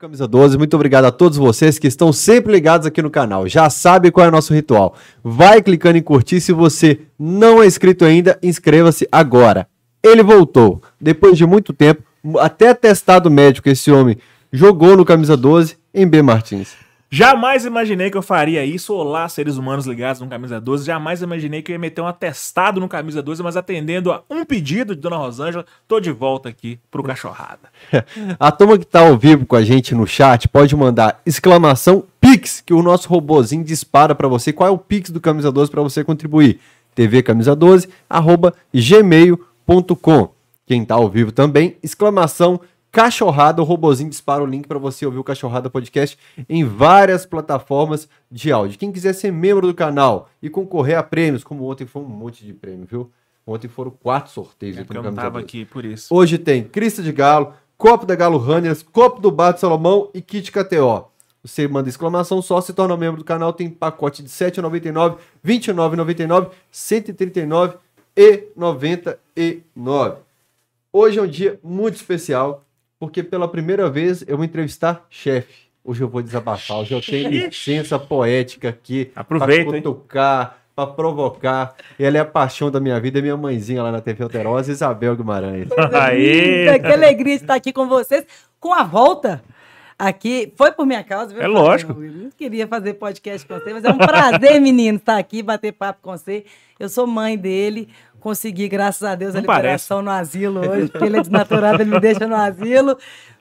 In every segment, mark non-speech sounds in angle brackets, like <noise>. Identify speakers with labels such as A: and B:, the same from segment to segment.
A: Camisa 12, muito obrigado a todos vocês que estão sempre ligados aqui no canal. Já sabe qual é o nosso ritual. Vai clicando em curtir. Se você não é inscrito ainda, inscreva-se agora. Ele voltou. Depois de muito tempo, até testado médico, esse homem jogou no Camisa 12 em B. Martins.
B: Jamais imaginei que eu faria isso. Olá, seres humanos ligados no Camisa 12. Jamais imaginei que eu ia meter um atestado no Camisa 12, mas atendendo a um pedido de Dona Rosângela, tô de volta aqui pro Cachorrada. <laughs>
A: a turma que tá ao vivo com a gente no chat pode mandar exclamação Pix, que o nosso robozinho dispara para você. Qual é o Pix do Camisa 12 para você contribuir? tvcamisa12, arroba gmail.com. Quem tá ao vivo também, exclamação Cachorrada, o robozinho dispara o link para você ouvir o Cachorrada Podcast em várias plataformas de áudio. Quem quiser ser membro do canal e concorrer a prêmios, como ontem foi um monte de prêmio, viu? Ontem foram quatro sorteios.
B: É, eu não tava aqui, por isso.
A: Hoje tem Crista de Galo, Copo da Galo Runners, Copo do Bar de Salomão e Kit KTO. Você manda exclamação só, se torna membro do canal, tem pacote de R$ 7,99, R$ 29,99, R$ 139 e 99. Hoje é um dia muito especial porque pela primeira vez eu vou entrevistar chefe. Hoje eu vou desabafar, hoje eu tenho licença poética aqui
B: para
A: tocar, para provocar. Ela é a paixão da minha vida, é minha mãezinha lá na TV Alterosa, Isabel Guimarães. <laughs>
C: Aê! Que alegria estar aqui com vocês, com a volta aqui. Foi por minha causa, viu?
B: É lógico.
C: Eu não queria fazer podcast com você, mas é um prazer, <laughs> menino, estar aqui, bater papo com você. Eu sou mãe dele, consegui, graças a Deus,
B: Não
C: a liberação
B: parece.
C: no asilo hoje, porque ele é desnaturado, ele me deixa no asilo.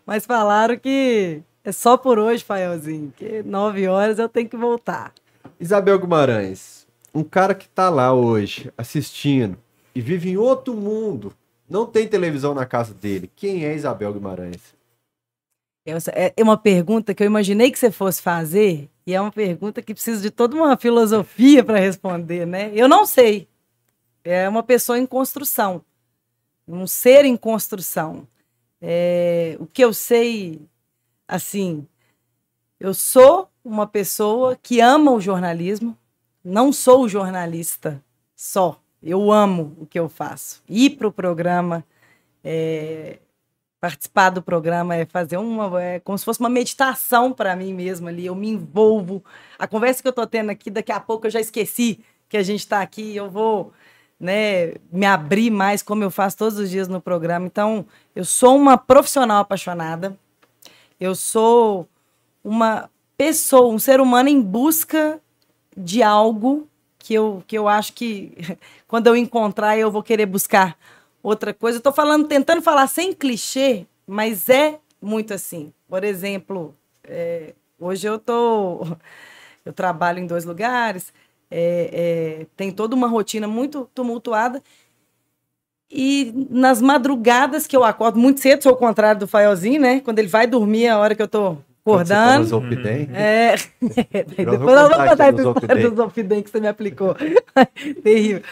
C: Mas falaram que é só por hoje, Faelzinho, que nove horas eu tenho que voltar.
A: Isabel Guimarães, um cara que tá lá hoje assistindo e vive em outro mundo, não tem televisão na casa dele. Quem é Isabel Guimarães?
C: É uma pergunta que eu imaginei que você fosse fazer, e é uma pergunta que precisa de toda uma filosofia para responder, né? Eu não sei. É uma pessoa em construção, um ser em construção. É, o que eu sei, assim, eu sou uma pessoa que ama o jornalismo, não sou jornalista só, eu amo o que eu faço. Ir para o programa, é, participar do programa é fazer uma, é como se fosse uma meditação para mim mesma ali, eu me envolvo. A conversa que eu estou tendo aqui, daqui a pouco eu já esqueci que a gente está aqui, eu vou né, me abrir mais, como eu faço todos os dias no programa. Então, eu sou uma profissional apaixonada, eu sou uma pessoa, um ser humano em busca de algo que eu, que eu acho que <laughs> quando eu encontrar eu vou querer buscar outra coisa. Eu tô falando, tentando falar sem clichê, mas é muito assim. Por exemplo, é, hoje eu tô, <laughs> eu trabalho em dois lugares, é, é, tem toda uma rotina muito tumultuada. E nas madrugadas que eu acordo muito cedo, sou o contrário do Faelzinho, né? Quando ele vai dormir, a hora que eu tô acordando.
A: Você uhum.
C: é, <laughs> depois eu vou contar essa história do Zolpidem que você me aplicou. <laughs> Terrível.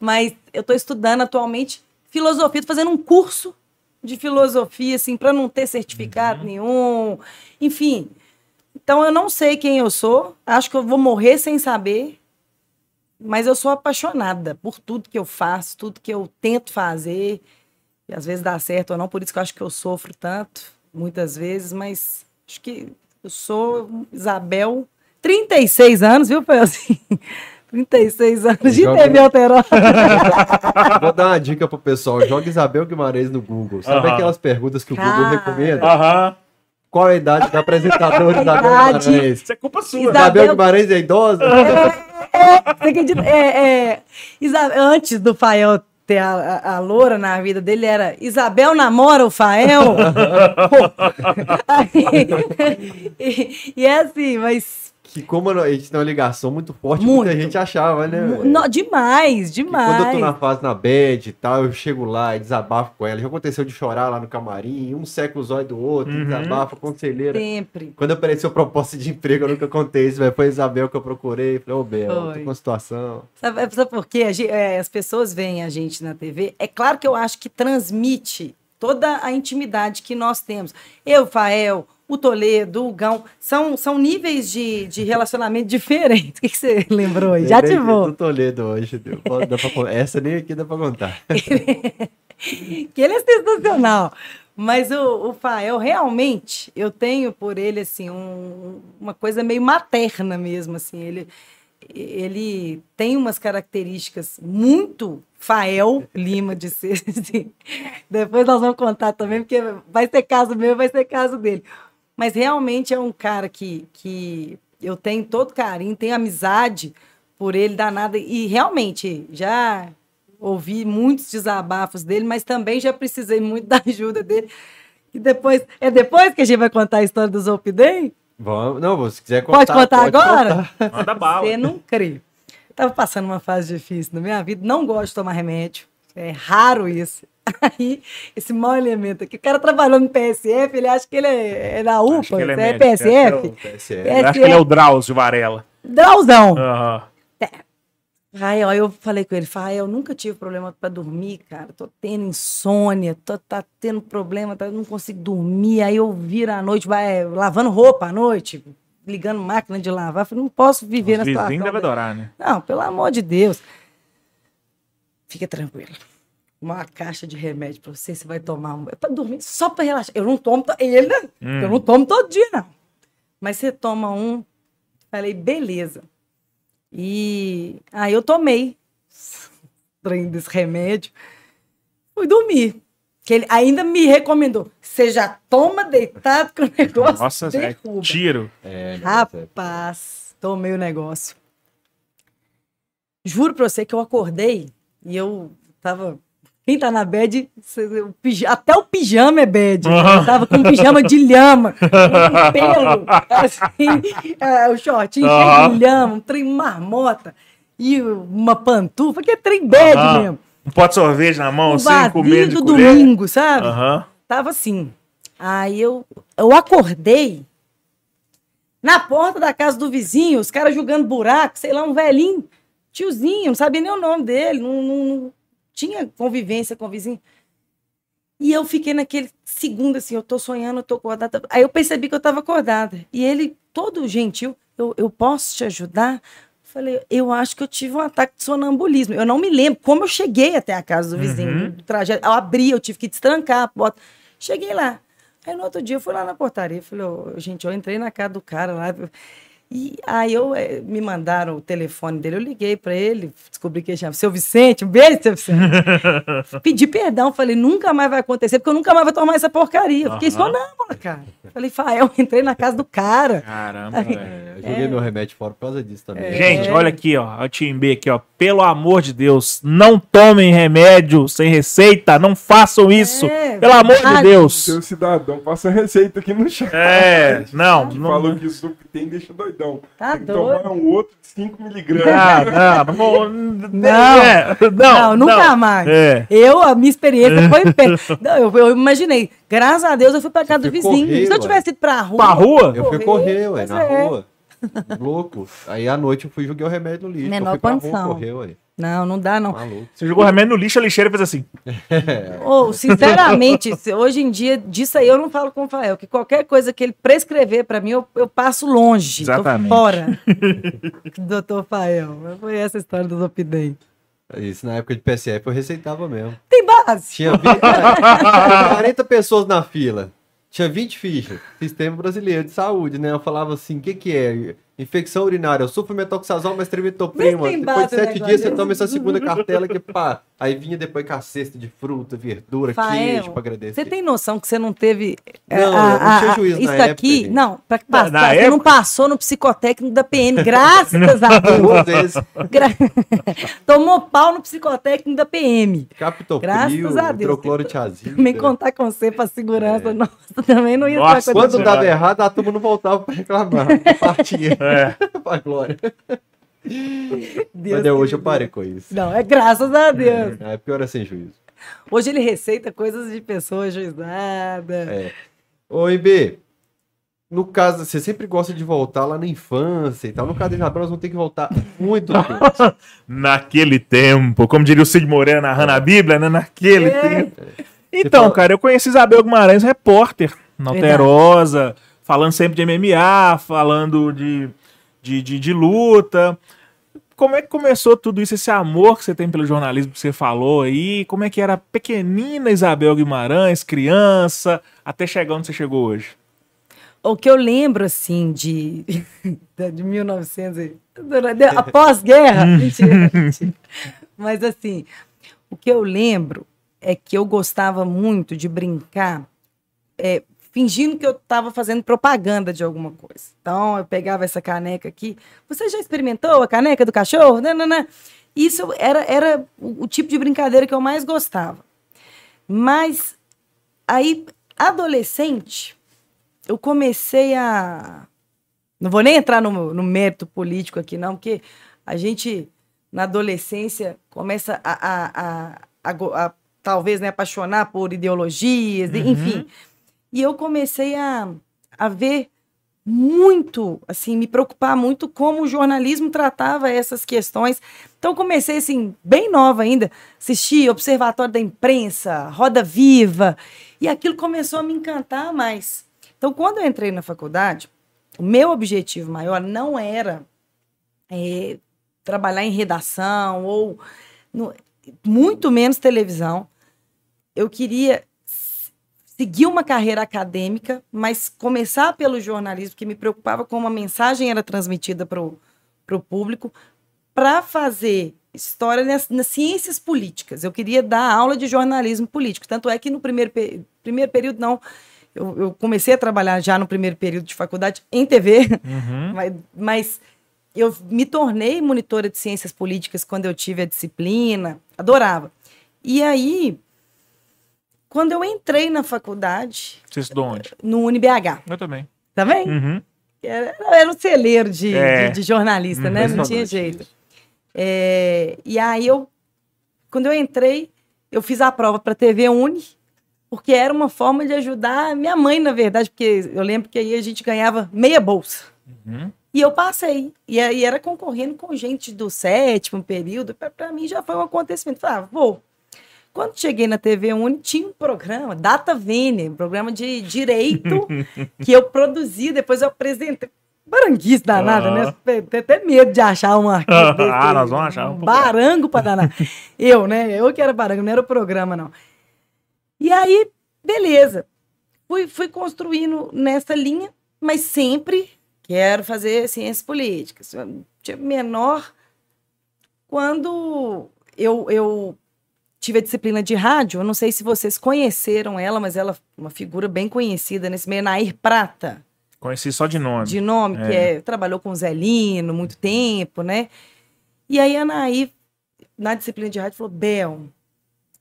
C: Mas eu tô estudando atualmente filosofia, tô fazendo um curso de filosofia, assim, para não ter certificado uhum. nenhum. Enfim. Então eu não sei quem eu sou, acho que eu vou morrer sem saber. Mas eu sou apaixonada por tudo que eu faço, tudo que eu tento fazer. E às vezes dá certo ou não, por isso que eu acho que eu sofro tanto, muitas vezes, mas acho que eu sou Isabel, 36 anos, viu, foi assim? <laughs> 36 anos de Joga... TV Alterosa. <laughs>
A: Vou dar uma dica pro pessoal. Joga Isabel Guimarães no Google. Sabe uh -huh. aquelas perguntas que o Google ah. recomenda?
B: Aham. Uh -huh.
A: Qual a idade da apresentadora Isabel <laughs> Guimarães?
B: Isso é culpa sua.
A: Isabel, Isabel Guimarães é idosa?
C: É, você acredita? É, é, Antes do Fael ter a, a, a, loura na vida dele era Isabel namora o Fael? <laughs> Aí, <laughs> e, e é assim, mas
A: que como a gente tem uma ligação muito forte, muito. muita gente achava, né?
C: No, demais, demais.
A: quando eu tô na fase na bed e tal, eu chego lá e desabafo com ela. Já aconteceu de chorar lá no camarim, um seca os olhos do outro, uhum. desabafa, conselheira.
C: Sempre.
A: Quando apareceu proposta de emprego, eu nunca contei isso, Foi a Isabel que eu procurei. Falei, ô, oh, Bel, tô com situação.
C: Sabe, sabe por quê? Gente, é, as pessoas veem a gente na TV. É claro que eu acho que transmite toda a intimidade que nós temos. Eu, Fael, o Toledo, o Gão, são, são níveis de, de relacionamento <laughs> diferentes. O que, que você lembrou aí? Já ativou.
A: do Toledo hoje. Pra, essa nem aqui dá pra contar. <laughs>
C: que ele é sensacional. Mas o, o Fael, realmente, eu tenho por ele, assim, um- uma coisa meio materna mesmo, assim. Ele, ele tem umas características muito Fael Lima de ser, <laughs> assim. Depois nós vamos contar também, porque vai ser caso meu, vai ser caso dele. Mas realmente é um cara que, que eu tenho todo carinho, tenho amizade por ele danada. E realmente, já ouvi muitos desabafos dele, mas também já precisei muito <laughs> da ajuda dele. E depois, é depois que a gente vai contar a história do Zolpidem?
A: Vamos, não, se quiser contar.
C: Pode contar agora?
A: contar.
B: Manda bala.
C: Você não crê. Tava passando uma fase difícil na minha vida, não gosto de tomar remédio. É raro isso. <laughs> Aí, esse mau elemento aqui, o cara trabalhou no PSF, ele acha que ele é, é da UPA,
B: Acho que ele é
C: é,
B: médico,
C: PSF.
A: PSF.
B: Eu acho que ele é o Drauzio Varela.
C: Drauzão.
B: Aham.
C: Aí, ó, eu falei com ele, falei, eu nunca tive problema para dormir, cara. Tô tendo insônia, tô tá tendo problema, tá, não consigo dormir. Aí eu viro à noite, vai lavando roupa à noite, ligando máquina de lavar. Falei, não posso viver
B: Os
C: na situação. dessa.
B: adorar, né?
C: Não, pelo amor de Deus. Fica tranquilo. Uma caixa de remédio pra você, você vai tomar um. É pra dormir, só pra relaxar. Eu não tomo. to- Ele?
B: Hum.
C: Eu não tomo todo dia, não. Mas você toma um. Falei, beleza. E aí eu tomei <laughs> trem desse remédio. Fui dormir. Que ele ainda me recomendou. Você já toma deitado que o negócio
B: Nossa, é tiro.
A: É,
C: Rapaz, tomei o negócio. Juro pra você que eu acordei e eu tava. Quem tá na pija- até o pijama é bed. <laughs> Eu tava com um pijama de lhama, um pelo, assim, é, o shortinho cheio de lhama, um trem marmota e uma pantufa, que é trem bed
B: Aham.
C: mesmo.
B: Um pote de sorvete na mão,
C: Um
B: sem comer de
C: do
B: colher.
C: domingo, sabe?
B: Aham.
C: Tava assim. Aí eu, eu acordei na porta da casa do vizinho, os caras jogando buraco, sei lá, um velhinho, tiozinho, não sabia nem o nome dele, não- não tinha convivência com o vizinho. E eu fiquei naquele segundo assim, eu tô sonhando, eu tô acordada. Aí eu percebi que eu tava acordada. E ele, todo gentil, eu, eu posso te ajudar? Falei, eu acho que eu tive um ataque de sonambulismo. Eu não me lembro como eu cheguei até a casa do vizinho.
B: Uhum.
C: do trajeto. Eu abri, eu tive que destrancar a porta. Cheguei lá. Aí no outro dia eu fui lá na portaria. Falei, ô, gente, eu entrei na casa do cara lá. E aí eu, eh, me mandaram o telefone dele, eu liguei pra ele, descobri que ele chama seu Vicente, um beijo, seu Vicente. <laughs> Pedi perdão, falei, nunca mais vai acontecer, porque eu nunca mais vou tomar essa porcaria. Eu Fiquei
B: Aham.
C: sonâmbula, cara. Falei, Fael, entrei na casa do cara.
B: Caramba, velho.
A: É, eu joguei meu remédio fora por causa disso também.
B: Gente,
C: É.
B: olha aqui, ó. O time B aqui, ó. Pelo amor de Deus, não tomem remédio sem receita. Não façam isso.
C: É,
B: Pelo amor de
C: verdade.
B: Deus.
D: Seu cidadão, passa a receita aqui no chat.
B: É, não.
D: Que
B: não
D: falou que o suco que tem deixa doidão.
C: Tá
D: tem que
C: doido.
D: tomar um outro de 5 miligramas.
B: Ah, não, <laughs> não,
C: Não.
B: é, não,
C: Não, nunca mais.
B: É.
C: Eu, a minha experiência foi <laughs> pé. Não, eu, eu imaginei. Graças a Deus eu fui pra casa do vizinho.
A: correr,
C: Se eu tivesse ido pra rua.
B: Pra rua?
A: Eu fui correr, ué, na
C: é.
A: rua. Louco. Aí à noite eu fui e joguei o remédio no lixo.
C: Menor
A: eu fui pra
C: condição.
A: rua correr, ué.
C: Não, não dá, não.
A: Maluco.
B: Você jogou remédio no lixo, a lixeira fez assim. <laughs>
C: Ô, sinceramente, se- hoje em dia, disso aí eu não falo com o Fael, que qualquer coisa que ele prescrever pra mim, eu, eu passo longe.
B: Exatamente.
C: Tô fora. <laughs> Doutor Fael. Foi essa a história do Zopidem.
A: Isso na época de PSF eu receitava mesmo.
C: Tem base.
A: Tinha 20, <laughs> tinha 40 pessoas na fila. Tinha 20 fichas. Sistema Brasileiro de Saúde, né? Eu falava assim, o que que é? Infecção urinária. Eu sufro metoxazol, mas tremitoprima. Depois de sete dias você toma essa segunda <laughs> cartela que pá. Aí vinha depois com a cesta de fruta, verdura,
C: Fael,
A: queijo pra agradecer.
C: Você tem noção que você não teve. é,
A: Não, eu não tinha juízo
C: Isso
A: época,
C: aqui,
A: gente.
C: não, pra
B: Na-
C: passar,
B: na
C: você não
B: época?
C: passou no psicotécnico da PM, graças a Deus. Gra- <laughs> Tomou pau no psicotécnico da PM.
A: Captopril,
C: Graças a Deus.
A: hidroclorotiazida.
C: Também contar com você pra segurança, nossa, também não ia
B: Nossa,
C: ser uma coisa
A: Quando dava errado, a turma não voltava pra reclamar. <laughs> Partia.
B: É. <laughs>
A: pra glória.
C: Deus
A: Mas é, hoje eu parei com isso.
C: Não, é graças a Deus.
A: É pior é sem juízo.
C: Hoje ele receita coisas de pessoas juizadas.
A: É. Ô, IB, no caso, você sempre gosta de voltar lá na infância e tal. No caso da Isabel, nós vamos ter que voltar muito <laughs> tempo.
B: Naquele tempo, como diria o Cid Moreira narrando a Bíblia, né? Naquele
C: É.
B: tempo. Então,
A: fala-
B: cara, eu conheci Isabel Guimarães, repórter, na Alterosa, falando sempre de MMA, falando de, de, de, de luta. Como é que começou tudo isso, esse amor que você tem pelo jornalismo que você falou aí? Como é que era a pequenina Isabel Guimarães, criança, até chegar onde você chegou hoje?
C: O que eu lembro, assim, de, <laughs> de 1900, e- durante- após guerra, <laughs> mentira, mentira. Mas, assim, o que eu lembro é que eu gostava muito de brincar é, fingindo que eu estava fazendo propaganda de alguma coisa. Então, eu pegava essa caneca aqui. Você já experimentou a caneca do cachorro? Não, não, não. Isso era, era o, tipo de brincadeira que eu mais gostava. Mas, aí, adolescente, eu comecei a. Não vou nem entrar no, no mérito político aqui, não, porque a gente, na adolescência, começa a, a, a- a a, talvez, né, apaixonar por ideologias, e- enfim. E eu comecei a, a ver muito, assim, me preocupar muito como o jornalismo tratava essas questões. Então, comecei, assim, bem nova ainda, assistir Observatório da Imprensa, Roda Viva, e aquilo começou a me encantar mais. Então, quando eu entrei na faculdade, o meu objetivo maior não era eh, trabalhar em redação ou no- muito menos televisão. Eu queria seguir uma carreira acadêmica, mas começar pelo jornalismo, que me preocupava como a mensagem era transmitida para o público, para fazer história nas, nas ciências políticas. Eu queria dar aula de jornalismo político. Tanto é que no primeiro, primeiro período, não. Eu, eu comecei a trabalhar já no primeiro período de faculdade em TV,
B: Uhum. <laughs>
C: mas, mas eu me tornei monitora de ciências políticas quando eu tive a disciplina, adorava. E aí, quando eu entrei na faculdade,
B: Você estudou onde?
C: no UniBH,
B: Eu também.
C: tá vendo?
B: Uhum.
C: Era, era um celeiro de,
B: É.
C: de, de jornalista, né? Não tinha jeito. É, e aí eu, quando eu entrei, eu fiz a prova para TV Uni, porque era uma forma de ajudar minha mãe, na verdade, porque eu lembro que aí a gente ganhava meia bolsa.
B: Uhum.
C: E eu passei. E, aí era concorrendo com gente do sétimo período. Para mim já foi um acontecimento. Falei, ah, vou. Quando cheguei na TV Uni, tinha um programa, Data Vene, um programa de direito <laughs> que eu produzi, depois eu apresentei. Baranguice danada, né? Tem até medo de achar um <laughs> arquivo
B: Ah, nós vamos achar um
C: barango pra danar. <laughs> eu, né? Eu que era barango, não era o programa, não. E aí, beleza. Fui, fui construindo nessa linha, mas sempre quero fazer ciências políticas. Tinha menor quando eu, eu tive a disciplina de rádio, eu não sei se vocês conheceram ela, mas ela é uma figura bem conhecida nesse meio, Nair Prata
B: Conheci só de nome.
C: de nome, que
B: É.
C: é, trabalhou com o Zelino muito tempo, né? E aí a Anaí, na disciplina de rádio, falou: Bel,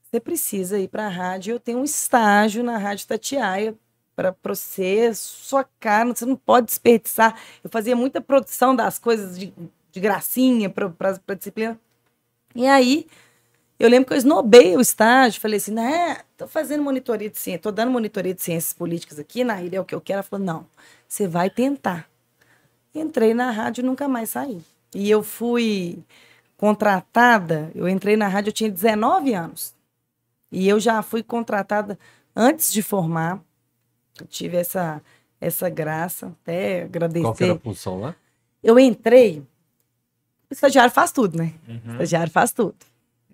C: você precisa ir para a rádio. Eu tenho um estágio na Rádio Tatiaia para você, sua cara, você não pode desperdiçar. Eu fazia muita produção das coisas de, de gracinha para a disciplina. E aí, eu lembro que eu esnobei o estágio, falei assim, né, tô fazendo monitoria de ciência, tô dando monitoria de ciências políticas aqui, na ilha é o que eu quero. Ela falou, não, você vai tentar. Entrei na rádio e nunca mais saí. E eu fui contratada, eu entrei na rádio, eu tinha 19 anos. E eu já fui contratada antes de formar. Eu tive essa, essa graça, até agradecer.
A: Qual era a função lá?
C: Eu entrei. O estagiário faz tudo, né? O
B: Uhum.
C: estagiário faz tudo.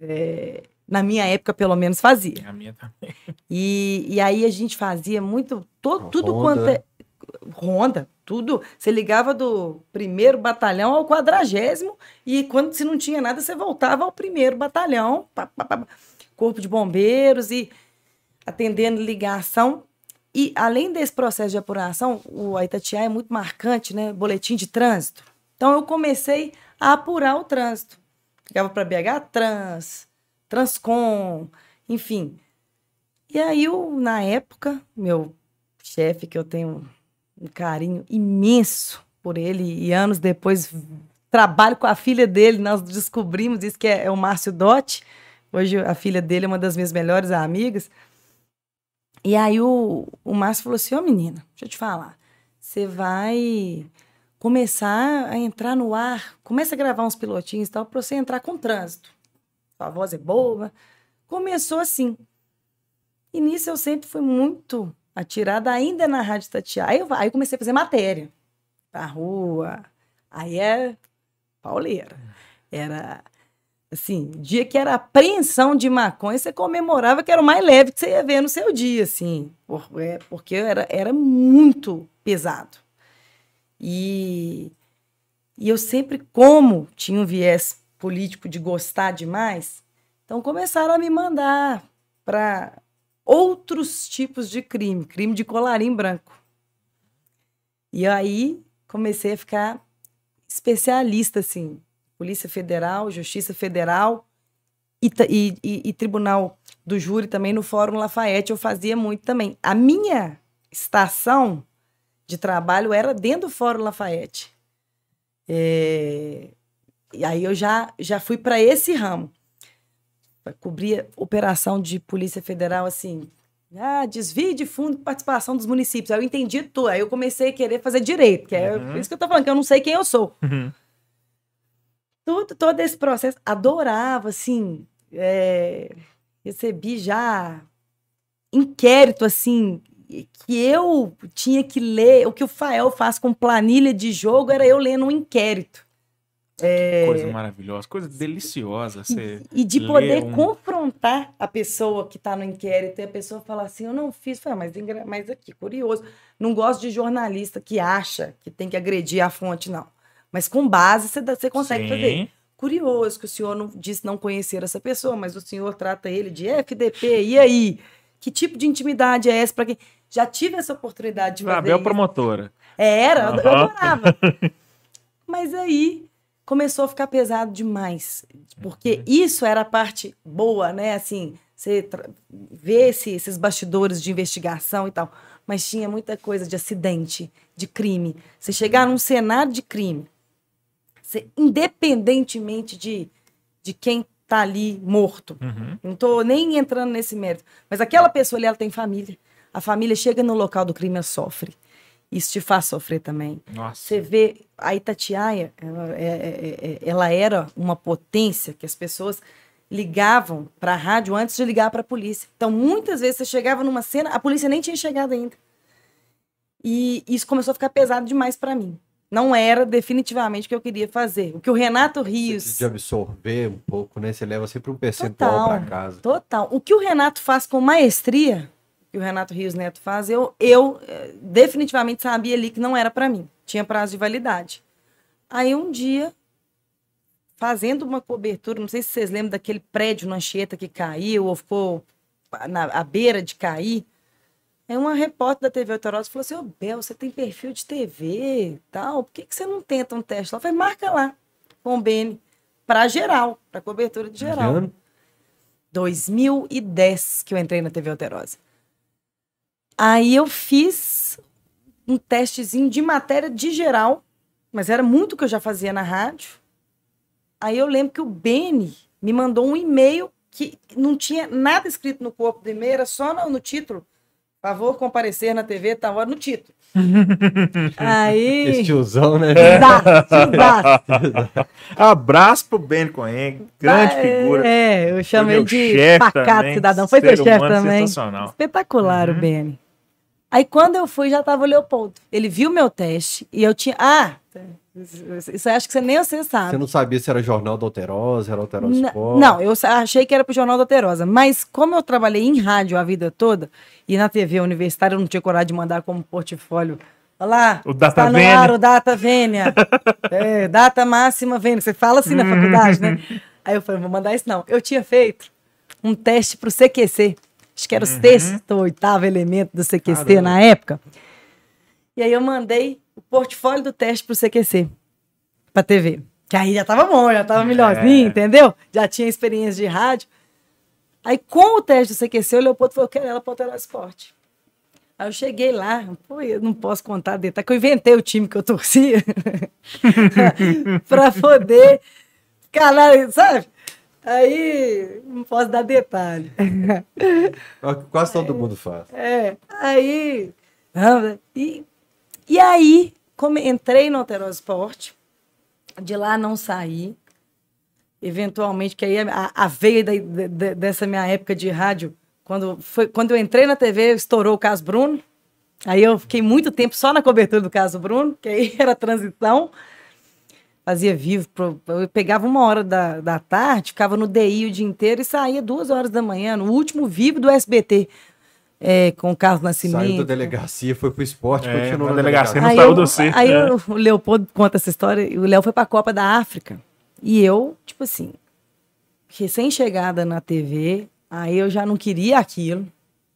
C: É, na minha época, pelo menos, fazia.
B: A minha também.
C: E, e aí a gente fazia muito. To,
A: A
C: tudo
A: ronda.
C: quanto é. Ronda, tudo. Você ligava do primeiro batalhão ao quadragésimo, e quando se não tinha nada, você voltava ao primeiro batalhão, pá, pá, pá, corpo de bombeiros e atendendo ligação. E além desse processo de apuração, o a Itatiaia é muito marcante, né? Boletim de trânsito. Então eu comecei a apurar o trânsito. Ligava para BH Trans, Transcom, enfim. E aí, eu, na época, meu chefe, que eu tenho um carinho imenso por ele, e anos depois trabalho com a filha dele, nós descobrimos isso que é, é o Márcio Dotti. Hoje a filha dele é uma das minhas melhores amigas. E aí o, o Márcio falou assim, ô menina, deixa eu te falar, você vai começar a entrar no ar, começa a gravar uns pilotinhos e tal, pra você entrar com trânsito. Sua voz é boa. Começou assim. E nisso eu sempre fui muito atirada, ainda na Rádio Tatiaia. Aí eu, aí eu comecei a fazer matéria. Pra rua. Aí é pauleira. Era assim, dia que era apreensão de maconha, você comemorava que era o mais leve que você ia ver no seu dia, assim, é, porque era, era muito pesado. E, e eu sempre, como tinha um viés político de gostar demais, então começaram a me mandar para outros tipos de crime, crime de colarinho branco. E aí comecei a ficar especialista, assim, Polícia Federal, Justiça Federal e, e- e Tribunal do Júri também no Fórum Lafayette eu fazia muito também. A minha estação de trabalho era dentro do Fórum Lafayette. É, E aí eu já, já fui para esse ramo. Pra cobrir operação de Polícia Federal, assim, ah, desvio de fundo de participação dos municípios. Aí eu entendi tudo. Aí eu comecei a querer fazer direito, que é
B: Uhum.
C: por isso que eu tô falando, que eu não sei quem eu sou
B: Uhum.
C: tudo, todo esse processo, adorava, assim, é, recebi já inquérito, assim, que eu tinha que ler, o que o Fael faz com planilha de jogo era eu lendo um inquérito.
B: Coisa maravilhosa, coisa deliciosa. Você...
C: E de poder
B: um-
C: confrontar a pessoa que está no inquérito e a pessoa falar assim, eu não fiz, Falei, "Ah, mas, mas aqui, curioso, não gosto de jornalista que acha que tem que agredir a fonte, não. Mas com base você, você consegue fazer.
B: Sim.
C: curioso que o senhor não disse não conhecer essa pessoa, mas o senhor trata ele de FDP. E aí? Que tipo de intimidade é essa para quem já tive essa oportunidade de fazer?
B: Abel
C: isso.
B: promotora.
C: É, Era, eu
B: Aham.
C: adorava. <laughs> Mas aí começou a ficar pesado demais, porque isso era a parte boa, né? Assim, você vê esse- esses bastidores de investigação e tal, mas tinha muita coisa de acidente, de crime. Você chegar num cenário de crime, você, independentemente de, de quem tá ali morto,
B: Uhum.
C: não tô nem entrando nesse mérito. Mas aquela pessoa ali, ela tem família. A família chega no local do crime, ela sofre. Isso te faz sofrer também.
B: Nossa.
C: Você vê, a Itatiaia, ela, é- é- é- ela era uma potência que as pessoas ligavam para a rádio antes de ligar para a polícia. Então, muitas vezes você chegava numa cena, a polícia nem tinha chegado ainda. E isso começou a ficar pesado demais para mim. Não era definitivamente o que eu queria fazer. O que o Renato Rios.
A: De absorver um pouco, né? Você leva sempre um percentual pra casa.
C: Total. O que o Renato faz com maestria, que o Renato Rios Neto faz, eu, eu eh, definitivamente sabia ali que não era para mim. Tinha prazo de validade. Aí um dia, fazendo uma cobertura, não sei se vocês lembram daquele prédio na Anchieta que caiu ou ficou na à beira de cair. Aí uma repórter da TV Autorosa falou assim, ô Bel, você tem perfil de TV e tal, por que, que você não tenta um teste lá? Eu falei, marca lá, com o Beni, para geral, para cobertura de geral.
A: Ano?
C: 2010 que eu entrei na TV Alterosa. Aí eu fiz um testezinho de matéria de geral, mas era muito que eu já fazia na rádio. Aí eu lembro que o Beni me mandou um e-mail que não tinha nada escrito no corpo do e-mail, era só no, no título. Favor comparecer na TV, tal hora no título. <laughs>
A: Esse
C: Aí.
A: tiozão, né?
C: Exato, <laughs> exato.
B: Abraço pro Ben Cohen, grande
C: Ah,
B: figura.
C: É, eu chamei de pacato
B: também,
C: cidadão. Foi teu chefe também.
B: sensacional.
C: Espetacular
B: Uhum.
C: o Beni. Aí quando eu fui, já tava o Leopoldo. Ele viu meu teste e eu tinha. Ah! Isso eu acho que você nem você sabe.
A: Você não sabia se era Jornal da Alterosa, era Alterosa
C: N-
A: Sport.
C: Não, eu achei que era pro Jornal da Terosa. Mas como eu trabalhei em rádio a vida toda e na TV universitária eu não tinha coragem de mandar como portfólio. Olha lá,
B: O Data
C: tá no
B: Vênia.
C: ar o Data Vênia. <laughs> é, data máxima Vênia. Você fala assim na faculdade, né? Aí eu falei, vou mandar isso não. Eu tinha feito um teste pro CQC. Acho que era o sexto ou oitavo elemento do CQC
B: Caramba.
C: na época. E aí eu mandei o portfólio do teste pro CQC, pra TV. Que aí já tava bom, já tava melhorzinho,
B: É.
C: entendeu? Já tinha experiência de rádio. Aí com o teste do CQC, o Leopoldo falou, eu quero ela pra alterar esporte. Aí eu cheguei lá, pô, eu não posso contar detalhe, que eu inventei o time que eu torcia <laughs> pra poder lá, sabe? Aí não posso dar detalhe. <laughs>
A: Quase todo mundo faz.
C: É, aí. E, e aí, como entrei no Alterosa Esporte, de lá não saí. Eventualmente, que aí a, a veia da- de- dessa minha época de rádio, quando, foi, quando eu entrei na TV, estourou o caso Bruno. Aí eu fiquei muito tempo só na cobertura do caso Bruno, que aí <laughs> era transição. Fazia vivo. pro- Eu pegava uma hora da, da tarde, ficava no DI o dia inteiro e saía duas horas da manhã, no último vivo do SBT, é, com o Carlos Nascimento.
A: Saiu da delegacia, foi pro esporte,
B: É,
A: continuou
B: na delegacia.
A: delegacia.
B: não
C: Aí,
B: saiu
C: eu,
B: do C,
C: aí
B: é.
C: eu- o Leopoldo conta essa história. O Léo foi pra Copa da África. E eu, tipo assim, recém-chegada na TV, aí eu já não queria aquilo.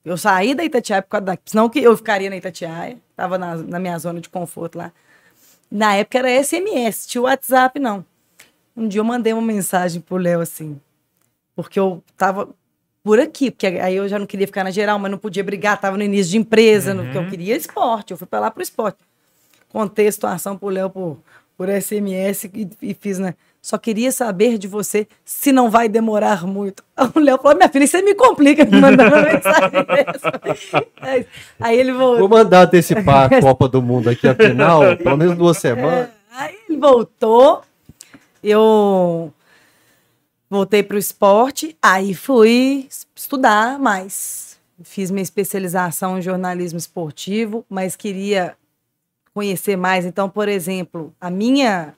C: Eu saí da Itatiaia por causa da. Senão que eu ficaria na Itatiaia. Tava na, na minha zona de conforto lá. Na época era SMS, tinha WhatsApp, não. Um dia eu mandei uma mensagem pro Léo assim. Porque eu tava por aqui, porque aí eu já não queria ficar na geral, mas não podia brigar, tava no início de empresa, no que eu queria esporte, eu fui pra lá pro esporte. Contei a situação pro Léo por, por SMS e, e fiz, né? Só queria saber de você se não vai demorar muito. <laughs> O Léo falou, minha filha, você me complica me mandando uma <laughs> mensagem dessa. Aí- Aí ele
A: Vou
C: voltou.
A: mandar antecipar a <laughs> Copa do Mundo aqui, afinal, pelo menos duas semanas.
C: Aí ele voltou, eu voltei para o esporte, aí fui estudar mais. Fiz minha especialização em jornalismo esportivo, mas queria conhecer mais. Então, por exemplo, a minha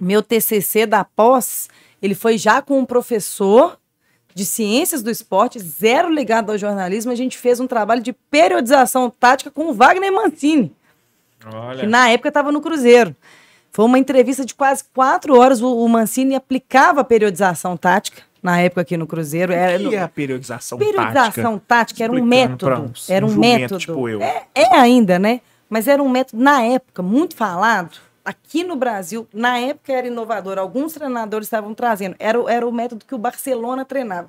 C: meu TCC da pós, ele foi já com um professor de ciências do esporte, zero ligado ao jornalismo. A gente fez um trabalho de periodização tática com o Wagner Mancini que
B: Olha.
C: na época estava no Cruzeiro. Foi uma entrevista de quase quatro horas. O, o Mancini aplicava a periodização tática na época aqui no Cruzeiro. Era,
B: O que é a periodização,
C: periodização tática, era um método.
B: uns-
C: Era
B: um
C: um
B: jumento
C: método.
B: tipo eu.
C: É, é ainda, né? Mas era um método, na época, muito falado. Aqui no Brasil, na época era inovador. Alguns treinadores estavam trazendo. Era, o- era o método que o Barcelona treinava.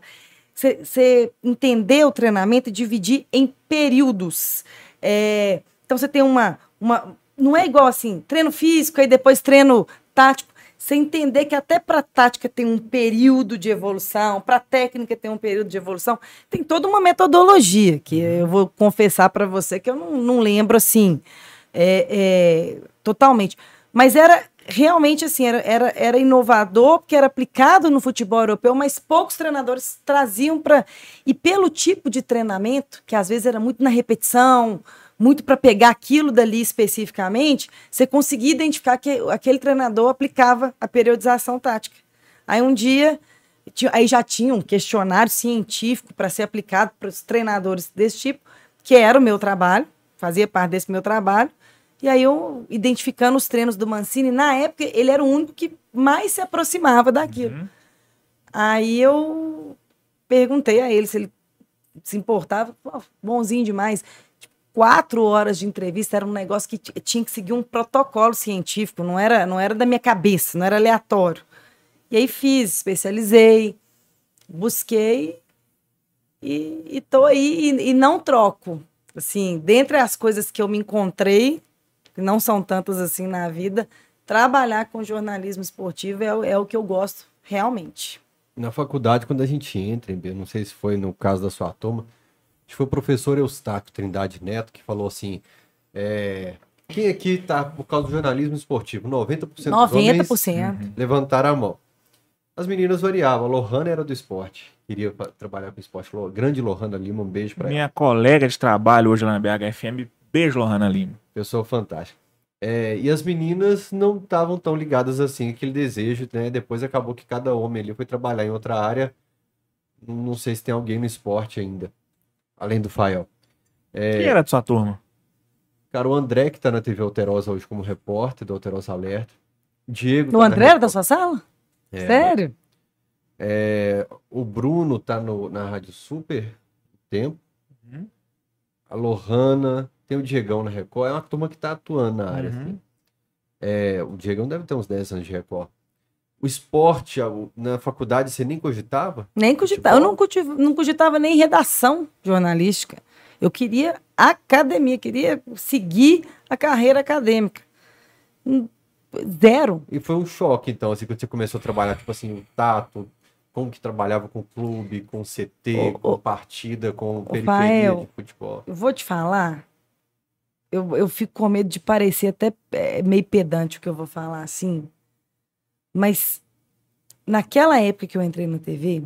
C: Você entender o treinamento e dividir em períodos. É, então você tem uma, uma. Não é igual assim, treino físico, aí depois treino tático. Você entender que até para tática tem um período de evolução, para técnica tem um período de evolução, tem toda uma metodologia que eu vou confessar para você que eu não, não lembro assim é, é, totalmente. Mas era realmente assim, era, era, era inovador, porque era aplicado no futebol europeu, mas poucos treinadores traziam para. E pelo tipo de treinamento, que às vezes era muito na repetição, muito para pegar aquilo dali especificamente, você conseguia identificar que aquele treinador aplicava a periodização tática. Aí um dia, aí já tinha um questionário científico para ser aplicado para os treinadores desse tipo, que era o meu trabalho, fazia parte desse meu trabalho. E aí eu, identificando os treinos do Mancini, na época ele era o único que mais se aproximava daquilo. Aí eu perguntei a ele se ele se importava, Pô, bonzinho demais. Tipo, quatro horas de entrevista era um negócio que ti- tinha que seguir um protocolo científico, não era, não era da minha cabeça, não era aleatório. E aí fiz, especializei, busquei e, e tô aí e, e não troco. Assim, dentre as coisas que eu me encontrei, que não são tantas assim na vida, trabalhar com jornalismo esportivo é, o- é o que eu gosto realmente.
A: Na faculdade, quando a gente entra, eu não sei se foi no caso da sua turma, acho que foi o professor Eustáquio Trindade Neto que falou assim: é, quem aqui tá por causa do jornalismo esportivo? 90% dos homens
C: 90%.
A: levantaram a mão. As meninas variavam. A Lohana era do esporte, queria trabalhar com esporte. Grande Lohana Lima, um beijo pra ela.
B: Minha colega de trabalho hoje lá na BHFM, beijo, Lohana Lima.
A: Pessoa fantástica. É, e as meninas não estavam tão ligadas assim aquele desejo, né? Depois acabou que cada homem ali foi trabalhar em outra área. Não sei se tem alguém no esporte ainda, além do Fael.
B: Quem era de sua turma?
A: Cara, o André, que tá na TV Alterosa hoje como repórter do Alterosa Alerta. Diego.
C: O
A: tá
C: André era da sua sala?
A: É,
C: Sério?
A: é, o Bruno tá no, na Rádio Super tempo.
B: Uhum.
A: A Lohana, tem o Diegão na Record. É uma turma que tá atuando na área.
B: Uhum.
A: assim. É, o Diegão deve ter uns 10 anos de Record. O esporte, o- na faculdade, você nem cogitava?
C: Nem cogitava. Eu não, cultiv- não cogitava nem redação jornalística. Eu queria academia, queria seguir a carreira acadêmica. Hum, Zero.
A: E foi um choque, então, assim, quando você começou a trabalhar, tipo assim, o tato, como que trabalhava com clube, com CT,
C: Ô,
A: com
C: ô,
A: partida, com periferia
C: Fael.
A: de futebol.
C: Eu vou te falar, eu, eu fico com medo de parecer até é, meio pedante o que eu vou falar assim, mas naquela época que eu entrei na TV,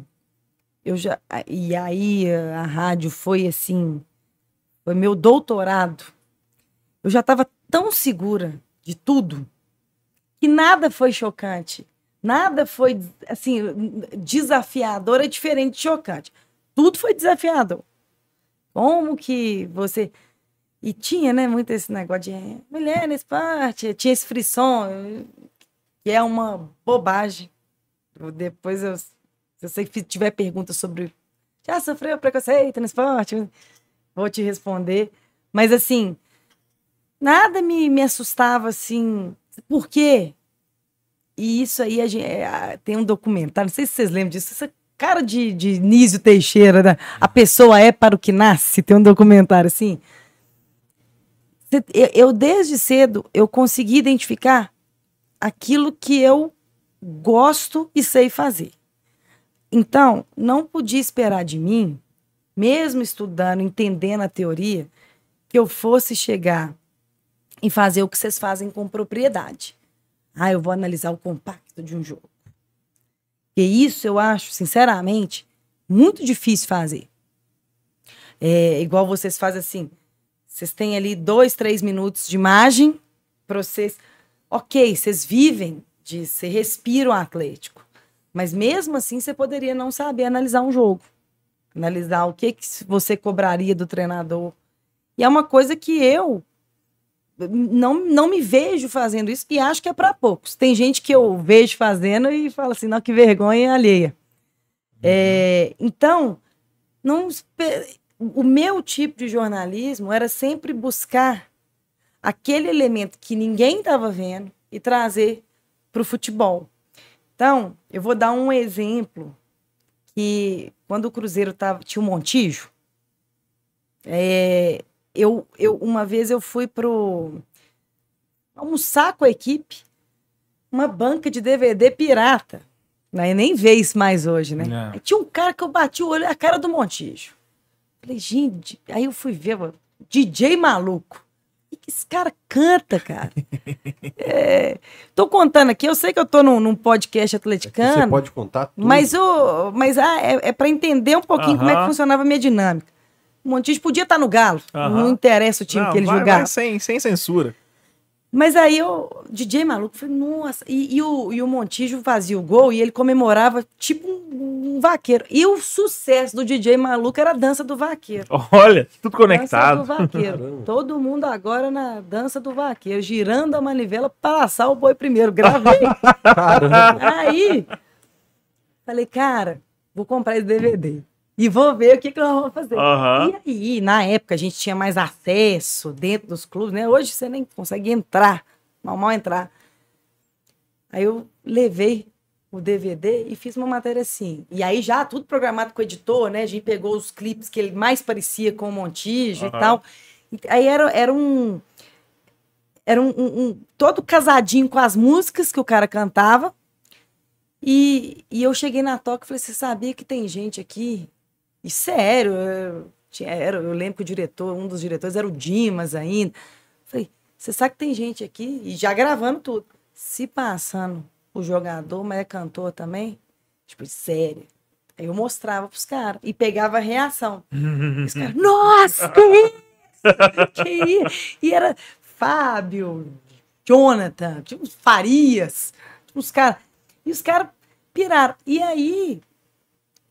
C: eu já. E aí a rádio foi assim, foi meu doutorado. Eu já estava tão segura de tudo que nada foi chocante. Nada foi, assim, desafiador é diferente de chocante. Tudo foi desafiador. Como que você. E tinha, né, muito esse negócio de mulher nesse parte, tinha esse frisson, que é uma bobagem. Depois, eu, se você fi- tiver perguntas sobre já sofreu preconceito no esporte, vou te responder. Mas, assim, nada me, me assustava, assim, por quê? E isso aí, a gente, é, tem um documentário, não sei se vocês lembram disso, essa cara de, de Nísio Teixeira, né? a pessoa é para o que nasce, tem um documentário assim. Eu, desde cedo, eu consegui identificar aquilo que eu gosto e sei fazer. Então, não podia esperar de mim, mesmo estudando, entendendo a teoria, que eu fosse chegar e fazer o que vocês fazem com propriedade. Ah, eu vou analisar o compacto de um jogo. E isso eu acho, sinceramente, muito difícil fazer. É igual vocês fazem assim. Vocês têm ali dois, três minutos de imagem para vocês. Ok, vocês vivem de. Você respira o Atlético. Mas mesmo assim, você poderia não saber analisar um jogo. Analisar o que, que você cobraria do treinador. E é uma coisa que eu não, não me vejo fazendo isso e acho que é para poucos. Tem gente que eu vejo fazendo e fala assim, não, que vergonha alheia. É, então, não, o meu tipo de jornalismo era sempre buscar aquele elemento que ninguém estava vendo e trazer para o futebol. Então, eu vou dar um exemplo que quando o Cruzeiro tava, tinha o Montijo, é, eu, eu uma vez eu fui pro almoçar com a equipe, uma banca de DVD pirata. Né? Nem vê isso mais hoje, né? Aí tinha um cara que eu bati o olho, a cara do Montijo. Falei, gente, aí eu fui ver, mano, DJ maluco. E que esse cara canta, cara. <laughs> É, tô contando aqui, eu sei que eu tô num, num podcast atleticano.
A: Você pode contar tudo.
C: Mas, o, mas ah, é, é para entender um pouquinho como é que funcionava a minha dinâmica. O Montijo podia estar no Galo,
B: Aham.
C: não interessa o time
B: Não,
C: que ele
B: vai-
C: jogava.
B: vai sem, sem censura.
C: Mas aí o DJ maluco, eu falei, nossa. E, e o, e o Montijo fazia o gol e ele comemorava tipo um, um vaqueiro. E o sucesso do DJ maluco era a dança do vaqueiro.
B: Olha, tudo
C: Dança do
B: conectado.
C: vaqueiro.
A: Caramba.
C: Todo mundo agora na dança do vaqueiro, girando a manivela para assar o boi primeiro. Gravei. <laughs>
A: Caramba.
C: Aí, falei, cara, vou comprar esse DVD. E vou ver o que, que nós vamos fazer.
B: Aham.
C: E aí, na época, a gente tinha mais acesso dentro dos clubes, né? Hoje você nem consegue entrar, mal, mal entrar. Aí eu levei o DVD e fiz uma matéria assim. E aí já tudo programado com o editor, né? A gente pegou os clipes que ele mais parecia com o Montijo
B: Aham.
C: e tal. Aí era, era um... Era um, um- um- todo casadinho com as músicas que o cara cantava. E, e eu cheguei na toca e falei, você sabia que tem gente aqui? E sério, eu, era, eu lembro que o diretor, um dos diretores era o Dimas ainda. Falei, você sabe que tem gente aqui, e já gravando tudo, se passando o jogador, mas é cantor também? Tipo, sério. Aí eu mostrava pros caras e pegava a reação. Os caras, <laughs> nossa, que isso? Que isso? E era Fábio, Jonathan, uns Farias, tinha uns caras. E os caras piraram. E aí,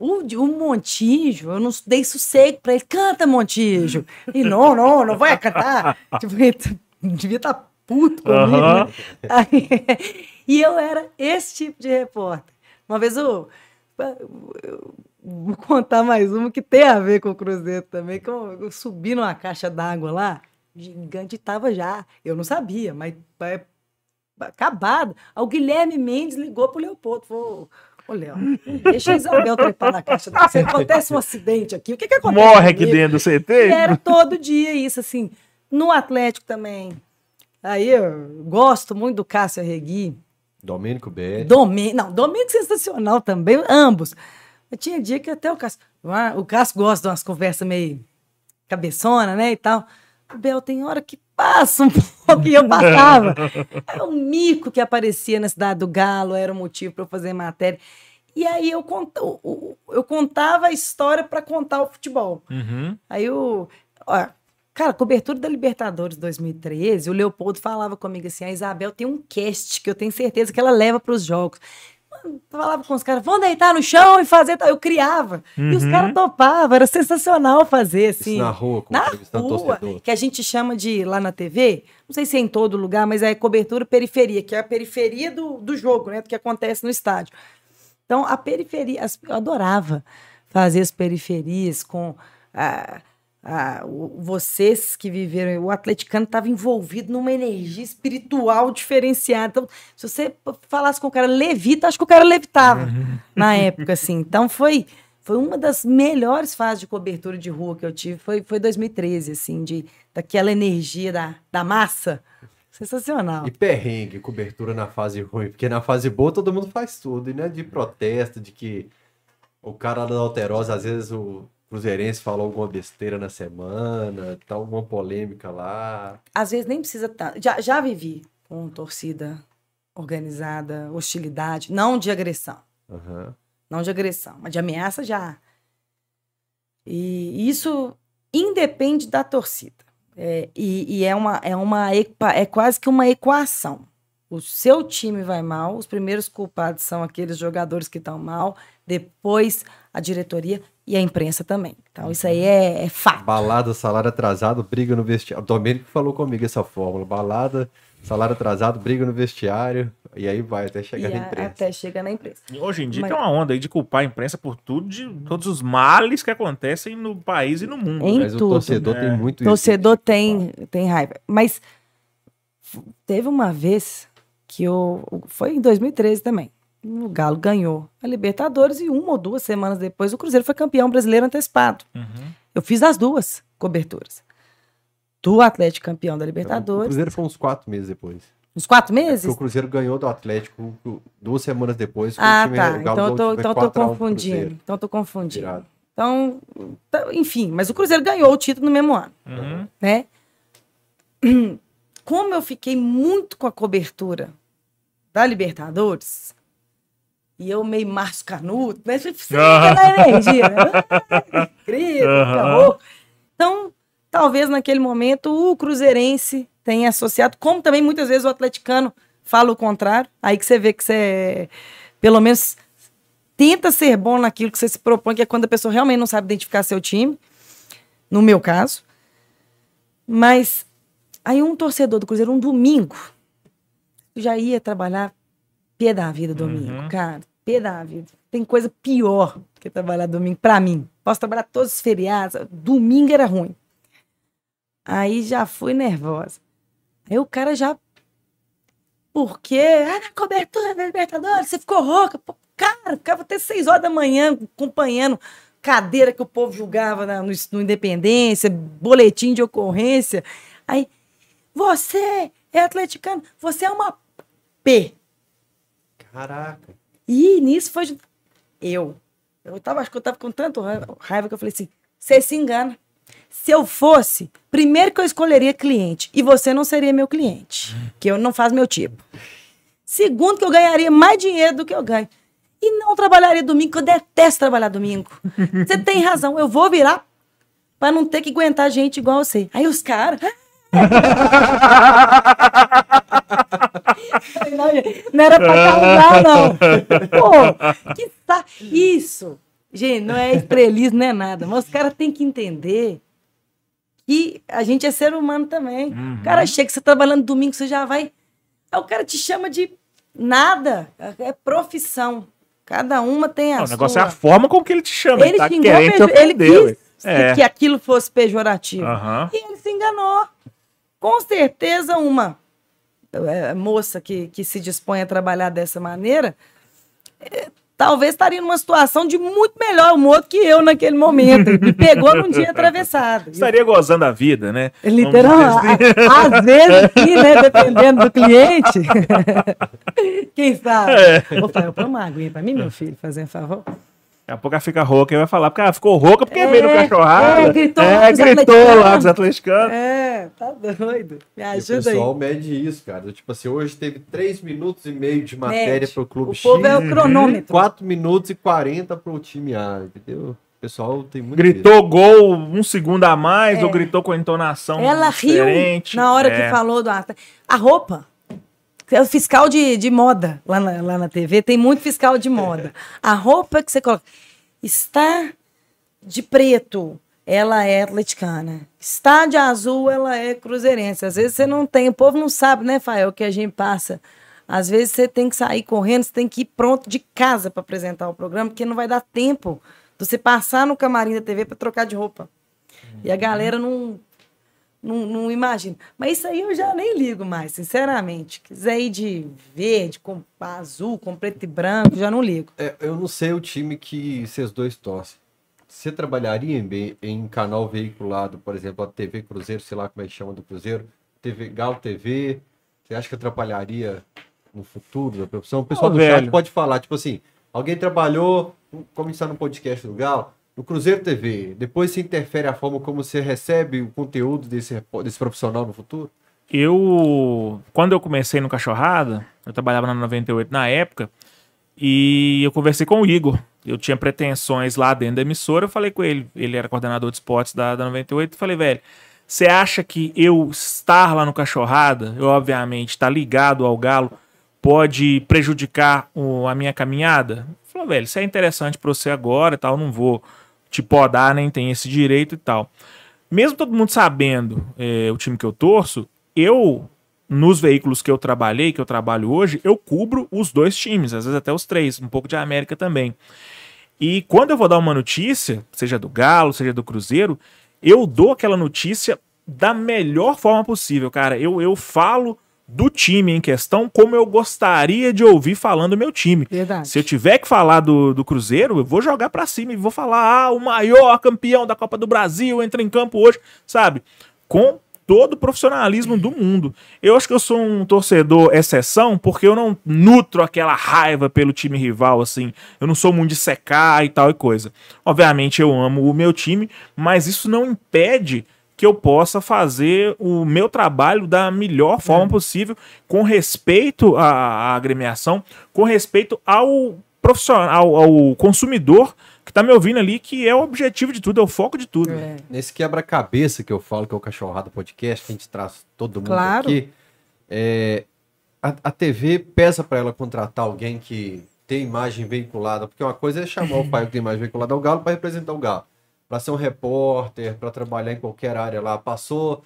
C: o, o Montijo, eu não dei sossego pra ele. Canta, Montijo. E não, não, não vai cantar. <laughs> Tipo, ele t- devia estar puto comigo,
B: Aham.
C: né? Aí, <laughs> e eu era esse tipo de repórter. Uma vez eu, eu vou contar mais uma que tem a ver com o Cruzeiro também, que eu, eu subi numa caixa d'água lá, gigante tava já. Eu não sabia, mas é acabado. O Guilherme Mendes ligou pro Leopoldo. Falou, ô, Léo, deixa a Isabel trepar na caixa. Se acontece um acidente aqui, o que que acontece
B: Morre aqui
C: comigo?
B: dentro do CT.
C: E era todo dia isso, assim. No Atlético também. Aí eu gosto muito do Cássio Arregui.
A: Domênico BR.
C: Domênico, não, Domênico sensacional também, ambos. Eu tinha dia que até o Cássio, o Cássio gosta de umas conversas meio cabeçona, né, e tal. Bel tem hora que passa um <laughs> pouco e eu passava. <laughs> Era um mico que aparecia na Cidade do Galo, era o motivo para eu fazer matéria. E aí eu, cont, eu contava a história para contar o futebol.
B: Uhum.
C: Aí o. Ó, Cara, cobertura da Libertadores 2013, o Leopoldo falava comigo assim: a Isabel tem um cast que eu tenho certeza que ela leva para os jogos. Falava com os caras, vão deitar no chão e fazer. tal. Eu criava. E os
B: Uhum.
C: caras topavam, era sensacional fazer,
A: Isso
C: assim.
A: na rua, com
C: Na rua,
A: torcedor.
C: que a gente chama de, lá na TV, não sei se é em todo lugar, mas é cobertura periferia, que é a periferia do, do jogo, né? Do que acontece no estádio. Então, a periferia, as- eu adorava fazer as periferias com a, a- o- vocês que viveram. O atleticano estava envolvido numa energia espiritual diferenciada. Então, se você falasse com o cara levita, acho que o cara levitava na época, assim. Então, foi. Foi uma das melhores fases de cobertura de rua que eu tive, foi, foi 2013, assim, de, daquela energia da, da massa. Sensacional.
A: E perrengue, cobertura na fase ruim, porque na fase boa todo mundo faz tudo, e né? De protesto, de que o cara da Alterosa, às vezes o Cruzeirense falou alguma besteira na semana, tá alguma polêmica lá.
C: às vezes nem precisa estar. Já, já vivi com torcida organizada, hostilidade, não de agressão,
A: Aham.
C: não de agressão, mas de ameaça já. E isso independe da torcida. É, e e é, uma, é, uma, é quase que uma equação. O seu time vai mal, os primeiros culpados são aqueles jogadores que estão mal, depois a diretoria e a imprensa também. Então, isso aí é, é fato.
A: Balada, salário atrasado, briga no vestiário. O Domênico falou comigo essa fórmula. Balada, salário atrasado, briga no vestiário, e aí vai até chegar
C: E
A: na imprensa.
C: até chega na imprensa.
B: E Hoje em dia
C: Mas-
B: tem uma onda aí de culpar a imprensa por tudo, de todos os males que acontecem no país e no mundo.
C: Em
B: né?
A: Mas o
C: tudo.
A: torcedor
B: É.
A: tem muito isso.
C: torcedor tem, tem raiva. Mas teve uma vez que eu. Foi em 2013 também. O Galo ganhou a Libertadores e uma ou duas semanas depois o Cruzeiro foi campeão brasileiro antecipado.
B: Uhum.
C: Eu fiz as duas coberturas. Do Atlético campeão da
A: O
C: Libertadores.
A: Cruzeiro foi uns quatro meses depois.
C: Uns quatro
A: É porque
C: meses?
A: o Cruzeiro ganhou do Atlético duas semanas depois.
C: Ah,
A: o time-
C: tá.
A: o Galo
C: Então eu tô, então eu tô
A: 4 a 1 pro
C: confundindo. Então eu tô confundindo.
A: Virado.
C: Então, tá- enfim, mas o Cruzeiro ganhou o título no mesmo ano.
B: Uhum.
C: né? <clears throat> Como eu fiquei muito com a cobertura da Libertadores, e eu meio Márcio Canuto, né? Você fica na energia, né? <laughs> Ah, Grito. Então, talvez naquele momento o Cruzeirense tenha associado, como também muitas vezes o atleticano fala o contrário, aí que você vê que você, pelo menos, tenta ser bom naquilo que você se propõe, que é quando a pessoa realmente não sabe identificar seu time, no meu caso. Mas aí um torcedor do Cruzeiro, um domingo, já ia trabalhar pé da vida domingo,
B: Uhum.
C: cara. Pé da vida. Tem coisa pior do que trabalhar domingo pra mim. Posso trabalhar todos os feriados. Domingo era ruim. Aí já fui nervosa. Aí o cara já. Por quê? Ah, na cobertura da Libertadores, você ficou rouca. Pô, cara, ficava até seis horas da manhã acompanhando cadeira que o povo julgava na- no, no Independência, boletim de ocorrência. Aí, você é atleticano, você é uma P.
A: Caraca.
C: E nisso foi. Eu. Eu tava, acho que eu tava com tanto raiva, raiva que eu falei assim: você se engana. Se eu fosse, primeiro que eu escolheria cliente e você não seria meu cliente, que eu não faço meu tipo. Segundo, que eu ganharia mais dinheiro do que eu ganho. E não trabalharia domingo, que eu detesto trabalhar domingo. <laughs> Você tem razão, eu vou virar para não ter que aguentar gente igual você. Aí os caras. <laughs> não, não era pra causar, não. <laughs> Pô, que sa... Isso. Gente, não é estrelismo, não é nada. Mas os caras têm que entender que a gente é ser humano também.
B: Uhum.
C: O cara chega, você trabalhando domingo, você já vai. Aí o cara te chama de nada. É profissão. Cada uma tem a
B: Não, o
C: sua.
B: negócio é a forma como que ele te chama.
C: Ele
B: tá
C: xingou,
B: querendo te
C: ele
B: ofender, ué.
C: quis
B: É.
C: que aquilo fosse pejorativo.
B: Aham.
C: E ele se enganou. Com certeza, uma moça que, que se dispõe a trabalhar dessa maneira, eh, talvez estaria numa situação de muito melhor humor que eu naquele momento. Me pegou num dia atravessado.
B: Estaria gozando a vida, né?
C: Literal,
B: Vamos dizer assim.
C: às vezes sim, né? Dependendo do cliente. <laughs> Quem sabe? Vou falar, põe uma aguinha pra mim, meu filho, fazer um favor.
B: Daqui a pouco ela fica rouca e vai falar, porque ela ficou rouca porque veio no
C: É,
B: cachorrado.
C: é, gritou lá
B: é,
C: com os
B: gritou
C: atleticanos.
B: lá os atleticanos.
C: É, tá doido. Me
A: o
C: ajuda aí.
A: pessoal mede isso, cara. Tipo assim, hoje teve 3 minutos e meio de matéria
C: Mede.
A: pro clube
C: O povo é o
A: X,
C: cronômetro.
A: 4 minutos e 40 pro time A, entendeu? O pessoal tem muito
B: Gritou gol um segundo a mais ou gritou com a entonação
C: Ela riu
B: diferente.
C: na hora
B: É.
C: que falou do atleta. A roupa. É o fiscal de, de moda lá na, lá na TV. Tem muito fiscal de moda. A roupa que você coloca. Está de preto, ela é atleticana. Está de azul, ela é cruzeirense. Às vezes você não tem, o povo não sabe, né, Fael, o que a gente passa. Às vezes você tem que sair correndo, você tem que ir pronto de casa para apresentar o programa, porque não vai dar tempo de você passar no camarim da TV para trocar de roupa. E a galera não, não, não imagina. Mas isso aí eu já nem ligo mais, sinceramente. Quiser ir de verde, com azul, com preto e branco, já não ligo.
A: É, eu não sei o time que vocês dois torcem. Você trabalharia em, em canal veiculado, por exemplo, a TV Cruzeiro, sei lá como é que chama do Cruzeiro, TV Galo TV, você acha que atrapalharia no futuro da profissão? O pessoal
B: Ô,
A: do chat
B: velho.
A: pode falar, tipo assim, alguém trabalhou, como está no podcast do Galo, no Cruzeiro TV, depois se interfere a forma como você recebe o conteúdo desse, desse profissional no futuro?
B: Eu, quando eu comecei no Cachorrada, eu trabalhava na 98 na época, e eu conversei com o Igor. Eu tinha pretensões lá dentro da emissora, eu falei com ele, ele era coordenador de esportes da, da 98, e falei, velho, você acha que eu estar lá no Cachorrada, eu obviamente estar ligado ao Galo, pode prejudicar o- a minha caminhada? Falou, velho, isso é interessante pra você agora e tal, não vou te podar, nem tem esse direito e tal. Mesmo todo mundo sabendo é, o time que eu torço, eu, nos veículos que eu trabalhei, que eu trabalho hoje, eu cubro os dois times, às vezes até os três, um pouco de América também. E quando eu vou dar uma notícia, seja do Galo, seja do Cruzeiro, eu dou aquela notícia da melhor forma possível, cara. Eu, eu falo do time em questão como eu gostaria de ouvir falando do meu time.
C: Verdade.
B: Se eu tiver que falar do, do Cruzeiro, eu vou jogar pra cima e vou falar, ah, o maior campeão da Copa do Brasil entra em campo hoje, sabe? Com todo o profissionalismo do mundo. Eu acho que eu sou um torcedor exceção porque eu não nutro aquela raiva pelo time rival, assim. Eu não sou muito de secar e tal e coisa. Obviamente eu amo o meu time, mas isso não impede que eu possa fazer o meu trabalho da melhor forma possível, com respeito à, à agremiação, com respeito ao profissional, ao, ao consumidor que tá me ouvindo ali, que é o objetivo de tudo, é o foco de tudo.
C: É.
A: Nesse quebra-cabeça que eu falo, que é o Cachorrada Podcast, que a gente traz todo mundo
C: Claro.
A: aqui, é, a, a TV pesa para ela contratar alguém que tem imagem veiculada, porque uma coisa é chamar o pai que tem imagem veiculada ao Galo para representar o Galo, para ser um repórter, para trabalhar em qualquer área lá. Passou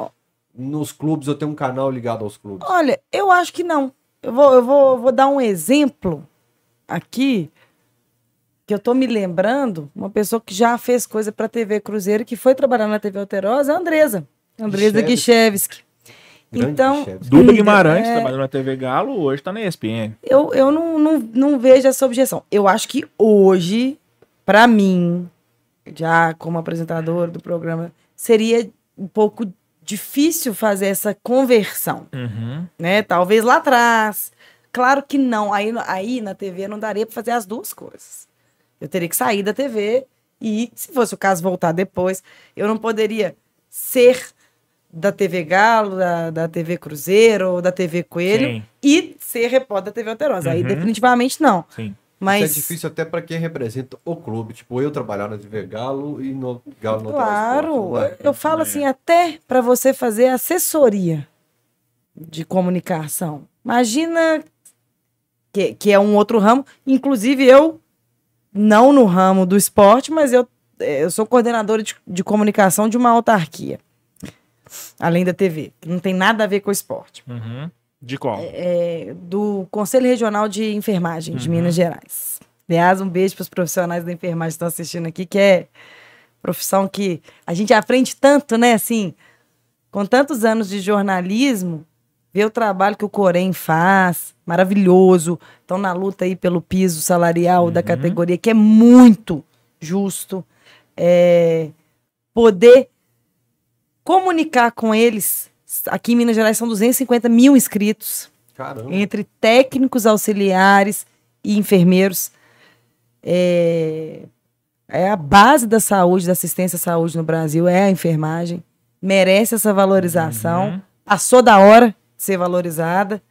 A: nos clubes, eu tenho um canal ligado aos clubes.
C: Olha, eu acho que não. Eu vou, eu vou, vou dar um exemplo aqui que eu tô me lembrando, uma pessoa que já fez coisa para TV Cruzeiro, que foi trabalhar na TV Alterosa, a Andresa. Andresa
A: Guichevski.
C: Então.
B: Duda Guimarães,
C: É.
B: trabalhando na TV Galo, hoje tá na ESPN.
C: eu, eu não, não, não vejo essa objeção. Eu acho que hoje, para mim, já como apresentadora do programa, seria um pouco difícil fazer essa conversão.
B: Uhum.
C: né? Talvez lá atrás. Claro que não. Aí, aí na TV não daria para fazer as duas coisas. Eu teria que sair da TV e, se fosse o caso, voltar depois. Eu não poderia ser da TV Galo, da, da TV Cruzeiro ou da TV Coelho
B: Sim.
C: e ser repórter da TV Alterosa. Aí
B: Uhum.
C: definitivamente não.
B: Sim.
C: Mas
A: Isso é difícil até para quem representa o clube. Tipo, eu trabalhar na TV Galo e no Galo no
C: Claro,
A: dá.
C: eu falo assim, até para você fazer assessoria de comunicação. Imagina que, que é um outro ramo, inclusive eu, não no ramo do esporte, mas eu, eh, eu sou coordenadora de, de comunicação de uma autarquia, além da TV, que não tem nada a ver com o esporte.
B: Uhum. De qual?
C: É, do Conselho Regional de Enfermagem de Minas Gerais. Aliás, um beijo para os profissionais da enfermagem que estão assistindo aqui, que é profissão que a gente aprende tanto, né? Assim, com tantos anos de jornalismo, ver o trabalho que o Corém faz, maravilhoso. Estão na luta aí pelo piso salarial da categoria, que é muito justo. É, poder comunicar com eles. Aqui em Minas Gerais são 250 mil inscritos,
A: Caramba.
C: entre técnicos, auxiliares e enfermeiros. É, é a base da saúde, da assistência à saúde no Brasil, é a enfermagem. Merece essa valorização.
B: Uhum.
C: Passou da hora de ser valorizada.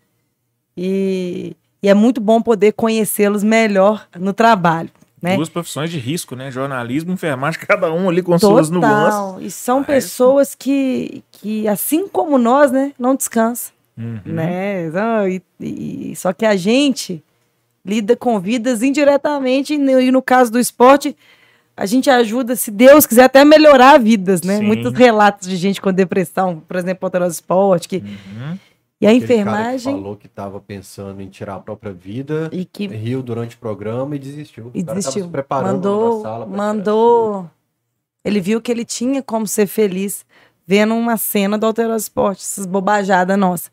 C: E, e é muito bom poder conhecê-los melhor no trabalho. Né?
B: Duas profissões de risco, né? Jornalismo enfermagem, <laughs> cada um ali com suas nuances.
C: Total. E são
B: Mas-
C: pessoas que, que, assim como nós, né, não descansam.
B: Uhum.
C: Né? E- e- só que a gente lida com vidas indiretamente, e no, e no caso do esporte, a gente ajuda, se Deus quiser, até melhorar vidas, né?
B: Sim.
C: Muitos relatos de gente com depressão, por exemplo, alterosa esporte, que,
B: Uhum.
C: E a
A: Aquele cara que
C: enfermagem,
A: falou que estava pensando em tirar a própria vida,
C: e que
A: riu durante o programa e desistiu.
C: E
A: O cara tava
C: desistiu.
A: se preparando
C: Mandou,
A: na sala pra-
C: mandou. Ele viu que ele tinha como ser feliz vendo uma cena do Alterosa Esporte, essas bobajadas nossas.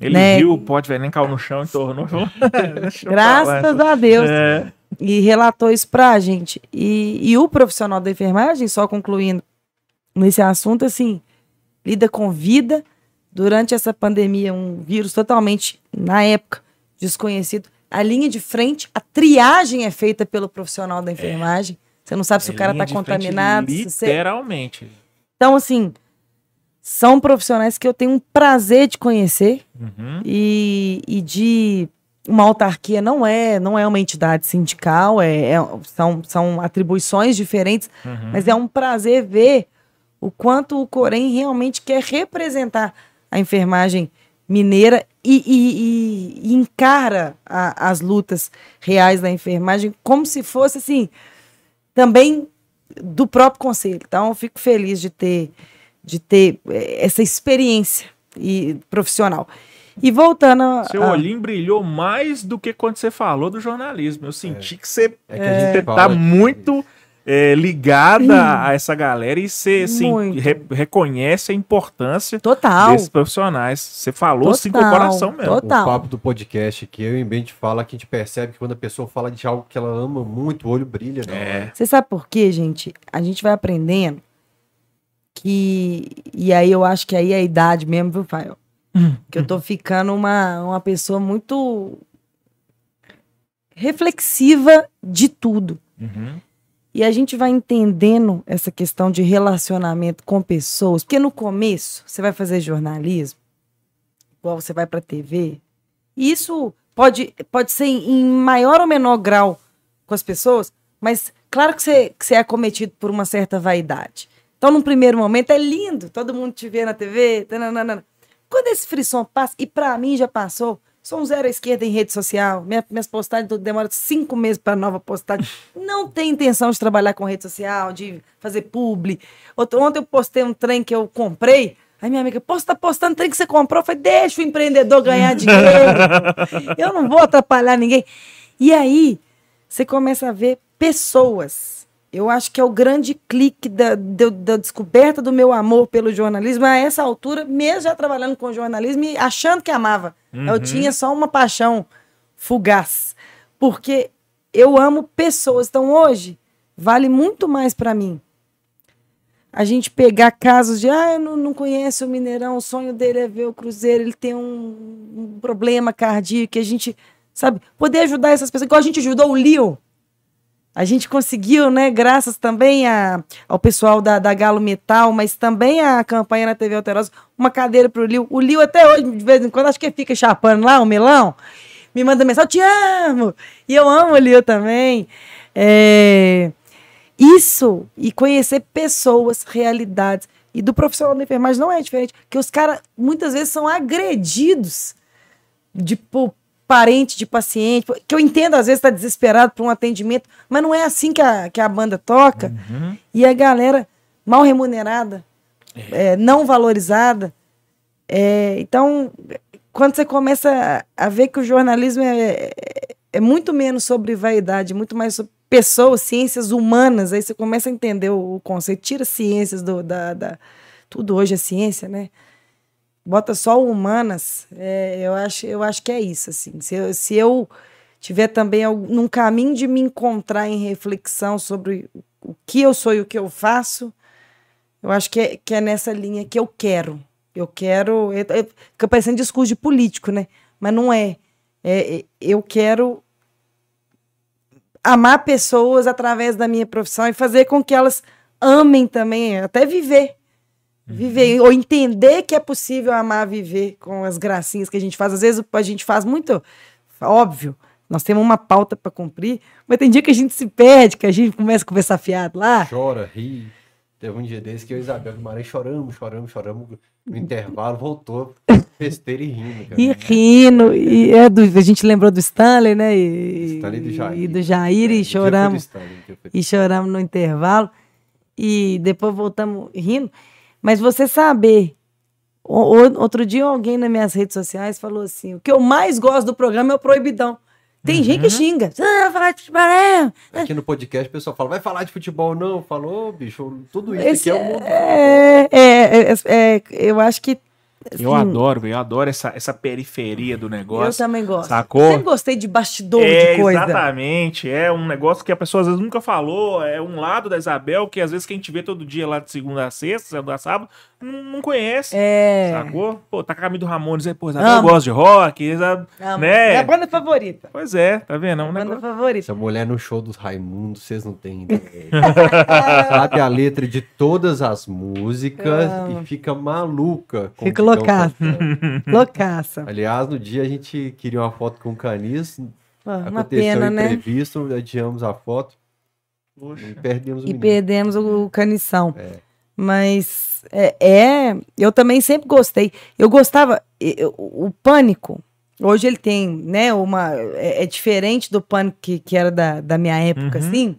B: Ele
C: Né?
B: viu o pote veneno caiu no chão e tornou. <laughs>
C: Graças a Deus.
B: É.
C: E relatou isso pra gente. E, e o profissional da enfermagem, só concluindo nesse assunto, assim, lida com vida durante essa pandemia, um vírus totalmente, na época, desconhecido. A linha de frente, a triagem é feita pelo profissional da enfermagem. Você não sabe se o cara tá
B: frente,
C: contaminado. se você-
B: Literalmente.
C: Então, assim, são profissionais que eu tenho um prazer de conhecer
B: Uhum.
C: e, e de uma autarquia não é não é uma entidade sindical, é, é- são, são atribuições diferentes,
B: Uhum.
C: mas é um prazer ver o quanto o Corém realmente quer representar a enfermagem mineira e, e- e- e encara a- as lutas reais da enfermagem como se fosse assim também do próprio conselho. Então, eu fico feliz de ter de ter eh, essa experiência e profissional. E voltando a,
B: Seu
C: a-
B: olhinho brilhou mais do que quando você falou do jornalismo. Eu senti que você,
A: É que a gente
B: você
A: fala
B: tá
A: de-
B: muito é, ligada a essa galera e você assim, re- reconhece a importância
C: total,
B: desses profissionais. Você falou assim com o
C: Total,
B: coração mesmo.
C: total.
A: O papo do podcast que eu e o Bente fala, que a gente percebe que quando a pessoa fala de algo que ela ama muito, o olho brilha. Não,
B: É.
C: Você sabe por quê, gente? A gente vai aprendendo que. E aí eu acho que aí é a idade mesmo, viu, Fael?
B: Hum.
C: Que eu tô ficando uma, uma pessoa muito reflexiva de tudo.
B: Uhum.
C: E a gente vai entendendo essa questão de relacionamento com pessoas. Porque no começo, você vai fazer jornalismo, igual você vai para TV, e isso pode, pode ser em em maior ou menor grau com as pessoas, mas claro que você, que você é acometido por uma certa vaidade. Então, num primeiro momento, é lindo, todo mundo te vê na TV. tananana. Quando esse frisson passa, e para mim já passou, sou um zero à esquerda em rede social, minha- minhas postagens tudo demora cinco meses para nova postagem. Não tenho intenção de trabalhar com rede social, de fazer publi. Outro- Ontem eu postei um trem que eu comprei. Aí minha amiga, pô, você tá postando trem que você comprou? Eu falei, deixa o empreendedor ganhar <laughs> dinheiro. eu não vou atrapalhar ninguém. E aí, você começa a ver pessoas. Eu acho que é o grande clique da, da, da descoberta do meu amor pelo jornalismo a essa altura, mesmo já trabalhando com jornalismo e achando que amava. Eu tinha só uma paixão fugaz. Porque eu amo pessoas. Então hoje, vale muito mais para mim a gente pegar casos de, ah, eu não, não conheço o Mineirão, o sonho dele é ver o Cruzeiro, ele tem um, um problema cardíaco, a gente, sabe, poder ajudar essas pessoas, igual a gente ajudou o Leo. A gente conseguiu, né, graças também a, ao pessoal da, da Galo Metal, mas também a campanha na TV Alterosa, uma cadeira para o Lio. O Lio até hoje, de vez em quando, acho que ele fica chapando lá, o melão, me manda mensagem, te amo! E eu amo o Lio também. É, isso e conhecer pessoas, realidades. E do profissional da enfermagem não é diferente, que os caras muitas vezes são agredidos de por parente de paciente, que eu entendo às vezes está desesperado por um atendimento, mas não é assim que a, que a banda toca.
B: Uhum.
C: E a galera mal remunerada, é, não valorizada. É, então, quando você começa a, a ver que o jornalismo é, é- é muito menos sobre vaidade, muito mais sobre pessoas, ciências humanas, aí você começa a entender o, o conceito. Tira ciências do, da, da- Tudo hoje é ciência, né? Bota só humanas. é, eu, acho, eu acho que é isso, assim. Se eu, se eu tiver também num caminho de me encontrar em reflexão sobre o que eu sou e o que eu faço, eu acho que é, que é nessa linha que eu quero. Eu quero. é- é- Fica parecendo discurso de político, né? Mas não é. É, é, eu quero amar pessoas através da minha profissão e fazer com que elas amem também, até viver. Viver, ou entender que é possível amar viver com as gracinhas que a gente faz. Às vezes a gente faz muito, óbvio, Nós temos uma pauta para cumprir, mas tem dia que a gente se perde, que a gente começa a conversar fiado lá.
A: Chora, ri. Teve um dia desse que eu e Isabel Guimarães choramos, choramos, choramos. No intervalo voltou besteira e rindo, cara.
C: E rindo, e é do, a gente lembrou do Stanley, né? E,
A: Stanley e do Jair.
C: E do Jair,
A: É,
C: e choramos.
A: Stanley,
C: e choramos no intervalo e depois voltamos rindo. Mas você saber, o- outro dia alguém nas minhas redes sociais falou assim: o que eu mais gosto do programa é o proibidão. Tem gente que xinga. Você não vai falar de futebol, é?"
A: Aqui no podcast o pessoal fala, vai falar de futebol não? Falou, bicho, tudo isso
C: Esse
A: aqui é o mundo.
C: é, é, é, é, eu acho que.
B: Eu adoro, velho. Eu adoro essa, essa periferia do
C: Eu
B: negócio.
C: também gosto.
B: Sacou?
C: Sempre gostei de bastidor
B: É,
C: de coisa.
B: exatamente. É um negócio que a pessoa às vezes nunca falou. É um lado da Isabel que às vezes quem te vê todo dia lá de segunda a sexta, segunda a sábado, não, não conhece.
C: É.
B: Sacou? Pô, tá com a camisa do Ramones aí, pô, Isabel
C: Amo.
B: gosta de rock, Isabel,
C: Amo.
B: né?
C: É a banda favorita.
B: Pois é, tá vendo? É um
C: Banda
B: negócio...
C: favorita.
A: Essa mulher no show dos Raimundos, vocês não têm <laughs> ideia. <laughs> Sabe a letra de todas as músicas
C: Eu
A: e fica maluca. tão
C: loucaça. Loucaça.
A: Aliás, no dia a gente queria uma foto com o Canis.
C: Pô, Uma
A: aconteceu
C: pena, né?
A: imprevisto, adiamos a foto e perdemos o
C: E
A: menino.
C: perdemos o, o canição.
A: É.
C: Mas é, é, eu também sempre gostei. Eu gostava, eu- o pânico. Hoje ele tem, né, uma. É, é diferente do pânico que, que era da, da minha época,
B: Uhum.
C: assim.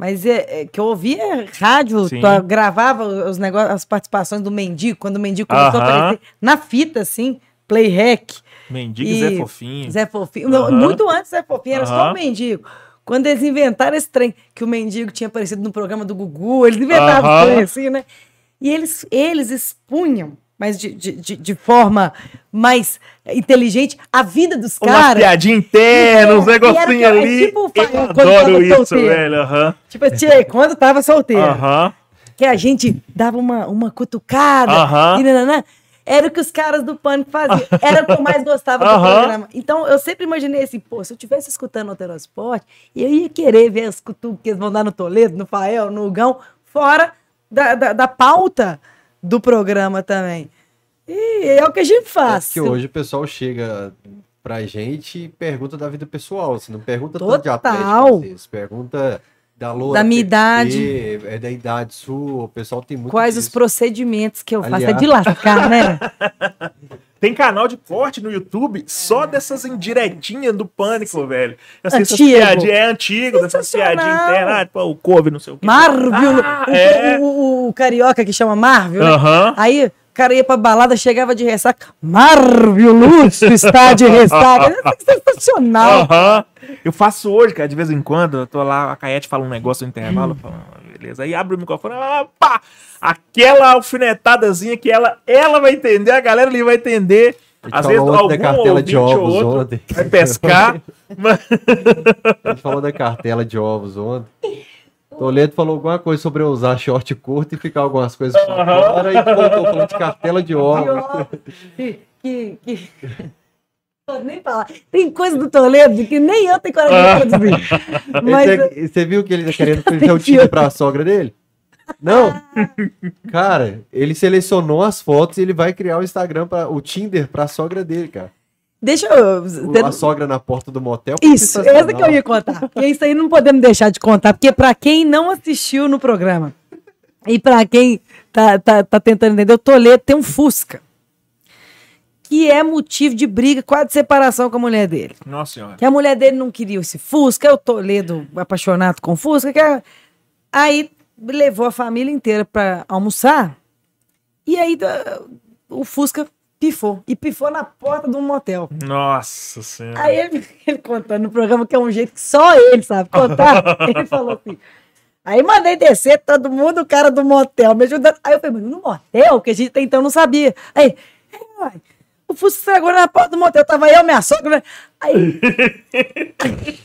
C: Mas é, é que eu ouvia rádio,
B: Sim.
C: to- gravava os negócios, as participações do Mendigo, quando o Mendigo começou a
B: Aham.
C: aparecer na fita, assim, play hack.
B: Mendigo
C: E-
B: Zé Fofinho.
C: Zé Fofinho. Não,
B: Aham.
C: Muito antes Zé Fofinho, era só
B: Aham.
C: o mendigo. Quando eles inventaram esse trem, que o mendigo tinha aparecido no programa do Gugu, eles inventavam o trem assim, né? E eles, eles expunham, mas de, de, de, de forma mais inteligente, a vida dos
B: Uma
C: caras.
B: piadinha interna, uns
C: É, e era
B: negocinhos
C: é
B: ali.
C: tipo o
B: eu
C: quando
B: adoro isso,
C: solteiro.
B: velho. Aham.
C: Tipo, tia, quando tava solteiro.
B: Aham.
C: Que a gente dava uma, uma cutucada.
B: Aham.
C: E nananã. Era o que os caras do Pânico faziam. Era o que eu mais gostava do <laughs>
B: Aham.
C: programa. Então, eu sempre imaginei assim, pô, se eu estivesse escutando o Alterosport, eu ia querer ver as cutucas que eles vão dar no Toledo, no Fael, no Gão, fora da, da, da pauta do programa também. E é o que a gente
A: É
C: faz.
A: que hoje o pessoal chega pra gente e pergunta da vida pessoal. Você não pergunta tanto de
C: Total.
A: atlético, vezes. Pergunta da Loura
C: Da minha idade.
A: É da idade sua. O pessoal tem muito
C: Quais os
A: disso.
C: procedimentos que eu faço? É
A: Aliás-
C: de lascar, né? <laughs>
B: Tem canal de corte no YouTube só dessas indiretinhas do pânico, velho. Essas
C: Antigo.
B: piadinhas- é antigo, dessas
C: Sensacional.
B: piadinhas internas, ah, tipo, o couve, não sei o quê.
C: Marvel.
B: Ah,
C: o,
B: é.
C: o- o- o carioca que chama Marvel, né? Aí o cara ia pra balada, chegava de ressaca. Marvel Lúcio está de ressaca. <laughs> É sensacional.
B: Eu faço hoje, cara, de vez em quando, eu tô lá, a Caete fala um negócio no intervalo, eu falo, ah, beleza. Aí abre o microfone, ah, pá! Aquela alfinetadazinha que ela, ela vai entender, a galera ali vai entender.
A: A gente
B: Às
A: falou
B: vezes algum
A: da cartela de
B: ou
A: ovos
B: outro
A: ontem.
B: vai pescar. <laughs> mas-
A: A gente falou da cartela de ovos ontem. Toledo falou alguma coisa sobre eu usar short curto e ficar algumas coisas
B: Aham.
A: fora e voltou falando de cartela de <laughs> ovos.
C: Que, que, que... <laughs> Nem falar. Tem coisa do Toledo que nem eu tenho coragem de produzir. <laughs> Mas
A: Esse- você viu que ele tá <laughs> querendo fazer o Tinder pra sogra dele? Não. Cara, ele selecionou as fotos e ele vai criar o Instagram para o Tinder pra sogra dele, cara.
C: deixa eu.
A: O- A sogra na porta do motel.
C: Isso, essa que eu ia contar. Porque isso aí não podemos deixar de contar, porque para quem não assistiu no programa e para quem tá, tá, tá tentando entender, o Toledo tem um Fusca. Que é motivo de briga, quase de separação com a mulher dele.
B: Nossa senhora.
C: Que a mulher dele não queria esse Fusca, o Toledo apaixonado com Fusca. Que Aí levou a família inteira para almoçar. E aí da- o Fusca pifou. E pifou na porta de um motel.
B: Nossa senhora.
C: Aí ele, <laughs> ele contando no programa, que é um jeito que só ele sabe contar, <laughs> ele falou assim. Aí mandei descer todo mundo, o cara do motel me ajudando. Aí eu falei, mas no motel? Que a gente até então não sabia. Aí, uai, o Fusco estragou na porta do motel, tava eu, minha sogra. Aí,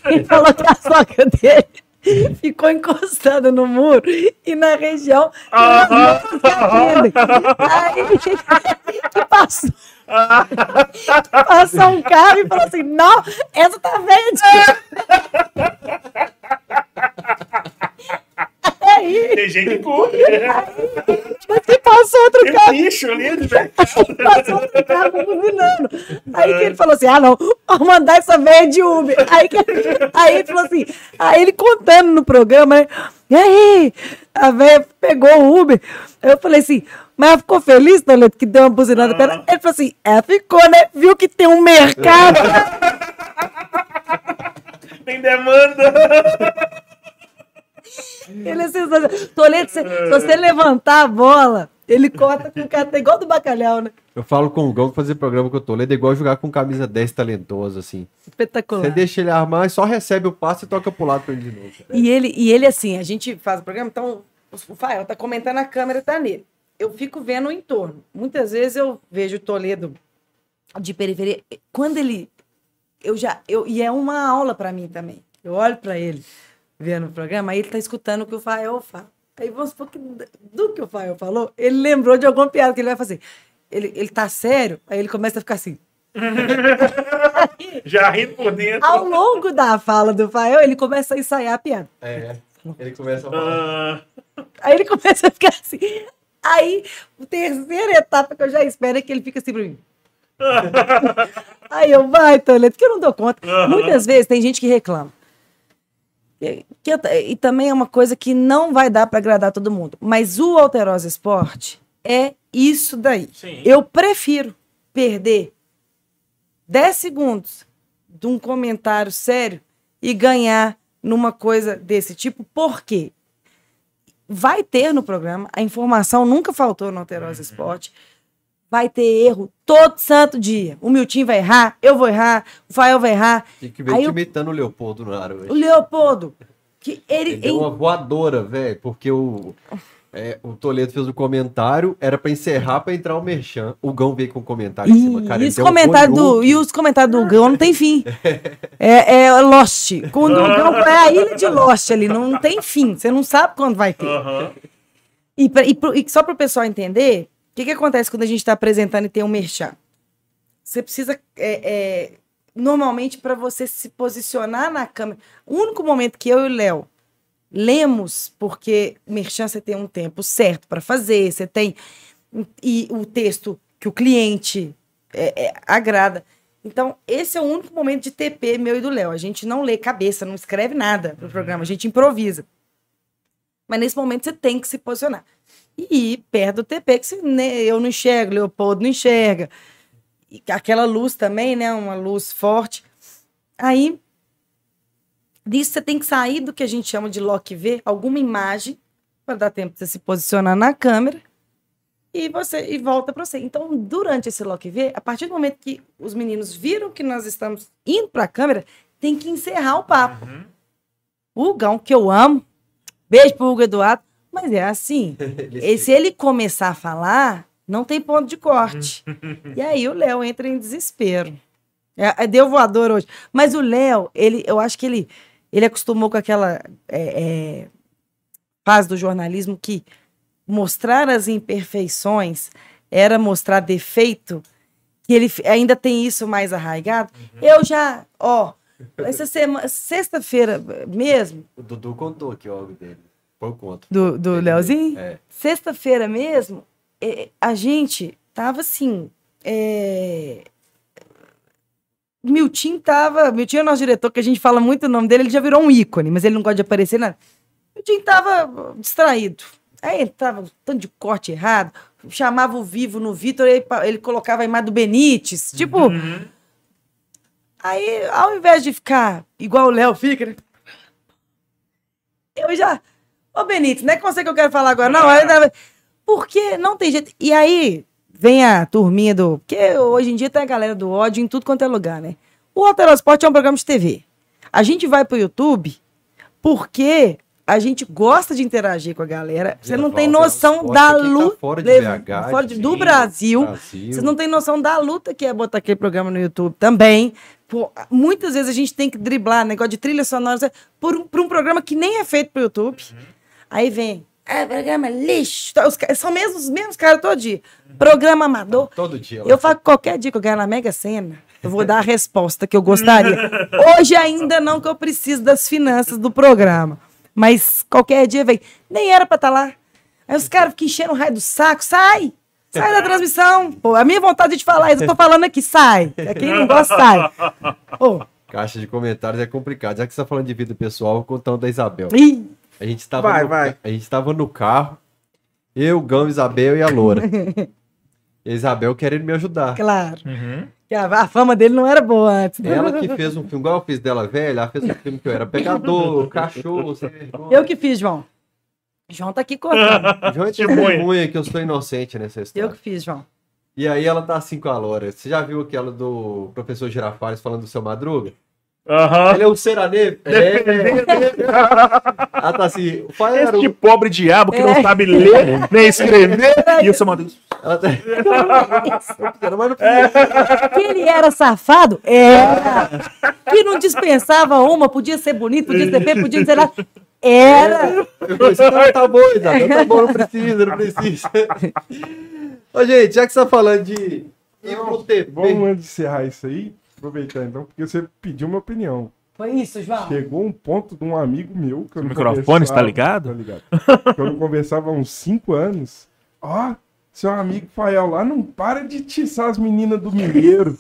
C: ele <laughs> <laughs> falou que a sogra dele ficou encostada no muro e na região. atendem. Aí, <laughs> que passou. Passou um carro e falou assim: não, essa tá verde. Aí,
B: Tem gente que
C: tipo que passou outro
B: Tem
C: carro.
B: bicho ali, velho.
C: Passou outro carro buzinando. Aí que ele falou assim: ah, não, vou mandar essa velha de Uber. Aí, que- aí ele falou assim: aí ele contando no programa, né? E aí, a velha pegou o Uber. Eu falei assim. Mas ela ficou feliz, Toledo, que deu uma buzinada pra ela? Ele falou assim: ela ficou, né? Viu que tem um mercado. <laughs>
B: Tem demanda. <laughs>
C: Ele é sensacional. Toledo, se, se você levantar a bola, ele corta com o cara, tá igual do bacalhau, né?
A: Eu falo com o Gão fazer programa com o Toledo é igual jogar com camisa 10 talentoso, assim.
C: Espetacular.
A: Você deixa ele armar e só recebe o passe e toca pro lado pra ele de novo. cara.
C: E ele, e ele, assim, a gente faz o programa, então o Fael tá comentando a câmera, tá nele. Eu fico vendo o entorno. Muitas vezes eu vejo o Toledo de periferia. Quando ele. Eu já. Eu, e é uma aula pra mim também. Eu olho pra ele vendo o programa, aí ele tá escutando o que o Fael fala. Aí vamos supor que do que o Fael falou, ele lembrou de alguma piada que ele vai fazer. Ele, ele tá sério, aí ele começa a ficar assim. <laughs>
B: Já rindo por dentro.
C: Ao longo da fala do Fael, ele começa a ensaiar a piada.
A: É. Ele começa a falar.
B: Ah,
C: Aí ele começa a ficar assim. Aí, a terceira etapa que eu já espero é que ele fica assim pra mim. <laughs> Aí eu, vai, Toledo, que eu não dou conta. Muitas vezes tem gente que reclama. E, que e também é uma coisa que não vai dar pra agradar todo mundo. Mas o Alterosa Esporte é isso daí.
B: Sim.
C: Eu prefiro perder 10 segundos de um comentário sério e ganhar numa coisa desse tipo. Por quê? Vai ter no programa, a informação nunca faltou no Alterosa Esporte. Vai ter erro todo santo dia. O Miltinho vai errar, eu vou errar, o Fael vai errar.
A: Tem que ver
C: Aí
A: te
C: eu-
A: imitando o Leopoldo ar hoje.
C: O Leopoldo, que ele.
A: Ele deu uma voadora, velho, porque o, é, o Toledo fez o comentário, era pra encerrar pra entrar o Merchan. O Gão veio com o comentário em cima, cara.
C: e, os
A: deu um
C: comentários do, e os comentários do Gão não tem fim. É, é Lost. Quando o Gão é a ilha de Lost ali, não tem fim. Você não sabe quando vai ter.
B: aham.
C: E, pra- e pro- e só para o pessoal entender, o que, que acontece quando a gente está apresentando e tem um merchan? Você precisa. é, é, normalmente, para você se posicionar na câmera. O único momento que eu e o Léo lemos, porque merchan você tem um tempo certo para fazer, você tem. E o texto que o cliente é, é, agrada. Então, esse é o único momento de TP meu e do Léo. A gente não lê cabeça, não escreve nada pro programa, a gente improvisa. Mas nesse momento você tem que se posicionar. E perto do TP, que se, né, eu não enxergo, Leopoldo não enxerga. E aquela luz também, né? Uma luz forte. Aí, disso você tem que sair do que a gente chama de lock V, alguma imagem, para dar tempo de você se posicionar na câmera e você e volta para você. Então, durante esse lock V, a partir do momento que os meninos viram que nós estamos indo para a câmera, tem que encerrar o papo. O Gão, que eu amo, beijo pro Hugo Eduardo, mas é assim. <laughs> E se ele começar a falar, não tem ponto de corte. <laughs> e aí o Léo entra em desespero. É, é, deu voador hoje. Mas o Léo, ele, eu acho que ele, ele acostumou com aquela é, é, fase do jornalismo que mostrar as imperfeições era mostrar defeito, que ele ainda tem isso mais arraigado. Eu já, ó, <laughs> essa semana, sexta-feira mesmo,
A: O Dudu contou aqui algo dele. Por conta.
C: do, do Leozinho,
A: É.
C: sexta-feira mesmo, é, a gente tava assim. É... Milton tava. Milton é o nosso diretor, que a gente fala muito o nome dele, ele já virou um ícone, mas ele não gosta de aparecer nada. Milton tava distraído. Aí ele tava um tanto de corte errado, chamava o vivo no Vitor, ele, ele colocava a imagem do Benítez. Tipo,
B: Uhum.
C: Aí, ao invés de ficar igual o Léo fica, né? Eu já. Ô, Benítez, não é com você que eu quero falar agora, não. Dava- Porque não tem jeito. E aí, vem a turminha do. Porque hoje em dia tem a galera do ódio em tudo quanto é lugar, né? O Alterosport é um programa de TV. A gente vai pro YouTube porque a gente gosta de interagir com a galera. Você não tem noção da
A: tá
C: luta.
A: fora de BH,
C: fora de- do
A: sim,
C: Brasil. Vocês não têm noção da luta que é botar aquele programa no YouTube também. Pô, muitas vezes a gente tem que driblar negócio de trilha sonora por um, por um programa que nem é feito pro YouTube. Aí vem, ah, programa lixo. Ca- são mesmo, os mesmos caras todo dia. Programa amador.
A: Todo dia.
C: Eu falo que qualquer dia que eu ganhar na Mega Sena, eu vou dar a resposta que eu gostaria. <laughs> Hoje ainda não, que eu preciso das finanças do programa. Mas qualquer dia vem. Nem era pra estar lá. Aí os caras ficam enchendo o raio do saco, sai! Sai da transmissão! Pô, a minha vontade de te falar isso, eu tô falando aqui, sai! É Quem não gosta, sai! Ô,
A: Caixa de comentários é complicado. Já que você tá falando de vida pessoal, vou contar da Isabel.
C: ih,
A: A gente tava,
B: Vai,
A: no,
B: vai.
A: A gente tava no carro, eu, Gão, Isabel e a Loura. E <laughs> a Isabel querendo me ajudar.
C: claro.
B: Uhum.
C: Que A a fama dele não era boa antes.
A: Ela que <laughs> fez um filme, igual eu fiz dela velha, ela fez um filme que eu era pegador, <laughs> cachorro, sem vergonha.
C: Eu que fiz, João. João tá aqui contando.
A: João é
B: Testemunha.
A: que eu sou inocente nessa
C: Eu
A: história.
C: que fiz, João.
A: E aí ela tá assim com a Loura. Você já viu aquela do professor Girafales falando do seu Madruga?
B: Aham.
A: Ele é um seraneiro? É. Ela tá assim, o pai era
B: Este
A: o...
B: pobre diabo que não
C: É.
B: sabe ler nem escrever. <laughs> E o seu Madruga.
A: Ela tá... Não precisa.
C: Que ele era safado? Era. Que não dispensava uma, podia ser bonito, podia ser feio, podia ser nada. Era.
A: Eu falei, não, tá bom, Isabel, tá bom, não precisa, não precisa. Ô, gente, já que você tá falando de
D: Vamos encerrar isso aí, aproveitar então, porque você pediu uma opinião.
C: Foi isso, João.
D: Chegou um ponto de um amigo meu que eu
B: O microfone está ligado?
D: Tá ligado. que eu não conversava há uns 5 anos. Ó, seu amigo Fael lá não para de tiçar as meninas do Mineiro.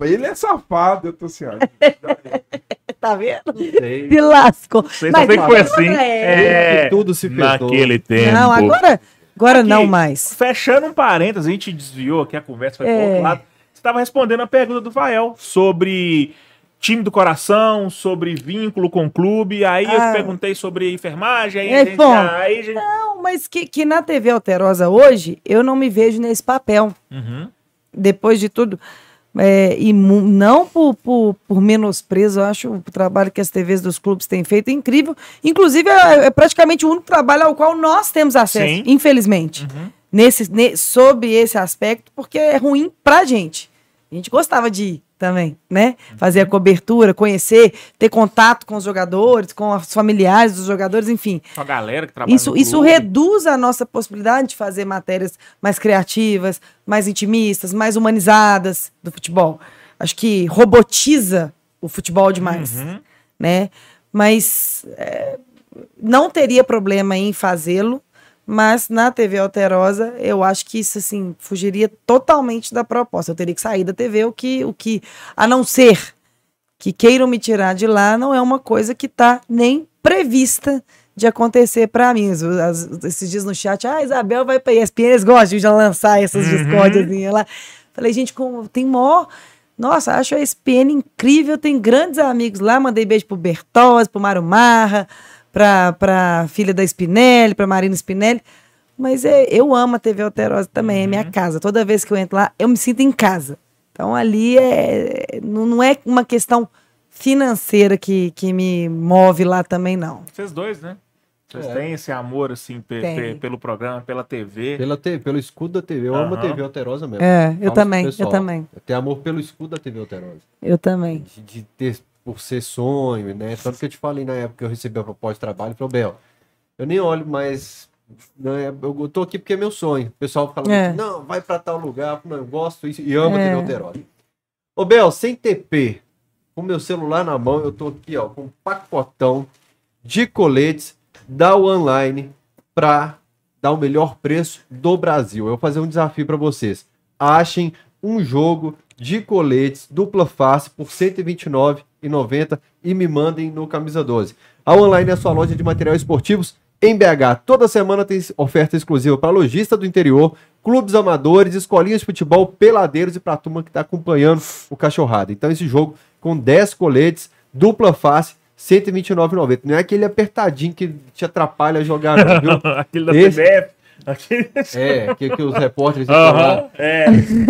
D: Ele é safado, eu tô assim, ó. <laughs>
C: Tá vendo?
A: sei
C: Se lascou.
B: Vocês
C: Mas
B: tem que foi assim.
C: é.
A: que tudo se fez
B: Naquele tempo.
C: Não, agora, agora
B: Aqui,
C: não mais.
B: Fechando um parênteses, a gente desviou aqui a conversa, foi
C: É.
B: pro outro lado. Estava respondendo a pergunta do Fael sobre time do coração, sobre vínculo com o clube. Aí eu
C: Ah.
B: te perguntei sobre enfermagem. Aí,
C: É,
B: gente,
C: bom.
B: aí gente...
C: Não, mas que, que na TV Alterosa hoje, eu não me vejo nesse papel.
B: Uhum.
C: depois de tudo. É, e não por, por, por menosprezo, eu acho o trabalho que as TVs dos clubes têm feito incrível. Inclusive, é, é praticamente o único trabalho ao qual nós temos acesso,
B: Sim.
C: infelizmente.
B: Uhum.
C: Nesse, ne, sob esse aspecto, porque é ruim pra gente. A gente gostava de ir também, né? Fazer a cobertura, conhecer, ter contato com os jogadores, com os familiares dos jogadores, enfim.
B: Com a galera que trabalha
C: Isso, isso reduz a nossa possibilidade de fazer matérias mais criativas, mais intimistas, mais humanizadas do futebol. Acho que robotiza o futebol demais,
B: Uhum.
C: né? Mas é, não teria problema em fazê-lo, mas na TV Alterosa eu acho que isso assim fugiria totalmente da proposta. Eu teria que sair da TV, o que, o que a não ser que queiram me tirar de lá, não é uma coisa que está nem prevista de acontecer para mim. As- esses dias no chat, ah, Isabel vai para ESPN, eles gostam de lançar essas
B: Uhum.
C: discórdias lá. Falei, gente, como tem maior... Nossa, acho a ESPN incrível, tem grandes amigos lá, mandei beijo pro Bertozzi, pro Mário Marra, pra, pra filha da Spinelli, pra Marina Spinelli, mas é, eu amo a TV Alterosa também, é minha casa. Toda vez que eu entro lá, eu me sinto em casa. Então ali é, não não é uma questão financeira que, que me move lá também, não.
B: Vocês dois, né? Vocês
A: É.
B: têm esse amor, assim, pe- pe- pelo programa, pela TV.
A: Pela TV, pelo escudo da TV. Eu amo a. TV Alterosa mesmo.
C: É, eu
A: Falo
C: também, eu também.
A: Eu tenho amor pelo escudo da TV Alterosa.
C: Eu também.
A: De, de ter, por ser sonho, né? Tanto que eu te falei na época que eu recebi a proposta de trabalho, falei, Bel, eu nem olho mais. Né? Eu tô aqui porque é meu sonho. O pessoal fala,
C: É.
A: não, vai pra tal lugar. Não, eu gosto e amo
C: É.
A: Alterosa. Ô, Bel, sem TP, com meu celular na mão, eu tô aqui, ó, com um pacotão de coletes da Online pra dar o melhor preço do Brasil. Eu vou fazer um desafio pra vocês. Achem um jogo de coletes dupla face por R$ 129,90 e me mandem no Camisa 12. A Online é a sua loja de materiais esportivos em BH. Toda semana tem oferta exclusiva para lojista do interior, clubes amadores, escolinhas de futebol, peladeiros e para a turma que está acompanhando o cachorrada. Então esse jogo com 10 coletes, dupla face, R$ 129,90. Não é aquele apertadinho que te atrapalha a jogar, não, viu? <laughs>
B: Aquele da
A: Esse-
B: CBF. Aquele...
A: É, que, que os repórteres lá,
B: Aham, é.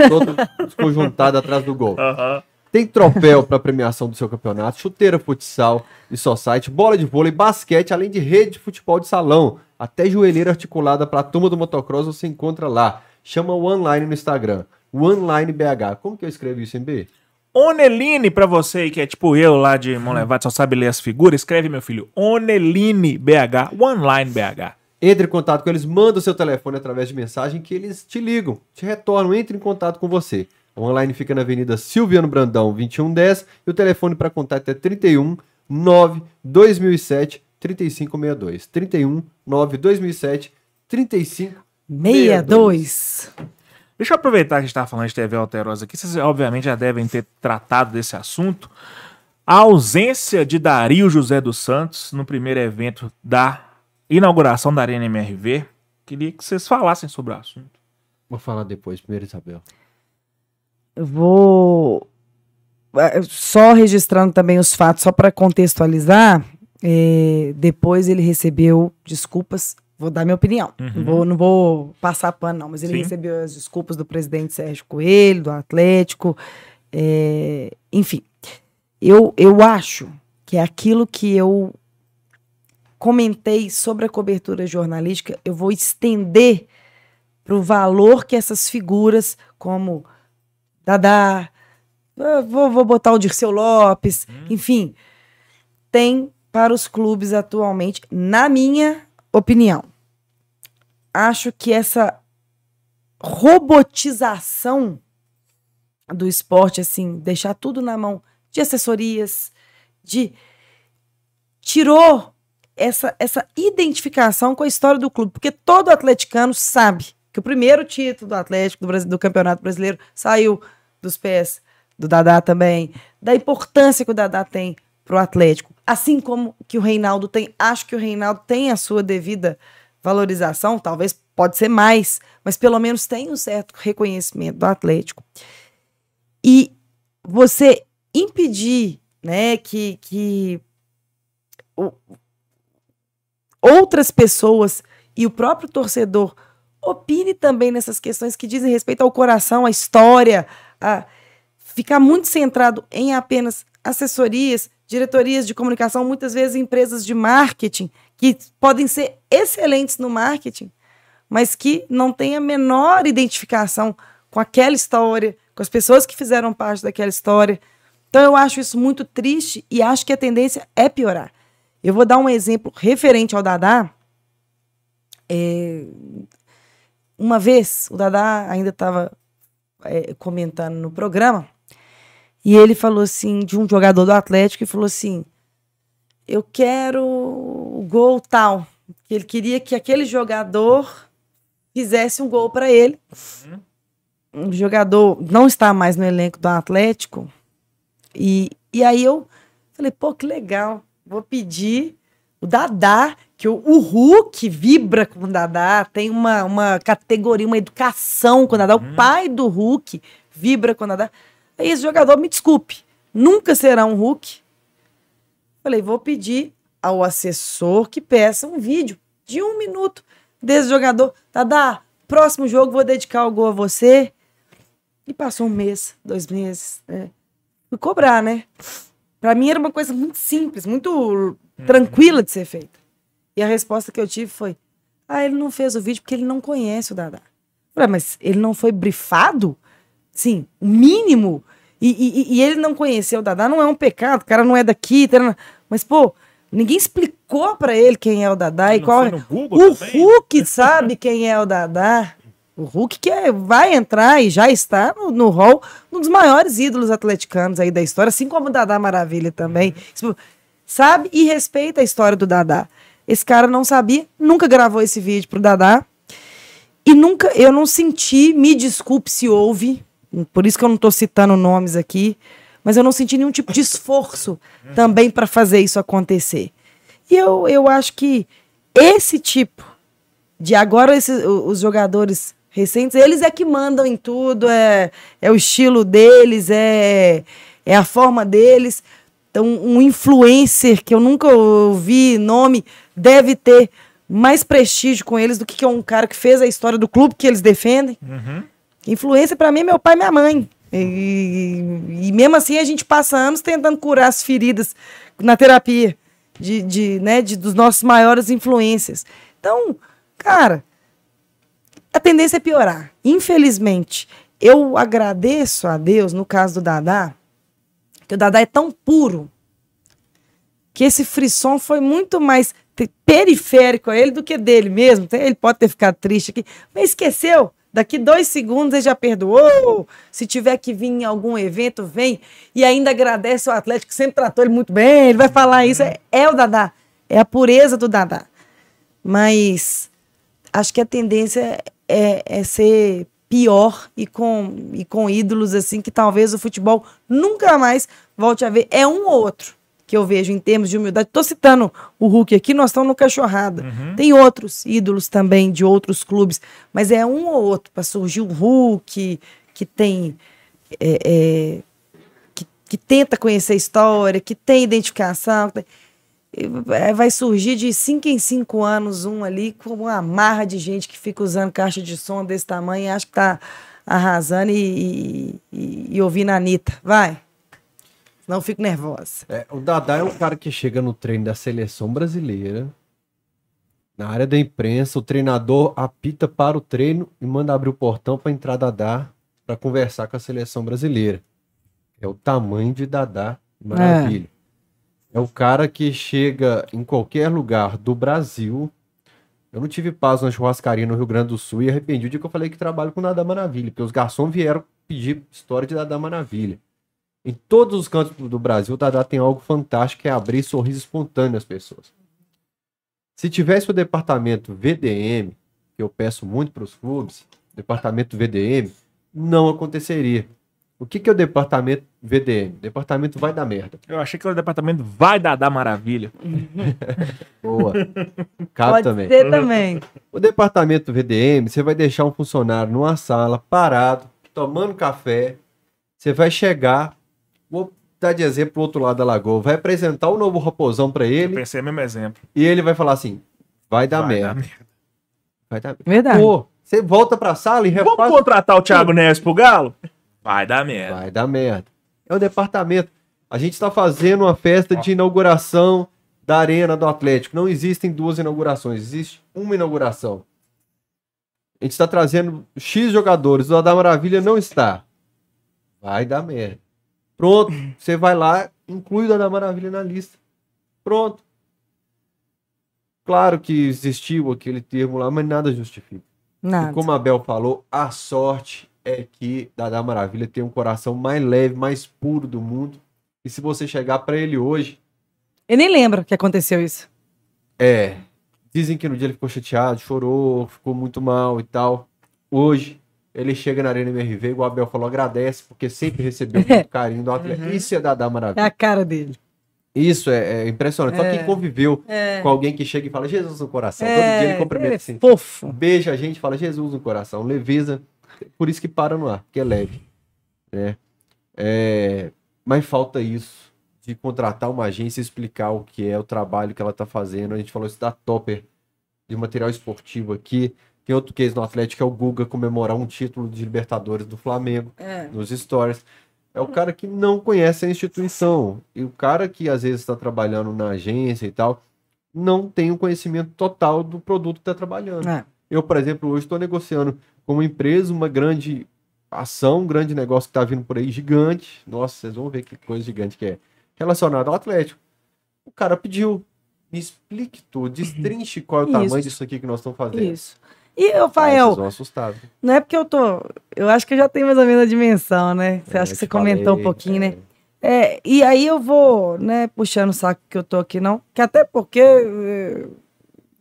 A: todo desconjuntado atrás do gol.
B: Aham.
A: Tem troféu para premiação do seu campeonato, chuteira futsal e só site, bola de vôlei, basquete, além de rede de futebol de salão. Até joelheira articulada para a turma do motocross você encontra lá. Chama o Online no Instagram. Online BH. Como que eu escrevo isso em B?
B: Oneline pra você que é tipo eu lá de Mão Levada, só sabe ler as figuras, escreve meu filho. Oneline BH, Online BH.
A: Entre em contato com eles, manda o seu telefone através de mensagem que eles te ligam, te retornam, entre em contato com você. O online fica na Avenida Silviano Brandão, 2110, e o telefone para contato é 31 9 2007 3562. 31 9 2007 35
C: 62.
B: Deixa eu aproveitar que a gente estava falando de TV alterosa aqui. Vocês, obviamente, já devem ter tratado desse assunto. A ausência de Dario José dos Santos no primeiro evento da inauguração da Arena MRV. Queria que vocês falassem sobre o assunto.
A: Vou falar depois, primeiro Isabel.
C: Eu vou eh, só registrando também os fatos, só para contextualizar. eh, depois ele recebeu desculpas. Vou dar minha opinião. Não, vou, não vou passar pano, não, mas ele
B: Sim.
C: recebeu as desculpas do presidente Sérgio Coelho, do Atlético. eh, enfim, eu, eu acho que é aquilo que eu comentei sobre a cobertura jornalística, eu vou estender para o valor que essas figuras, como Dadá, ah, vou, vou botar o Dirceu Lopes, enfim, tem para os clubes atualmente, na minha opinião. Acho que essa robotização do esporte, assim, deixar tudo na mão de assessorias, de tirou essa, essa identificação com a história do clube, porque todo atleticano sabe que o primeiro título do Atlético do, Brasi- do Campeonato Brasileiro saiu dos pés do Dadá também, da importância que o Dadá tem para o Atlético, assim como que o Reinaldo tem. Acho que o Reinaldo tem a sua devida valorização, talvez pode ser mais, mas pelo menos tem um certo reconhecimento do Atlético. E você impedir, né, que, que outras pessoas e o próprio torcedor opine também nessas questões que dizem respeito ao coração, à história, a ficar muito centrado em apenas assessorias, diretorias de comunicação, muitas vezes empresas de marketing, que podem ser excelentes no marketing, mas que não têm a menor identificação com aquela história, com as pessoas que fizeram parte daquela história. Então eu acho isso muito triste e acho que a tendência é piorar. Eu vou dar um exemplo referente ao Dadá. É, uma vez, o Dadá ainda estava comentando no programa, e ele falou assim, de um jogador do Atlético, e falou assim: Eu quero o gol tal. Que ele queria que aquele jogador fizesse um gol para ele. Um jogador não está mais no elenco do Atlético. E, e aí eu falei, pô, que legal. Vou pedir o Dadá, que o, o Hulk vibra com o Dadá, tem uma, uma categoria, uma educação com o Dadá. O pai do Hulk vibra com o Dadá. Aí esse jogador, me desculpe, nunca será um Hulk. Falei, vou pedir ao assessor que peça um vídeo de um minuto desse jogador. Dadá, próximo jogo vou dedicar o gol a você. E passou um mês, dois meses, né? Fui cobrar, né? Pra mim era uma coisa muito simples, muito tranquila de ser feita. E a resposta que eu tive foi: Ah, ele não fez o vídeo porque ele não conhece o Dadá. Falei, mas ele não foi brifado? Sim, o mínimo. E, e- e ele não conheceu o Dadá não é um pecado, o cara não é daqui. tá, Mas, pô, ninguém explicou pra ele quem é o Dadá e
B: Não
C: qual é. O
B: também?
C: Hulk sabe quem é o Dadá. O Hulk que é- vai entrar e já está no, no hall, um dos maiores ídolos atleticanos aí da história, assim como o Dadá Maravilha também. Isso, Sabe e respeita a história do Dadá. Esse cara não sabia, nunca gravou esse vídeo pro Dadá. E nunca, eu não senti, me desculpe se houve, por isso que eu não tô citando nomes aqui, mas eu não senti nenhum tipo de esforço também para fazer isso acontecer. E eu, eu acho que esse tipo de agora esses, os jogadores recentes, eles é que mandam em tudo, é, é o estilo deles, é, é a forma deles. Então, um influencer que eu nunca ouvi nome deve ter mais prestígio com eles do que um cara que fez a história do clube que eles defendem. Influência para mim é meu pai e minha mãe. E, e mesmo assim a gente passa anos tentando curar as feridas na terapia de, de, né, de, dos nossos maiores influências. Então, cara, a tendência é piorar. Infelizmente, eu agradeço a Deus, no caso do Dadá, que o Dadá é tão puro que esse frisson foi muito mais periférico a ele do que dele mesmo. Tem- Ele pode ter ficado triste aqui, mas esqueceu. Daqui dois segundos ele já perdoou. Se tiver que vir em algum evento, vem. E ainda agradece o Atlético, que sempre tratou ele muito bem. Ele vai falar isso. É, é o Dadá. É a pureza do Dadá. Mas acho que a tendência é, é ser pior e com, e com ídolos assim que talvez o futebol nunca mais volte a ver. É um ou outro que eu vejo em termos de humildade. Estou citando o Hulk aqui, nós estamos no Cachorrada.
B: Uhum.
C: Tem outros ídolos também de outros clubes, mas é um ou outro para surgir o Hulk, que tem. é, é, que, que tenta conhecer a história, que tem identificação. que tem- vai surgir de cinco em cinco anos um ali com uma marra de gente que fica usando caixa de som desse tamanho e acha que tá arrasando e, e, e ouvindo a Anitta. Vai. Senão eu fico nervosa.
A: É, o Dadá é um cara que chega no treino da seleção brasileira. Na área da imprensa, o treinador apita para o treino e manda abrir o portão para entrar Dadá para conversar com a seleção brasileira. É o tamanho de Dadá, maravilha. É. o cara que chega em qualquer lugar do Brasil. Eu não tive paz na churrascaria no Rio Grande do Sul e arrependi dia que eu falei que trabalho com Dadá Maravilha, porque os garçons vieram pedir história de Dadá Maravilha. Em todos os cantos do Brasil, o Dadá tem algo fantástico que é abrir sorriso espontâneo às pessoas. Se tivesse o departamento VDM, que eu peço muito para os clubes, departamento VDM, não aconteceria. O que, que é o departamento VDM? Departamento vai dar merda.
B: Eu achei que o departamento vai dar, dar maravilha. <laughs>
A: Boa. Cabe
C: Pode
A: também.
C: ser também.
A: O departamento VDM, você vai deixar um funcionário numa sala, parado, tomando café. Você vai chegar, vou dar de exemplo pro outro lado da lagoa, vai apresentar o novo raposão para
B: Eu
A: ele
B: pensei o mesmo exemplo.
A: e ele vai falar assim: vai dar
B: Vai
A: merda.
B: dar merda.
A: Vai dar merda.
C: Verdade.
A: Pô, você volta pra sala e
B: Vamos
A: repassa.
B: contratar o Thiago Neves pro Galo? Vai dar merda.
A: Vai dar merda. É o departamento. A gente está fazendo uma festa de inauguração da Arena do Atlético. Não existem duas inaugurações, existe uma inauguração. A gente está trazendo X jogadores, o da Maravilha não está. Vai dar merda. Pronto, você vai lá, inclui o da Maravilha na lista. Pronto. Claro que existiu aquele termo lá, mas nada justifica. E
C: Nada.
A: como a Bel falou, a sorte é que Dadá Maravilha tem um coração mais leve, mais puro do mundo. E se você chegar pra ele hoje,
C: Eu nem lembro que aconteceu isso.
A: é. Dizem que no dia ele ficou chateado, chorou, ficou muito mal e tal. Hoje, ele chega na Arena MRV, igual a Bel falou, agradece, porque sempre recebeu <laughs> muito carinho do atleta. Isso é Dadá
C: É
A: Maravilha.
C: a cara dele.
A: Isso é, é impressionante. Só
C: É.
A: quem conviveu
C: É.
A: com alguém que chega e fala Jesus no coração. Todo
C: É,
A: dia ele cumprimenta
C: é
A: assim.
C: fofo.
A: beija a gente e fala Jesus no coração. Leveza, por isso que para no ar, porque é leve. Né? É, mas falta isso, de contratar uma agência e explicar o que é o trabalho que ela está fazendo. A gente falou isso da Topper, de material esportivo aqui. Tem outro case no Atlético, que é o Guga comemorar um título de Libertadores do Flamengo
C: É.
A: nos stories. É o cara que não conhece a instituição. E o cara que às vezes está trabalhando na agência e tal, não tem o conhecimento total do produto que está trabalhando.
C: É.
A: Eu, por exemplo, hoje estou negociando com uma empresa uma grande ação, um grande negócio que está vindo por aí, gigante. Nossa, vocês vão ver que coisa gigante que é. Relacionado ao Atlético. O cara pediu, me explique tudo, destrinche qual é o
C: Isso.
A: tamanho disso aqui que nós estamos fazendo.
C: Isso. E, ô,
A: Aí
C: Fael,
A: vocês vão assustados.
C: não é porque eu tô. Eu acho que eu já tenho mais ou menos a dimensão, né? Você
A: É,
C: acha que você
A: te
C: comentou um
A: falei,
C: pouquinho,
A: é.
C: né? É, e aí eu vou, né, puxando o saco que eu tô aqui, não. Que até porque eh,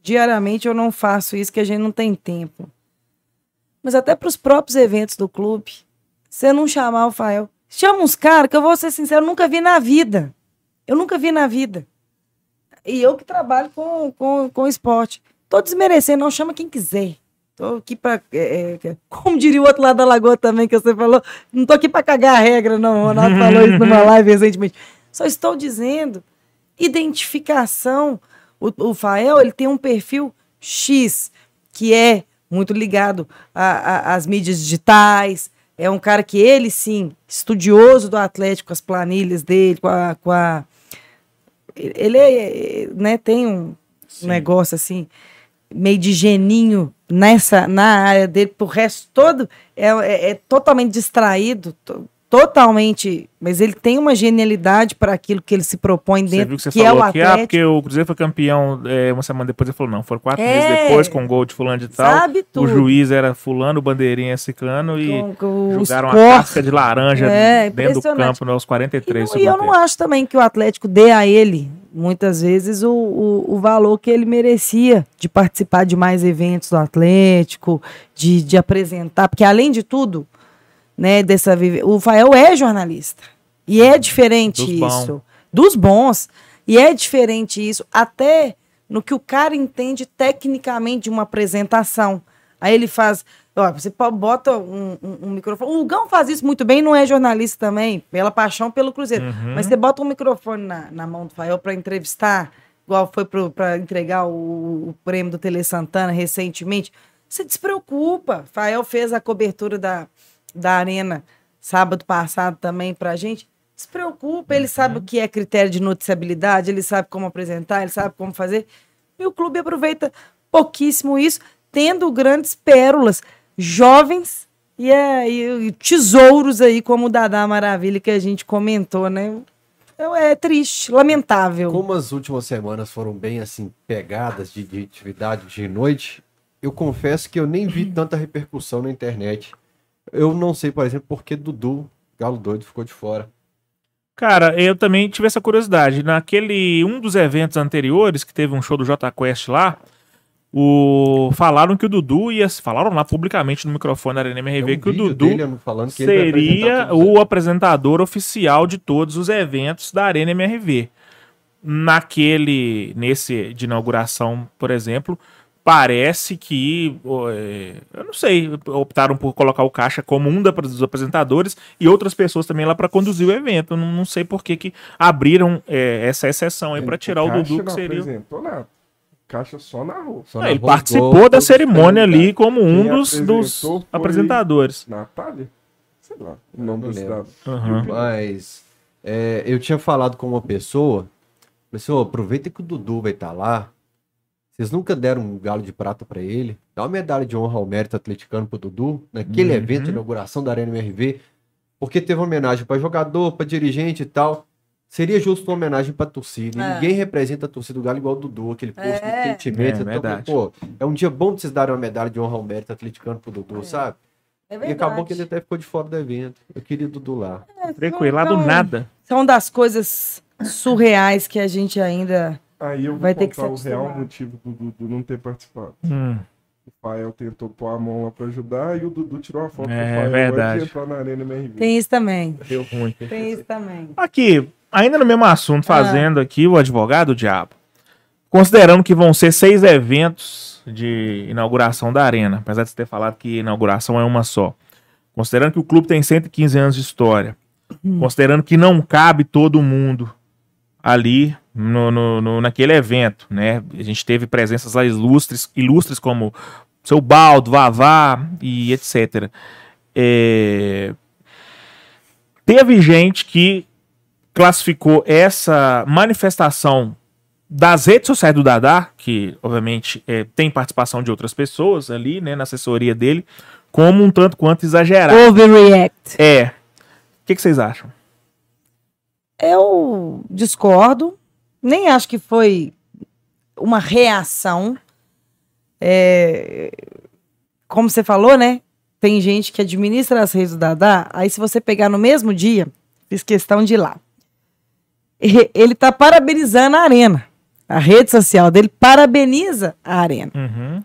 C: diariamente eu não faço isso, que a gente não tem tempo. Mas até para os próprios eventos do clube, você não chamar o Fael. Chama uns caras que eu vou ser sincero, eu nunca vi na vida. Eu nunca vi na vida. E eu que trabalho com, com, com esporte. Tô desmerecendo, não chama quem quiser. Tô aqui pra. é, é, como diria o outro lado da lagoa também, que você falou, não tô aqui pra cagar a regra, não. O Ronaldo falou isso numa <laughs> live recentemente. Só estou dizendo identificação. O, o Fael, ele tem um perfil X, que é muito ligado às mídias digitais. É um cara que ele, sim, estudioso do Atlético, as planilhas dele, com a. Com a ele é, né, tem um negócio assim, meio de geninho nessa, na área dele, pro resto todo é, é- é totalmente distraído, to- totalmente, mas ele tem uma genialidade para aquilo que ele se propõe
B: Você
C: dentro,
B: viu que você
C: que é
B: falou
C: o
B: aqui, ah,
C: Atlético,
B: porque o Cruzeiro foi campeão é, uma semana depois. Ele falou, não, foram quatro
C: É.
B: meses depois, com gol de fulano de tal.
C: sabe
B: O
C: tudo.
B: juiz era fulano, o bandeirinha é ciclano e
C: Com-
B: jogaram uma
C: cortes.
B: casca de laranja
C: É,
B: dentro do campo aos
C: E,
B: 43
C: não- e eu não acho também que o Atlético dê a ele muitas vezes o, o, o valor que ele merecia de participar de mais eventos do Atlético, de, de apresentar, porque além de tudo, né, dessa o Fael é jornalista. E é diferente
B: Dos
C: isso. Dos bons. E é diferente isso, até no que o cara entende tecnicamente de uma apresentação. Aí ele faz. Ó, você bota um, um- um microfone. O Lugão faz isso muito bem, não é jornalista também, pela paixão pelo Cruzeiro. Mas você bota um microfone na, na mão do Fael para entrevistar, igual foi para entregar o, o prêmio do Tele Santana recentemente. Você despreocupa. Fael fez a cobertura da, da Arena sábado passado também pra gente. Se preocupa, ele sabe o que é critério de noticiabilidade, ele sabe como apresentar, ele sabe como fazer. E o clube aproveita pouquíssimo isso, tendo grandes pérolas, jovens e, é, e- e tesouros aí, como o Dadá Maravilha que a gente comentou, né? É, é triste, lamentável.
A: Como as últimas semanas foram bem assim, pegadas de, de atividade de noite, eu confesso que eu nem vi tanta repercussão na internet. Eu não sei, por exemplo, por que Dudu, Galo Doido, ficou de fora.
B: Cara, eu também tive essa curiosidade. Naquele um dos eventos anteriores, que teve um show do J Quest lá, o falaram que o Dudu ia. Falaram lá publicamente no microfone da Arena MRV
A: um
B: que o Dudu
A: dele que
B: seria
A: apresentar
B: o apresentador oficial de todos os eventos da Arena MRV. Naquele, nesse de inauguração, por exemplo, parece que, é, eu não sei, optaram por colocar o Caixa como um da- dos apresentadores e outras pessoas também lá para conduzir o evento. Não, não sei por que, que abriram é, essa exceção aí para tirar o
D: Caixa
B: Dudu, que
D: não
B: seria.
D: apresentou nada. Caixa só narrou.
A: Só
B: Não,
A: na
B: ele
A: Rose
B: participou
A: Gold,
B: da cerimônia ali como um
D: Quem
B: dos, dos apresentadores.
D: Natália? Sei lá. O nome cidade.
B: Aham.
A: Mas é, eu tinha falado com uma pessoa, pessoa, aproveita que o Dudu vai estar lá. Vocês nunca deram um galo de prata pra ele? Dá uma medalha de honra ao mérito atleticano pro Dudu, naquele
B: Uhum.
A: evento de inauguração da Arena MRV, porque teve uma homenagem pra jogador, pra dirigente e tal. Seria justo uma homenagem pra torcida. E
C: É.
A: Ninguém representa a torcida do Galo igual o Dudu, aquele posto
C: É.
A: de sentimentos.
B: É,
A: Então,
B: verdade.
A: pô, é um dia bom de vocês darem uma medalha de honra ao mérito atleticano pro Dudu, sabe?
C: É
A: E acabou que ele até ficou de fora do evento. Eu queria o Dudu lá.
B: Tranquilo, lá do
C: Então,
B: nada.
C: São das coisas surreais que a gente ainda.
D: Aí eu vou
C: Vai ter que
D: contar o real motivo do Dudu não ter participado.
B: Hum.
D: O Fael tentou pôr a mão lá pra ajudar e o Dudu tirou a foto
B: É,
D: do Fael
B: verdade.
D: antes de entrar na Arena MRV.
C: Tem isso também.
B: Deu ruim.
C: Tem isso também.
B: Aqui, ainda no mesmo
C: Ah.
B: assunto, fazendo aqui o advogado do diabo. Considerando que vão ser seis eventos de inauguração da arena, apesar de você ter falado que inauguração é uma só. Considerando que o clube tem 115 anos de história.
C: Hum.
B: Considerando que não cabe todo mundo ali no, no- no- naquele evento, né? A gente teve presenças lá ilustres, ilustres como seu Baldo, Vavá e etc. É, Teve gente que classificou essa manifestação das redes sociais do Dadá, que obviamente é, tem participação de outras pessoas ali, né, na assessoria dele, como um tanto quanto exagerado.
C: Overreact.
B: É. O que, que vocês acham?
C: Eu discordo. Nem acho que foi uma reação. É, Como você falou, né? Tem gente que administra as redes do Dadá. Aí, se você pegar no mesmo dia, fiz questão de ir lá. Ele tá parabenizando a Arena. A rede social dele parabeniza a Arena.
B: Uhum,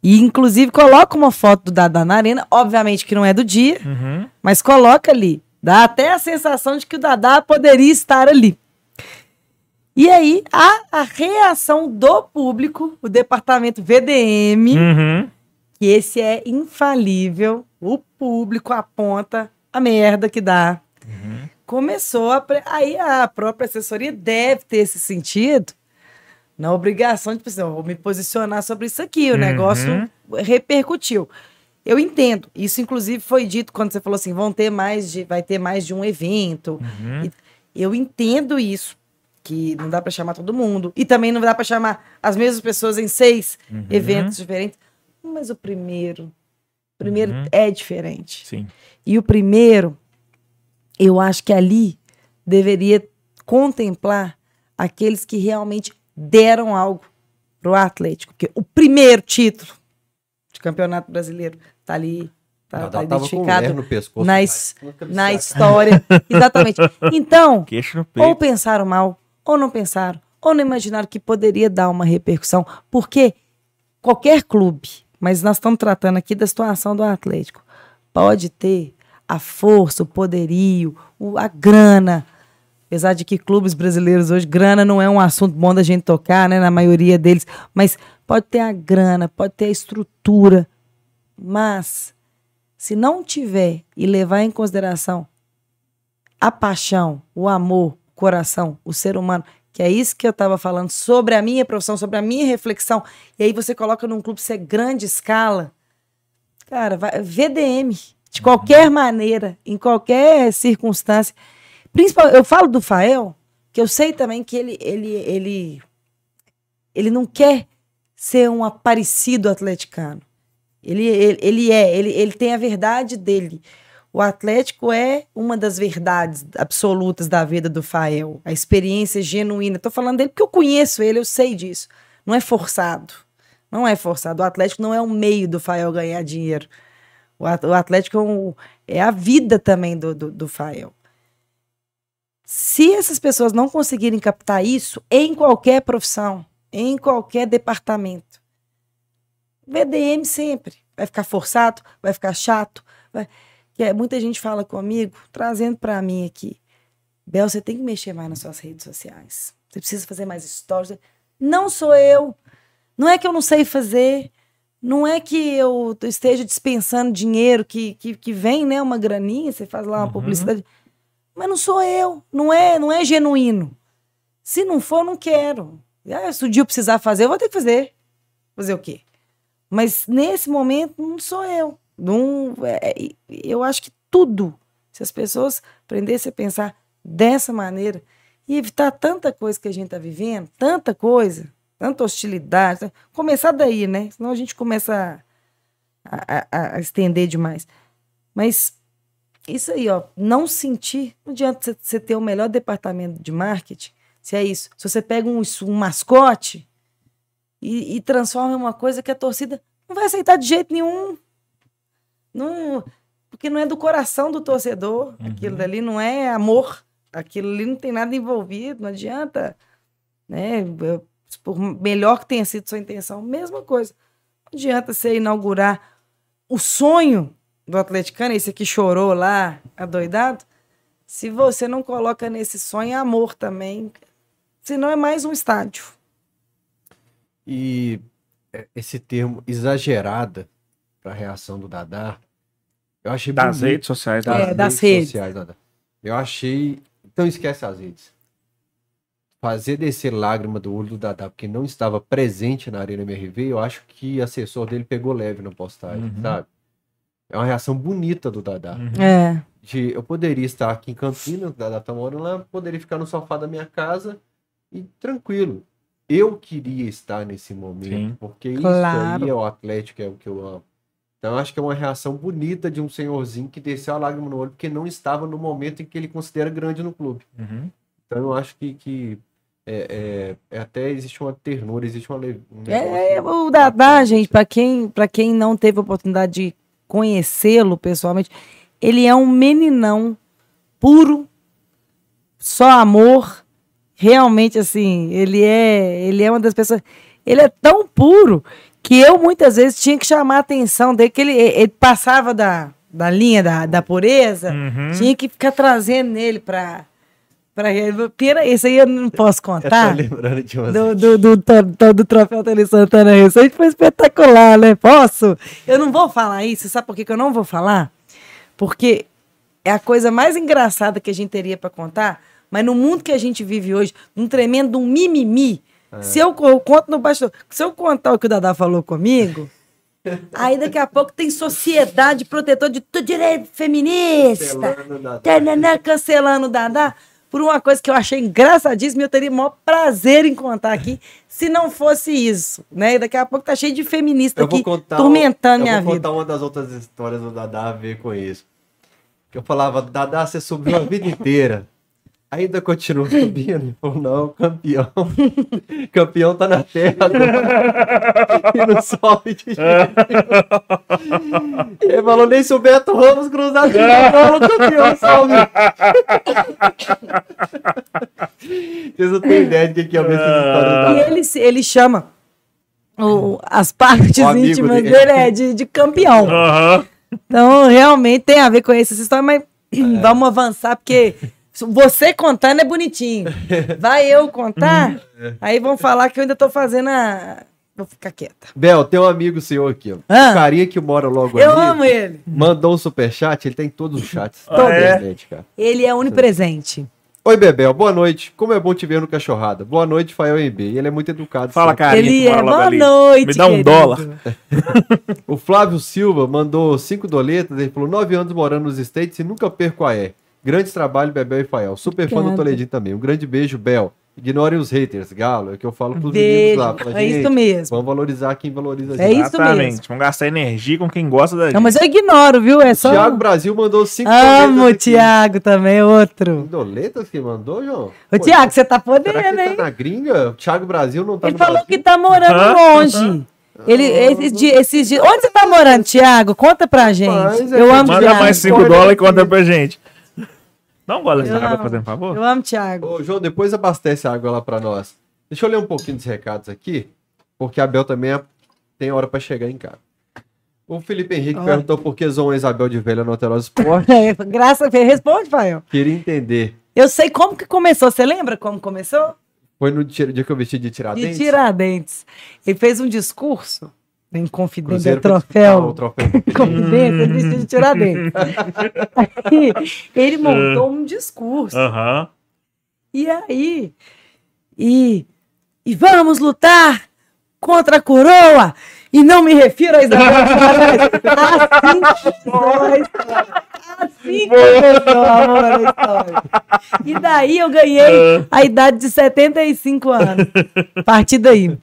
C: E, inclusive, coloca uma foto do Dadá na Arena. Obviamente que não é do dia,
B: uhum.
C: mas coloca ali. Dá até a sensação de que o Dadá poderia estar ali. E aí, a, a reação do público, o departamento VDM,
B: Uhum.
C: que esse é infalível, o público aponta a merda que dá. Começou a. Aí a própria assessoria deve ter esse sentido na obrigação de, assim, "Ó, vou me posicionar sobre isso aqui. O
B: Uhum.
C: negócio repercutiu. Eu entendo. Isso, inclusive, foi dito quando você falou assim: vão ter mais de, vai ter mais de um evento.
B: Uhum.
C: Eu entendo isso. Que não dá para chamar todo mundo. E também não dá para chamar as mesmas pessoas em seis
B: Uhum.
C: eventos diferentes. Mas o primeiro. O primeiro
B: Uhum.
C: é diferente.
B: Sim.
C: E o primeiro, eu acho que ali deveria contemplar aqueles que realmente deram algo pro Atlético. Porque o primeiro título de campeonato brasileiro tá ali, tá, tá identificado
A: no pescoço.
C: na,
A: me
C: na história. <laughs> Exatamente. Então, ou pensaram mal, ou não pensaram, ou não imaginaram que poderia dar uma repercussão, porque qualquer clube, mas nós estamos tratando aqui da situação do Atlético, pode ter a força, o poderio, a grana. Apesar de que clubes brasileiros hoje, grana não é um assunto bom da gente tocar, né, na maioria deles, mas pode ter a grana, pode ter a estrutura, mas se não tiver e levar em consideração a paixão, o amor, coração, o ser humano, que é isso que eu estava falando sobre a minha profissão, sobre a minha reflexão, e aí você coloca num clube ser grande escala, cara, vai, VDM, de qualquer maneira, em qualquer circunstância. Principal, eu falo do Fael, que eu sei também que ele, ele, ele, ele não quer ser um aparecido atleticano. Ele, ele, ele é, ele, ele tem a verdade dele. O Atlético é uma das verdades absolutas da vida do Fael, a experiência genuína. Estou falando dele porque eu conheço ele, eu sei disso. Não é forçado. Não é forçado. O Atlético não é um meio do Fael ganhar dinheiro. O At- o Atlético é, é a vida também do, do, do Fael. Se essas pessoas não conseguirem captar isso em qualquer profissão, em qualquer departamento, VDM sempre. Vai ficar forçado, vai ficar chato. vai- que é, muita gente fala comigo, trazendo para mim aqui. Bel, você tem que mexer mais nas suas redes sociais. Você precisa fazer mais stories. Não sou eu. Não é que eu não sei fazer. Não é que eu esteja dispensando dinheiro que, que, que vem, né? Uma graninha, você faz lá uma
B: Uhum.
C: publicidade. Mas não sou eu. Não é, não é genuíno. Se não for, não quero. Ah, se o dia eu precisar fazer, eu vou ter que fazer. Fazer o quê? Mas nesse momento, não sou eu. Não, é, é, eu acho que tudo, se as pessoas aprendessem a pensar dessa maneira e evitar tanta coisa que a gente está vivendo, tanta coisa, tanta hostilidade, tá? começar daí, né? Senão a gente começa a, a- a estender demais. Mas isso aí, ó, não sentir, não adianta você ter o melhor departamento de marketing, se é isso. Se você pega um, um mascote e, e transforma em uma coisa que a torcida não vai aceitar de jeito nenhum. Não, porque não é do coração do torcedor. Aquilo dali não é amor. Aquilo ali não tem nada envolvido. Não adianta. Né? Por melhor que tenha sido sua intenção, mesma coisa. Não adianta você inaugurar o sonho do atleticano, esse que chorou lá, adoidado, se você não coloca nesse sonho amor também. Senão é mais um estádio.
A: E é, esse termo exagerada para a reação do Dadá, eu achei
B: Das
A: bonito.
B: redes sociais.
A: das,
B: né?
C: É, das redes.
A: sociais, Dadá. Eu achei. Então esquece as redes. Fazer descer lágrima do olho do Dadá, porque não estava presente na Arena MRV, eu acho que o assessor dele pegou leve na postagem,
B: Uhum.
A: sabe? É uma reação bonita do Dadá.
B: Uhum.
C: É.
A: de eu poderia estar aqui em Campinas, da data morando lá, poderia ficar no sofá da minha casa e tranquilo. Eu queria estar nesse momento,
B: Sim.
A: porque isso
C: Claro.
A: aí é o Atlético, é o que eu amo. Então eu acho que é uma reação bonita de um senhorzinho que desceu a lágrima no olho porque não estava no momento em que ele considera grande no clube.
B: Uhum.
A: Então eu acho que, que é, é- é até existe uma ternura, existe uma le- um
C: É,
A: negócio
C: o Dadá, gente, para quem, pra quem não teve a oportunidade de conhecê-lo pessoalmente, ele é um meninão puro, só amor. Realmente, assim, ele é, ele é uma das pessoas. Ele é tão puro que eu muitas vezes tinha que chamar a atenção dele, que ele, ele passava da, da linha da, da pureza,
B: Uhum.
C: tinha que ficar trazendo nele pra. pra pena, esse aí eu não posso
A: Eu tô
C: contar
A: lembrando de umas
C: do, do, do, do, do troféu Tele Santana recente foi espetacular, né? Posso? Eu não vou falar isso, sabe por que, que eu não vou falar? Porque é a coisa mais engraçada que a gente teria para contar, mas no mundo que a gente vive hoje, num tremendo um mimimi, se eu, eu conto no bastidor, se eu contar o que o Dadá falou comigo, <laughs> aí daqui a pouco tem sociedade protetora de tudo direito feminista,
A: Cancelando o Dadá.
C: Tananã, cancelando o Dadá por uma coisa que eu achei engraçadíssima e eu teria o maior prazer em contar aqui se não fosse isso, né? E daqui a pouco tá cheio de feminista
A: Eu vou
C: aqui tormentando
A: eu
C: minha
A: vou
C: vida.
A: contar uma das outras histórias do Dadá a ver com isso. Que eu falava, Dadá, você subiu a vida inteira Ainda continua subindo? Ele falou, não, campeão. <laughs> campeão tá na terra agora. e não sobe de jeito. Ele falou, nem se o Beto Ramos cruzar de bola, o campeão sobe. <laughs> Vocês não têm ideia de que que é o mesmo história
C: E ele, ele chama o- as partes
A: O
C: íntimas
A: dele.
C: dele é de, de campeão.
B: Aham.
C: Então, realmente tem a ver com essa história, mas
A: É. <clears throat>
C: vamos avançar, porque você contando é bonitinho. <laughs> Vai eu contar,
A: É.
C: aí vão falar que eu ainda tô fazendo a. Vou ficar quieta.
A: Bel, tem um amigo seu aqui, ó.
C: Ah.
A: O carinha que mora logo
C: Eu
A: ali.
C: amo ele.
A: Mandou um superchat, ele tem todos os chats.
B: Ah, é?
A: Todos, cara.
C: Ele é onipresente.
A: Oi, Bebel, boa noite. Como é bom te ver no Cachorrada. Boa noite, Fael MB. Ele é muito educado.
B: Fala, carinha.
C: ele é. Boa
B: ali.
C: noite.
B: Me dá um
C: querido.
B: dólar. <laughs>
A: O Flávio Silva mandou cinco doletas. Ele falou: nove anos morando nos States e nunca perco a E. Grande trabalho, Bebel e Fael. Super fã do
C: Obrigada.
A: Toledinho também. Um grande beijo, Bel. Ignorem os haters, Galo. É o que eu falo pros
C: Beijo.
A: meninos lá. Fala,
C: É isso
A: "Gente,
C: mesmo.
A: Vamos valorizar quem valoriza a
C: É
A: gente.
C: isso
B: Exatamente.
C: mesmo.
B: Vamos gastar energia com quem gosta da gente.
C: Não, mas eu ignoro, viu? É só.
A: Thiago Brasil mandou cinco
C: Amo o
A: aqui.
C: Thiago também, outro.
A: Doletas que mandou, João?
C: Ô,
A: Pô,
C: Thiago, você tá
A: Será que
C: podendo,
A: ele
C: hein?
A: tá na gringa? O Thiago Brasil não tá
C: Ele
A: no
C: falou
A: Brasil?
C: que tá morando longe. Ele, esses, dias, esses dias. Onde você tá morando, Thiago? Conta pra gente.
A: Rapaz, é
C: eu
A: que-
C: amo
B: Manda
C: Thiago.
B: mais 5
A: Corre
B: dólares e conta pra gente. Dá um gole dessa água,
C: amo.
B: fazendo favor.
C: Eu amo Thiago.
A: Ô, João, depois abastece a água lá pra nós. Deixa eu ler um pouquinho dos recados aqui, porque a Bel também é- tem hora pra chegar em casa. O Felipe Henrique perguntou por que João e Isabel de Velha no Alterosa Esporte. <laughs>
C: É, Graças a Deus. Responde, Fael.
A: Queria entender.
C: Eu sei como que começou. Você lembra como começou?
A: Foi no dia que eu vesti de
C: De
A: Tiradentes?
C: Tiradentes. Ele fez um discurso em Confidência,
A: foi
C: troféu.
A: troféu. <laughs>
C: Confidência, ele vestiu de Tiradentes. Aí, ele montou um discurso.
B: Aham.
C: E aí? E, e vamos lutar contra a coroa. E não me refiro a Isabel Assim começou a história. Assim começou a amor da história. E daí eu ganhei a idade de 75 anos. A partir daí.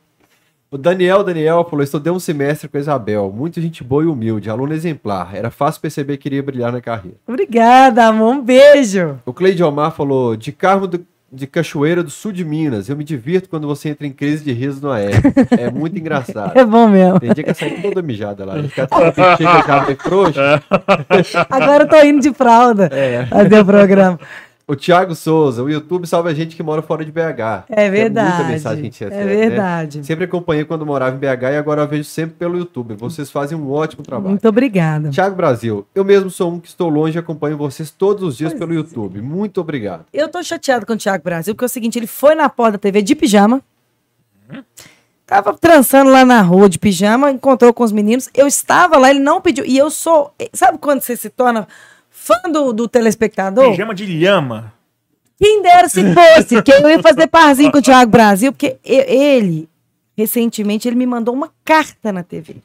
A: O Daniel Daniel falou: estudei um semestre com a Isabel. Muita gente boa e humilde, aluno exemplar. Era fácil perceber que iria brilhar na carreira.
C: Obrigada, amor. Um beijo.
A: O Cleide Omar falou: de Carmo do- de Cachoeira do Sul de Minas. Eu me divirto quando você entra em crise de riso no aéreo. É muito engraçado. <laughs>
C: É bom mesmo.
A: Tem dia que eu saio toda mijada lá. Fica chega já meio frouxa. <laughs>
C: Agora eu tô indo de fralda
A: É.
C: fazer o programa.
A: O Thiago Souza, o YouTube salva a gente que mora fora de BH.
C: É verdade.
A: muita mensagem que a gente
C: É
A: recebe, né?
C: verdade.
A: Sempre acompanhei quando morava em BH e agora vejo sempre pelo YouTube. Vocês fazem um ótimo trabalho.
C: Muito obrigada.
A: Thiago Brasil, eu mesmo sou um que estou longe e acompanho vocês todos os dias pelo
C: é.
A: YouTube. Muito obrigado.
C: Eu tô chateado com o Thiago Brasil, porque é o seguinte, ele foi na porta da TV de pijama. Tava trançando lá na rua de pijama, encontrou com os meninos. Eu estava lá, ele não pediu. E eu sou. Sabe quando você se torna fã do, do telespectador?
B: Pijama de lhama.
C: Quem dera se fosse, que eu ia fazer parzinho com o Thiago Brasil, porque ele, recentemente, ele me mandou uma carta na TV.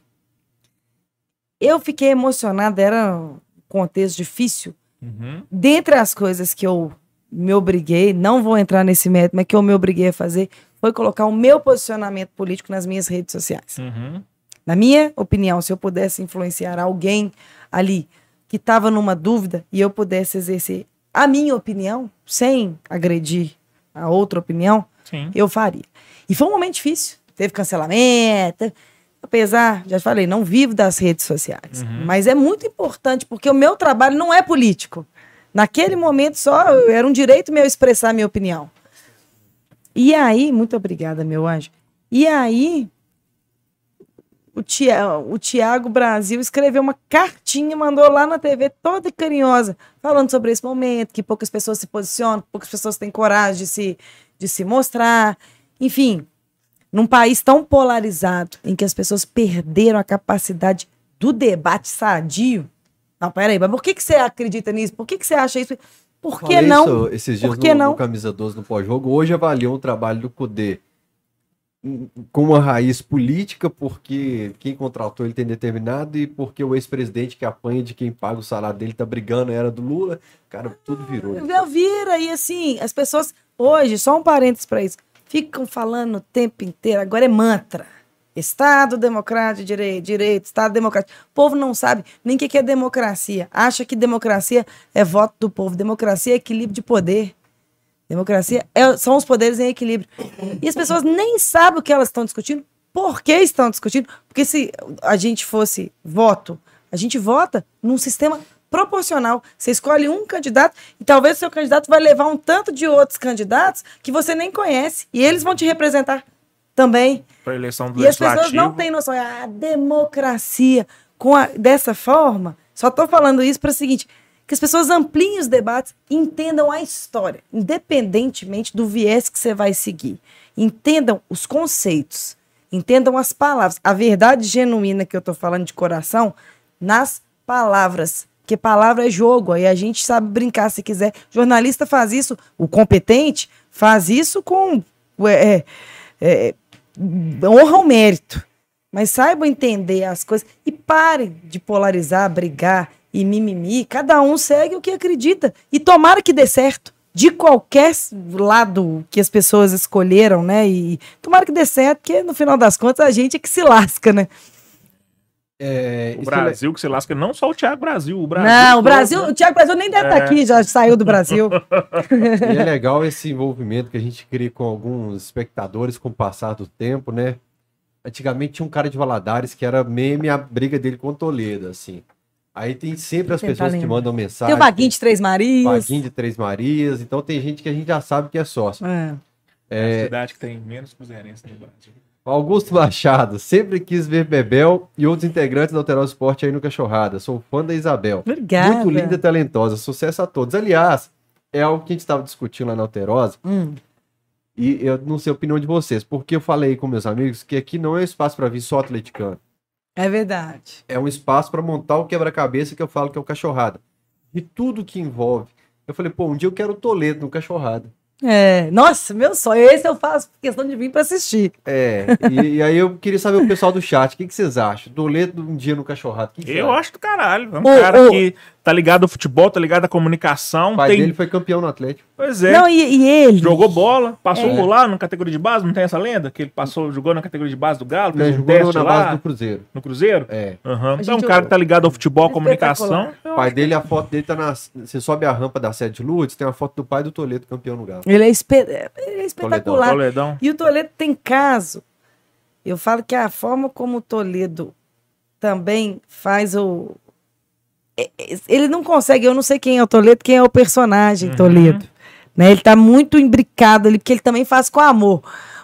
C: Eu fiquei emocionada, era um contexto difícil.
B: Uhum.
C: Dentre as coisas que eu me obriguei, não vou entrar nesse método, mas que eu me obriguei a fazer, foi colocar o meu posicionamento político nas minhas redes sociais.
B: Uhum.
C: Na minha opinião, se eu pudesse influenciar alguém ali que estava numa dúvida e eu pudesse exercer a minha opinião, sem agredir a outra opinião,
B: Sim.
C: eu faria. E foi um momento difícil. Teve cancelamento. Apesar, já falei, não vivo das redes sociais. Mas é muito importante, porque o meu trabalho não é político. Naquele momento só era um direito meu expressar a minha opinião. E aí, muito obrigada, meu anjo. E aí, o, Tia, o Tiago Brasil escreveu uma cartinha, mandou lá na TV toda carinhosa, falando sobre esse momento, que poucas pessoas se posicionam, poucas pessoas têm coragem de se, de se mostrar. Enfim, num país tão polarizado, em que as pessoas perderam a capacidade do debate sadio. Não, peraí, mas por que, que você acredita nisso? Por que, que você acha isso? Por que
A: Falei
C: não?
A: isso esses dias no,
C: não?
A: no Camisa 12 no pós-jogo. Hoje avaliou o trabalho do Cudê com uma raiz política, porque quem contratou ele tem determinado e porque o ex-presidente que apanha de quem paga o salário dele tá brigando era do Lula. Cara, tudo virou.
C: Eu vira e assim, as pessoas hoje, só um parênteses para isso, ficam falando o tempo inteiro, agora é mantra. Estado democrático, direito, direito, Estado democrático. O povo não sabe nem o que é democracia. Acha que democracia é voto do povo. Democracia é equilíbrio de poder. Democracia é- são os poderes em equilíbrio. E as pessoas nem sabem o que elas estão discutindo, por que estão discutindo. Porque se a gente fosse voto, a gente vota num sistema proporcional. Você escolhe um candidato e talvez o seu candidato vai levar um tanto de outros candidatos que você nem conhece. E eles vão te representar também.
B: Para eleição do
C: E as pessoas não têm noção. A democracia, com a- dessa forma, só estou falando isso para o seguinte: que as pessoas ampliem os debates, entendam a história, independentemente do viés que você vai seguir. Entendam os conceitos, entendam as palavras. A verdade genuína que eu estou falando de coração, nas palavras. Porque palavra é jogo, aí a gente sabe brincar se quiser. Jornalista faz isso, o competente faz isso com. é, é, honra ao mérito. Mas saibam entender as coisas e parem de polarizar, brigar e mimimi. Cada um segue o que acredita. E tomara que dê certo. De qualquer lado que as pessoas escolheram, né? E tomara que dê certo, porque no final das contas a gente é que se lasca, né?
A: É,
B: O Brasil que se lasca, não só o Thiago Brasil, o Brasil.
C: Não, o
B: todo,
C: Brasil,
B: né?
C: o Thiago Brasil nem deve estar
B: É.
C: aqui, já saiu do Brasil. <laughs>
A: E é legal esse envolvimento que a gente cria com alguns espectadores com o passar do tempo, né? Antigamente tinha um cara de Valadares que era meme a briga dele com o Toledo, assim. Aí tem sempre as pessoas que
C: lembrar.
A: mandam
C: Tem
A: mensagem.
C: o Vaguinho de Três Marias.
A: Vaguinho de Três Marias. Então tem gente que a gente já sabe que é sócio.
C: É.
B: É a
A: É,
B: cidade que tem menos cruzeirense no Brasil.
A: Augusto Machado, sempre quis ver Bebel e outros integrantes da Alterosa Esporte aí no Cachorrada. Sou fã da Isabel.
C: Obrigada.
A: Muito linda e talentosa. Sucesso a todos. Aliás, é algo que a gente estava discutindo lá na Alterosa.
C: Hum.
A: E eu não sei a opinião de vocês, porque eu falei com meus amigos que aqui não é um espaço para vir só atleticano.
C: É verdade.
A: É um espaço para montar o quebra-cabeça que eu falo que é o cachorrada. E tudo que envolve. Eu falei, pô, um dia eu quero o Toledo no cachorrada.
C: É. Nossa, meu sonho. Esse eu faço questão de vir para assistir.
A: É, e, e aí eu queria saber o pessoal do chat, o que, que vocês acham? Toledo um dia no cachorrada. O que que
B: Eu
A: acha?
B: acho do caralho. É um
C: Ô,
B: cara
C: ô.
B: que tá ligado ao futebol, tá ligado à comunicação.
A: O pai
B: tem...
A: dele foi campeão no Atlético.
B: Pois é.
C: Não, e, e ele?
B: Jogou bola, passou
C: É.
B: por lá na categoria de base, não tem essa lenda? Que ele passou, jogou na categoria de base do Galo, fez
A: Ele
B: um
A: jogou
B: teste
A: na
B: lá
A: base do Cruzeiro.
B: no Cruzeiro?
A: É.
C: A
B: Então, um cara que tá ligado ao futebol, à comunicação.
A: O pai dele, a foto dele tá na. Você sobe a rampa da sede de Lourdes, tem a foto do pai do Toledo campeão no Galo.
C: Ele é, espe- ele é espetacular.
B: Toledão.
C: E o Toledo tem caso. Eu falo que a forma como o Toledo também faz o. é- é- Ele não consegue, eu não sei quem é o Toledo, quem é o personagem
B: Uhum.
C: Toledo. Né? Ele tá muito imbricado ali, porque ele também faz com amor.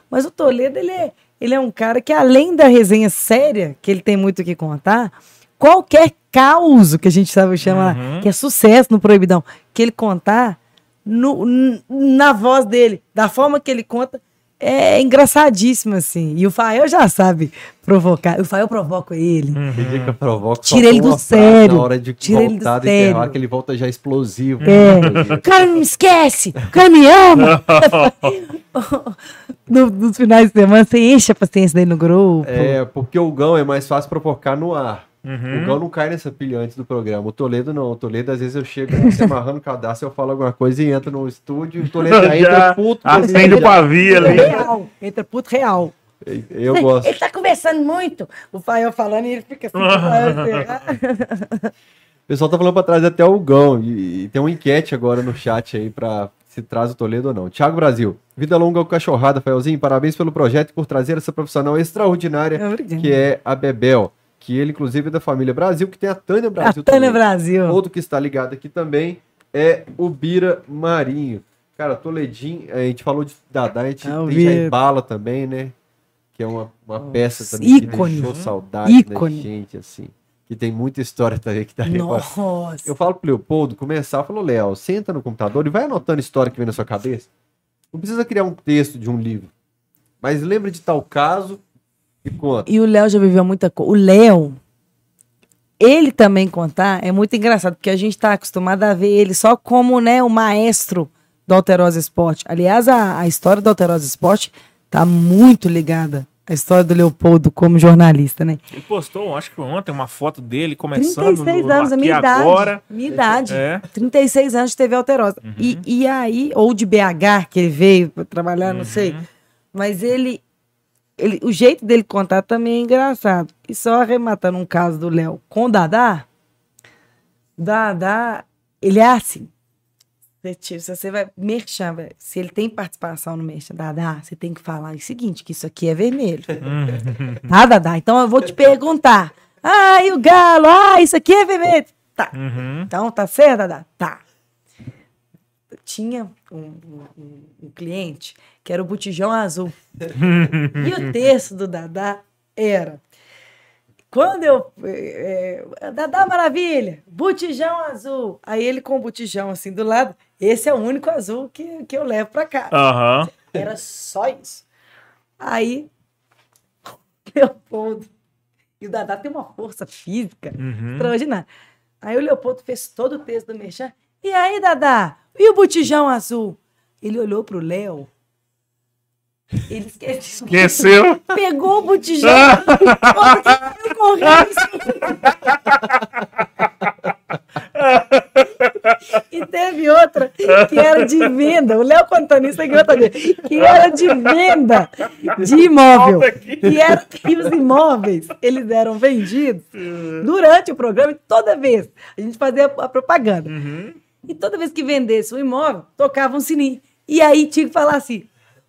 C: Mas o Toledo, ele é, ele é um cara que, além da resenha séria, que ele tem muito o que contar, qualquer caos que a gente sabe chamar,
B: Uhum.
C: que é sucesso no Proibidão, que ele contar no- na voz dele, da forma que ele conta, é engraçadíssimo, assim. E o Fael já sabe provocar. O Fael provoca ele.
A: Tem dia que eu provoco,
C: Tira ele do sério.
A: Na hora de
C: Tira ele do
A: voltar do
C: sério.
A: que ele volta já explosivo.
C: É. O cara não esquece, o cara me ama. <laughs> No- nos finais de semana, você enche a paciência dele no grupo.
A: É, porque o Gão é mais fácil provocar no ar.
B: Uhum.
A: O Gão não cai nessa pilha antes do programa. O Toledo não. O Toledo, às vezes, eu chego se amarrando o cadastro, eu falo alguma coisa e entro no estúdio. O Toledo <laughs> já entra puto.
B: acende o pavio ali.
C: real, entra puto real.
A: Eu gosto.
C: Ele tá conversando muito. O Fael falando e ele fica assim. o Fael assim,
A: O pessoal tá falando pra trás até o Gão. E, e tem uma enquete agora no chat aí pra se traz o Toledo ou não. Thiago Brasil. Vida longa ao cachorrada, Faelzinho. Parabéns pelo projeto e por trazer essa profissional extraordinária
C: ah, obrigada.
A: que é a Bebel. Que ele, inclusive, é da família Brasil, que tem a Tânia
C: A
A: Brasil
C: Tânia
A: também.
C: Brasil.
A: Outro que está ligado aqui também é o Bira Marinho. Cara, Toledinho, a gente falou de Dadá, a gente
C: Ah,
A: tem. Jair Bala também, né? Que é uma, uma peça também
C: ícone.
A: que deixou saudade
C: Ícone.
A: da gente, assim. Que tem muita história também que tá aí.
C: Nossa.
A: Eu falo pro Leopoldo começar, eu falo, Léo, senta no computador e vai anotando história que vem na sua cabeça. Não precisa criar um texto de um livro. Mas lembra de tal caso e conta.
C: E o Léo já viveu muita coisa. O Léo, ele também contar é muito engraçado, porque a gente está acostumado a ver ele só como né, o maestro do Alterosa Esporte. Aliás, a, a história do Alterosa Esporte tá muito ligada à história do Leopoldo como jornalista, né?
B: Ele postou, acho que ontem, uma foto dele começando
C: 36
B: no, no
C: anos, a
B: aqui
C: minha idade.
B: agora.
C: Minha idade.
B: É.
C: 36 anos de TV Alterosa. E, e aí, ou de BH, que ele veio para trabalhar, não sei. Mas ele, ele. O jeito dele contar também é engraçado. E só arrematando um caso do Léo com o Dadá. Dadá, ele é assim. Você, se você vai merchan, se ele tem participação no merchan, Dadá, você tem que falar o seguinte, que isso aqui é vermelho. tá, Dadá? Então eu vou te perguntar. Ah, e o galo? Ah, isso aqui é vermelho. Tá.
B: Uhum.
C: Então, tá certo, Dadá? Tá. Tinha um- um- um cliente que era o botijão azul. <laughs> e o texto do Dadá era... Quando eu... É, é, Dadá Maravilha, botijão azul. Aí ele com o botijão assim do lado. Esse é o único azul que, que eu levo pra cá.
B: Aham.
C: Era só isso. Aí, <laughs> Leopoldo. E o Dadá tem uma força física
B: Uhum.
C: extraordinária. Aí o Leopoldo fez todo o texto do Merchan. E aí, Dadá? E o botijão azul? Ele olhou pro Léo. Ele esqueceu.
B: Esqueceu?
C: Pegou o botijão. e correndo. E teve outra que era de venda. O Léo Contonista ganhou também. Que era de venda de imóvel. E era que os imóveis, eles eram vendidos durante o programa, e toda vez. A gente fazia a propaganda. E toda vez que vendesse um imóvel, tocava um sininho. E aí tinha que falar assim.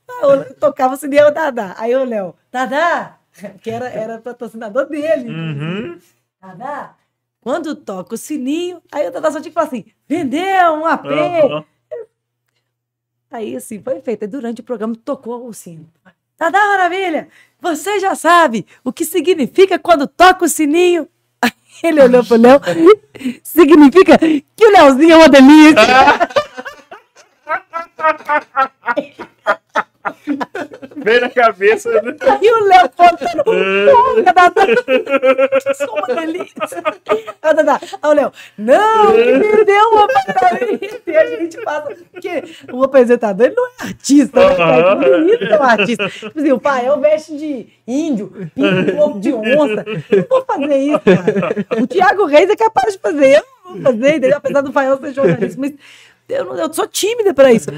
C: Léo tocava o sininho, o Dadá. Aí o Léo, Dadá, que era, era patrocinador dele.
B: Uhum.
C: Dadá, quando toca o sininho, aí o Dadá só tinha que falar assim, vendeu um AP.
B: Aham.
C: Aí, assim, foi feito. Aí, durante o programa, tocou o sino. Dadá Maravilha, você já sabe o que significa quando toca o sininho? Aí ele olhou pro Léo, <laughs> significa que o Léozinho é uma delícia. <laughs>
B: Veio na cabeça. né?
C: Aí o Léo contando, porra, Dadá, sou uma delícia. Aí o Dadá, aí o Léo, não, que me deu uma. E a gente porque o apresentador ele não é artista, né?
B: Aham.
C: O menino é um artista. Tipo assim, o pai é o veste de índio, pinta um ovo de onça. Eu não vou fazer isso, cara. O Thiago Reis é capaz de fazer, eu não vou fazer, entendeu? apesar do Fael ser jornalista, mas eu, não- eu sou tímida pra isso.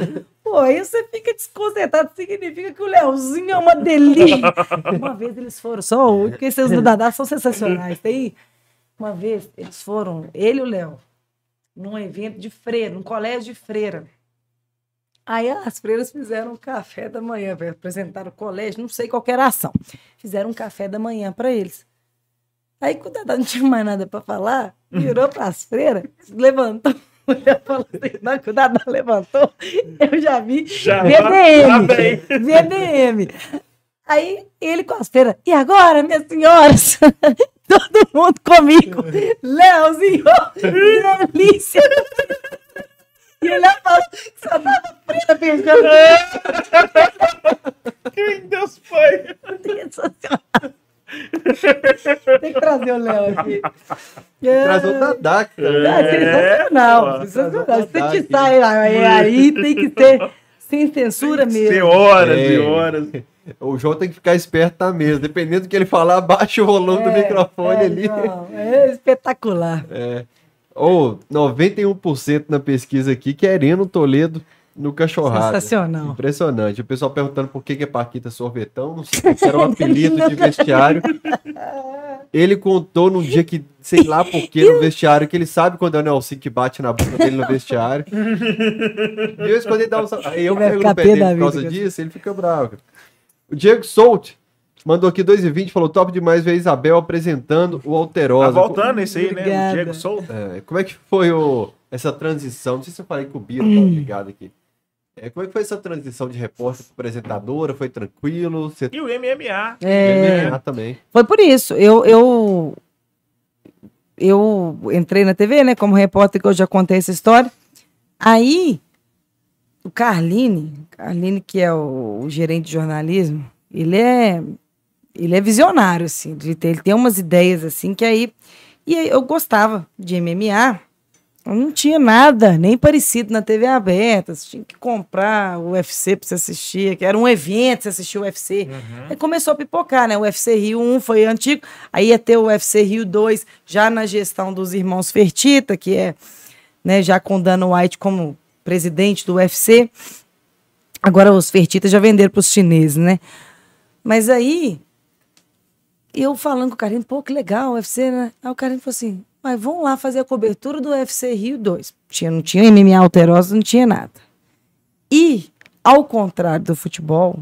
C: Pô, aí você fica desconcertado, significa que o Leozinho é uma delícia. <laughs> Uma vez eles foram, só porque esses do Dadá são sensacionais. Tem uma vez eles foram, ele e o Léo, num evento de freira, num colégio de freira. Aí as freiras fizeram um café da manhã, pra apresentar o colégio, não sei qual era a ação. Fizeram um café da manhã para eles. Aí, quando o Dadá não tinha mais nada para falar, virou para as freiras, levantou. O Léo falou assim, não, que o Dadá levantou, <laughs> eu já vi
B: Já
C: VDM.
B: tá.
C: VDM. Aí ele com as freiras, e agora, minhas senhoras? <laughs> Todo mundo comigo. <laughs> Leozinho, delícia. E o Léo falou que só tava freira pensando.
B: Que Deus foi.
C: Sensacional. Tem que trazer o Léo aqui.
A: Traz o Dadá, que
C: É,
A: tá-
C: sensacional.
B: É,
C: sensacional. Se
A: Dadá
C: te
A: aqui.
C: sai aí, aí tem que ser sem censura
B: Tem
C: mesmo.
B: horas
A: É.
B: e horas.
A: O João tem que ficar esperto na mesa. Dependendo do que ele falar, baixa o volume do
C: É,
A: microfone
C: é,
A: ali.
C: João, é espetacular.
A: É. Ou 91% na pesquisa aqui querendo o Toledo no cachorrada.
C: Sensacional.
A: Impressionante. O pessoal perguntando por que, que é Paquita sorvetão. Não sei se <laughs> era um apelido de vestiário. Ele contou num dia que, sei lá por que, no vestiário, que ele sabe quando é o Nelson que bate na bunda dele no vestiário. Em quando ele dá um... Aí eu pego no pé dele por causa
C: com
A: disso, ele fica bravo. O Diego Solt mandou aqui 2,20 falou: top demais ver a Isabel apresentando o
B: Tá
A: voltando
B: esse aí, né?
C: Obrigada.
B: O Diego Souza.
A: é, como é que foi o, essa transição? Não sei se eu falei que o Biro tava ligado aqui. É, como é que foi essa transição de repórter para apresentadora? Foi tranquilo? Você
B: E o MMA.
C: É,
A: MMA também.
C: Foi por isso. Eu, eu, eu entrei na TV, né, como repórter, que eu já contei essa história. Aí, o Carline, Carline, que é o, o gerente de jornalismo, ele é, ele é visionário, assim, ele tem umas ideias, assim, que aí... E aí eu gostava de MMA, não tinha nada, nem parecido na TV aberta. Você tinha que comprar o UFC pra você assistir, que era um evento, você assistia o UFC. Aí começou a pipocar, né? O UFC Rio 1 foi antigo, aí ia ter o UFC Rio 2, já na gestão dos irmãos Fertita, que é, né, já com Dana White como presidente do UFC. Agora os Fertita já venderam para os chineses, né? Mas aí, eu falando com o Carlinhos, pô, que legal, o UFC, né? Aí o Carlinhos falou assim, Mas vão lá fazer a cobertura do UFC Rio 2. Tinha, não tinha MMA alterosa, não tinha nada. E, ao contrário do futebol,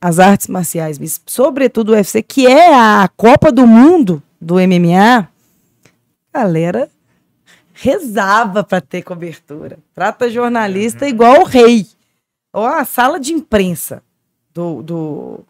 C: as artes marciais, sobretudo o UFC, que é a Copa do Mundo do MMA, galera rezava para ter cobertura. Trata jornalista igual o rei. Ou a sala de imprensa do, do,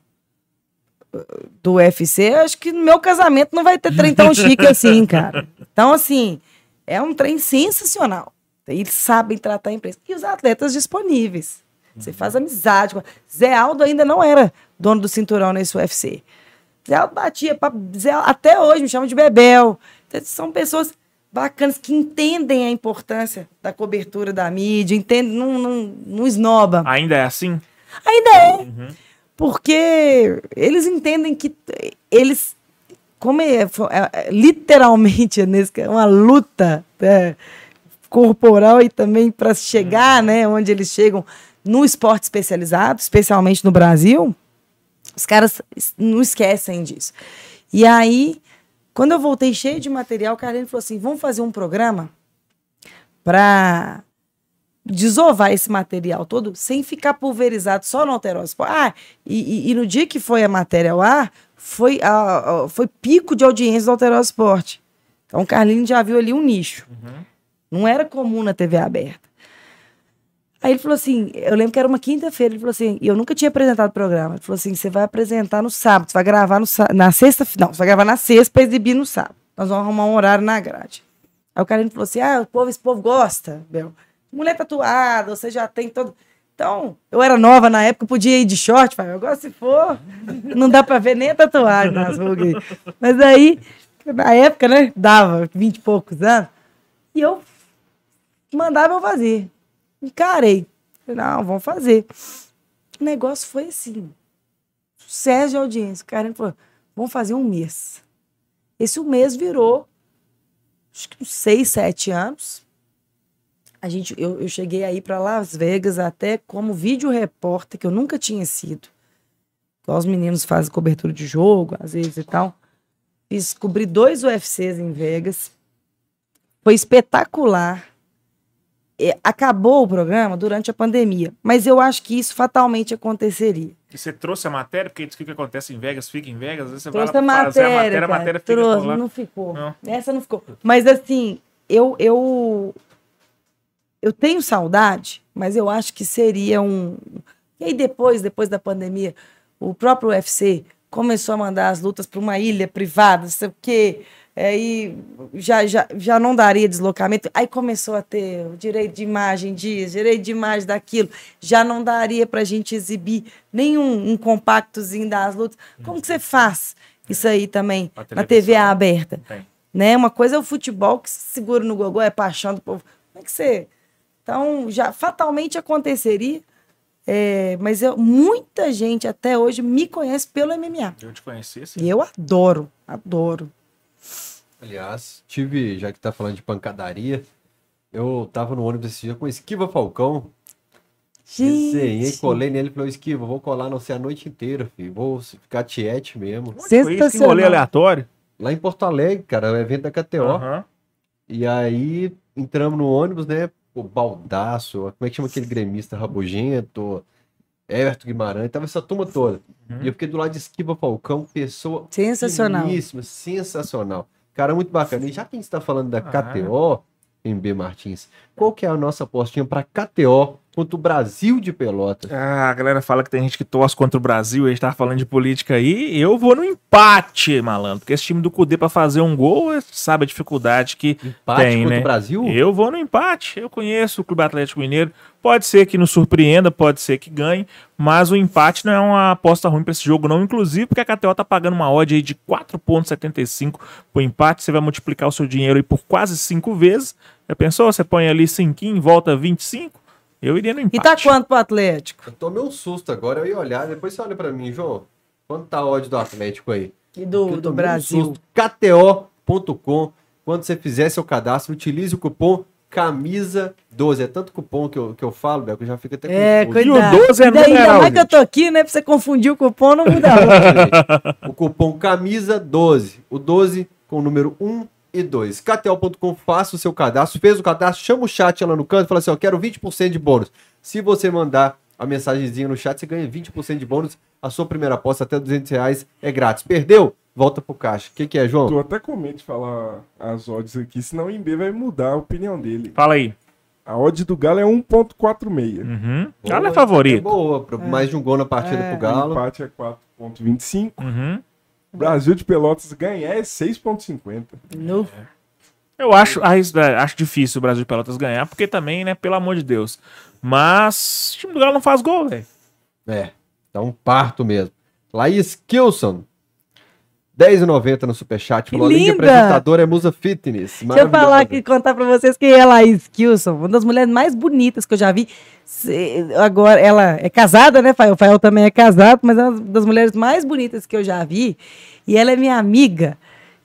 C: do UFC, acho que no meu casamento não vai ter trem tão chique assim, cara. Então, assim, é um trem sensacional. Eles sabem tratar a imprensa. E os atletas disponíveis. Você faz amizade. com- Zé Aldo ainda não era dono do cinturão nesse UFC. Zé Aldo batia. pra- Zé Aldo- até hoje me chamam de Bebel. Então, São pessoas bacanas que entendem a importância da cobertura da mídia, entendem, não, não, não esnoba.
B: Ainda é assim?
C: Ainda é. Porque eles entendem que eles. Como é, é- é literalmente <laughs> é é uma luta é, corporal e também para chegar, né, onde eles chegam no esporte especializado, especialmente no Brasil, os caras não esquecem disso. E aí, quando eu voltei cheio de material, o Carlinhos falou assim: vamos fazer um programa para desovar esse material todo sem ficar pulverizado só no Alterosa. Ah, e, e- e no dia que foi a matéria ao ar, foi, a- a- foi pico de audiência do Alterosa Esporte. Então o Carlinhos já viu ali um nicho. Não era comum na TV aberta. Aí ele falou assim, eu lembro que era uma quinta-feira, ele falou assim, e eu nunca tinha apresentado o programa. Ele falou assim, você vai apresentar no sábado, você vai gravar no, na sexta, não, você vai gravar na sexta para exibir no sábado. Nós vamos arrumar um horário na grade. Aí o Carlinhos falou assim, ah, o povo, esse povo gosta, Bel. Mulher tatuada, você já tem todo... Então, eu era nova na época, podia ir de short, falei, agora se for, não dá pra ver nem a tatuagem nas rugas. Mas aí, na época, né, dava vinte e poucos anos, e eu mandava eu fazer. Encarei. Falei, não, vamos fazer. O negócio foi assim. Sucesso de audiência. O cara falou, vamos fazer um mês. Esse um mês virou, acho que uns seis, sete anos. A gente, eu, eu cheguei aí para Las Vegas até como vídeo repórter, que eu nunca tinha sido. Igual os meninos fazem cobertura de jogo, às vezes e tal. Fiz, cobri dois UFCs em Vegas. Foi espetacular. É, acabou o programa durante a pandemia, mas eu acho que isso fatalmente aconteceria.
B: E você trouxe a matéria, porque isso que acontece em Vegas fica em Vegas, às vezes você
C: Trouxe
B: vai
C: a matéria,
B: a matéria, a
C: cara.
B: matéria fica
C: Trouxe, não ficou.
B: Não.
C: Essa não ficou. Mas assim, eu, eu eu tenho saudade, mas eu acho que seria um. E aí depois, depois da pandemia, o próprio UFC começou a mandar as lutas para uma ilha privada, não sei o quê. Aí já, já, já não daria deslocamento. Aí começou a ter o direito de imagem disso, direito de imagem daquilo. Já não daria para a gente exibir nenhum um compactozinho das lutas. Como que você faz isso aí também na TV aberta?
B: Tem.
C: né? Uma coisa é o futebol que se segura no gogó, é paixão do povo. Como é que você. Então, já fatalmente aconteceria. é, mas eu, muita gente até hoje me conhece pelo MMA.
B: Eu te conheci, assim.
C: E eu adoro, adoro.
A: Aliás, tive, já que tá falando de pancadaria, eu tava no ônibus esse dia com o Esquiva Falcão. Desenhei,
C: Gente,
A: colei nele e falei, Esquiva, vou colar não sei a noite inteira, filho. Vou ficar tiete mesmo.
C: Sensacional.
B: aleatório?
A: Lá em Porto Alegre, cara, o evento da KTO.
B: Aham.
A: E aí entramos no ônibus, né? O Baldaço, como é que chama aquele gremista rabugento? Everton Guimarães, tava essa turma toda. E eu fiquei do lado de Esquiva Falcão, pessoa
C: sensacional.
A: sensacional. Cara, muito bacana. E já que a gente está falando da
B: Ah.
A: KTO, MB Martins, qual que é a nossa apostinha para KTO contra o Brasil de Pelotas?
B: Ah, a galera fala que tem gente que torce contra o Brasil, a gente tava falando de política aí. Eu vou no empate, malandro. Porque esse time do Cudê pra fazer um gol, é- sabe a dificuldade que
A: Empate
B: tem,
A: contra
B: né?
A: o Brasil?
B: Eu vou no empate. Eu conheço o Clube Atlético Mineiro. Pode ser que nos surpreenda, pode ser que ganhe, mas o empate não é uma aposta ruim para esse jogo, não. Inclusive, porque a KTO tá pagando uma odd aí de 4,75 pro empate. Você vai multiplicar o seu dinheiro aí por quase cinco vezes. Já pensou? Você põe ali 5 e volta 25? Eu iria no empate.
C: E tá quanto pro Atlético?
A: Eu tomei um susto agora, eu ia olhar, depois você olha para mim, João. Quanto tá a odd do Atlético aí?
C: E do, do
A: um
C: Brasil?
A: susto. KTO.com. Quando você fizer seu cadastro, utilize o cupom camisa12. É tanto cupom que eu, que eu falo, Beco, que já fica até
C: É,
A: confuso.
B: E o
C: cuidado.
B: 12 é
C: E daí, ainda
B: numeral,
C: mais que eu tô aqui, né? Pra você confundir o cupom, não muda. <laughs>
A: o cupom camisa 12. O 12 com o número 1 2. KTO.com, faça o seu cadastro. Fez o cadastro, chama o chat lá no canto e fala assim: ó, quero 20% de bônus. Se você mandar a mensagenzinha no chat, você ganha 20% de bônus. A sua primeira aposta até 200 reais é grátis. Perdeu? Volta pro caixa. O que, que é, João?
D: Tô até com medo de falar as odds aqui, senão o MB vai mudar a opinião dele.
B: Fala aí.
D: A odd do Galo é 1.46.
B: Uhum. Galo é
A: É
B: favorito.
A: boa, pra mais de um gol na partida
C: É.
A: pro
D: O
A: Galo.
D: empate é 4.25.
B: Uhum.
D: Brasil de Pelotas ganhar é 6.50.
C: No.
B: Eu acho, ah, é, acho difícil o Brasil de Pelotas ganhar, porque também, né, pelo amor de Deus. Mas o time do Galo não faz gol, velho.
A: É, tá um parto mesmo. Laís Kilson, 10,90 no superchat. Falou,
C: linda!
A: apresentadora, é Musa Fitness.
C: Deixa eu falar aqui, contar pra vocês quem é a Laís Kilson, uma das mulheres mais bonitas que eu já vi. Agora, ela é casada, né, Fael? O Fael também é casado, mas é uma das mulheres mais bonitas que eu já vi. E ela é minha amiga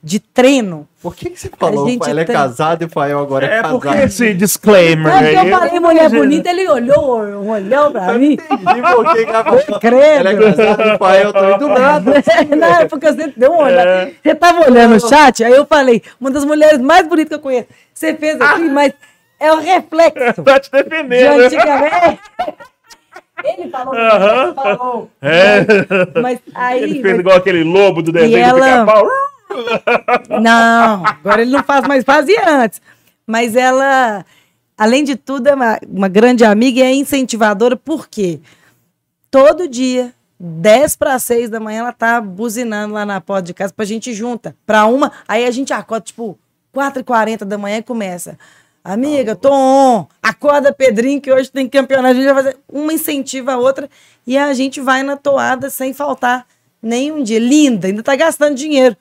C: de treino.
A: Por que, que você falou?
C: Gente
A: Pai, Ela é casado e o Fael agora é,
B: É
A: casado.
B: porque esse disclaimer aí.
C: eu falei mulher bonita, ele olhou, um olhão pra
A: Eu
C: mim.
A: entendi por que que ela falou.
C: Credo.
A: Ela é casada e o Fael também do nada. <laughs>
C: Não, é porque você deu uma olhada.
B: É.
C: Você tava olhando o chat, aí eu falei, uma das mulheres mais bonitas que eu conheço. Você fez assim, mas é o reflexo
B: Tá te
C: de
B: defendendo. né?
C: antigamente. <laughs> Ele falou,
B: Aham.
C: falou.
B: É.
C: Mas aí.
B: Ele fez
C: mas-
B: igual aquele lobo do desenho
C: ela-
B: do pica-pau.
C: Não, agora ele não faz mais, fazia antes. Mas ela, além de tudo, é uma, uma grande amiga e é incentivadora, por quê? Todo dia, 10 para 6 da manhã, ela tá buzinando lá na porta de casa pra gente junta. Pra uma, aí a gente acorda, tipo, 4h40 da manhã e começa. Amiga, tô on. Acorda, Pedrinho, que hoje tem campeonato. A gente vai fazer uma incentiva a outra e a gente vai na toada sem faltar nenhum dia. Linda, ainda tá gastando dinheiro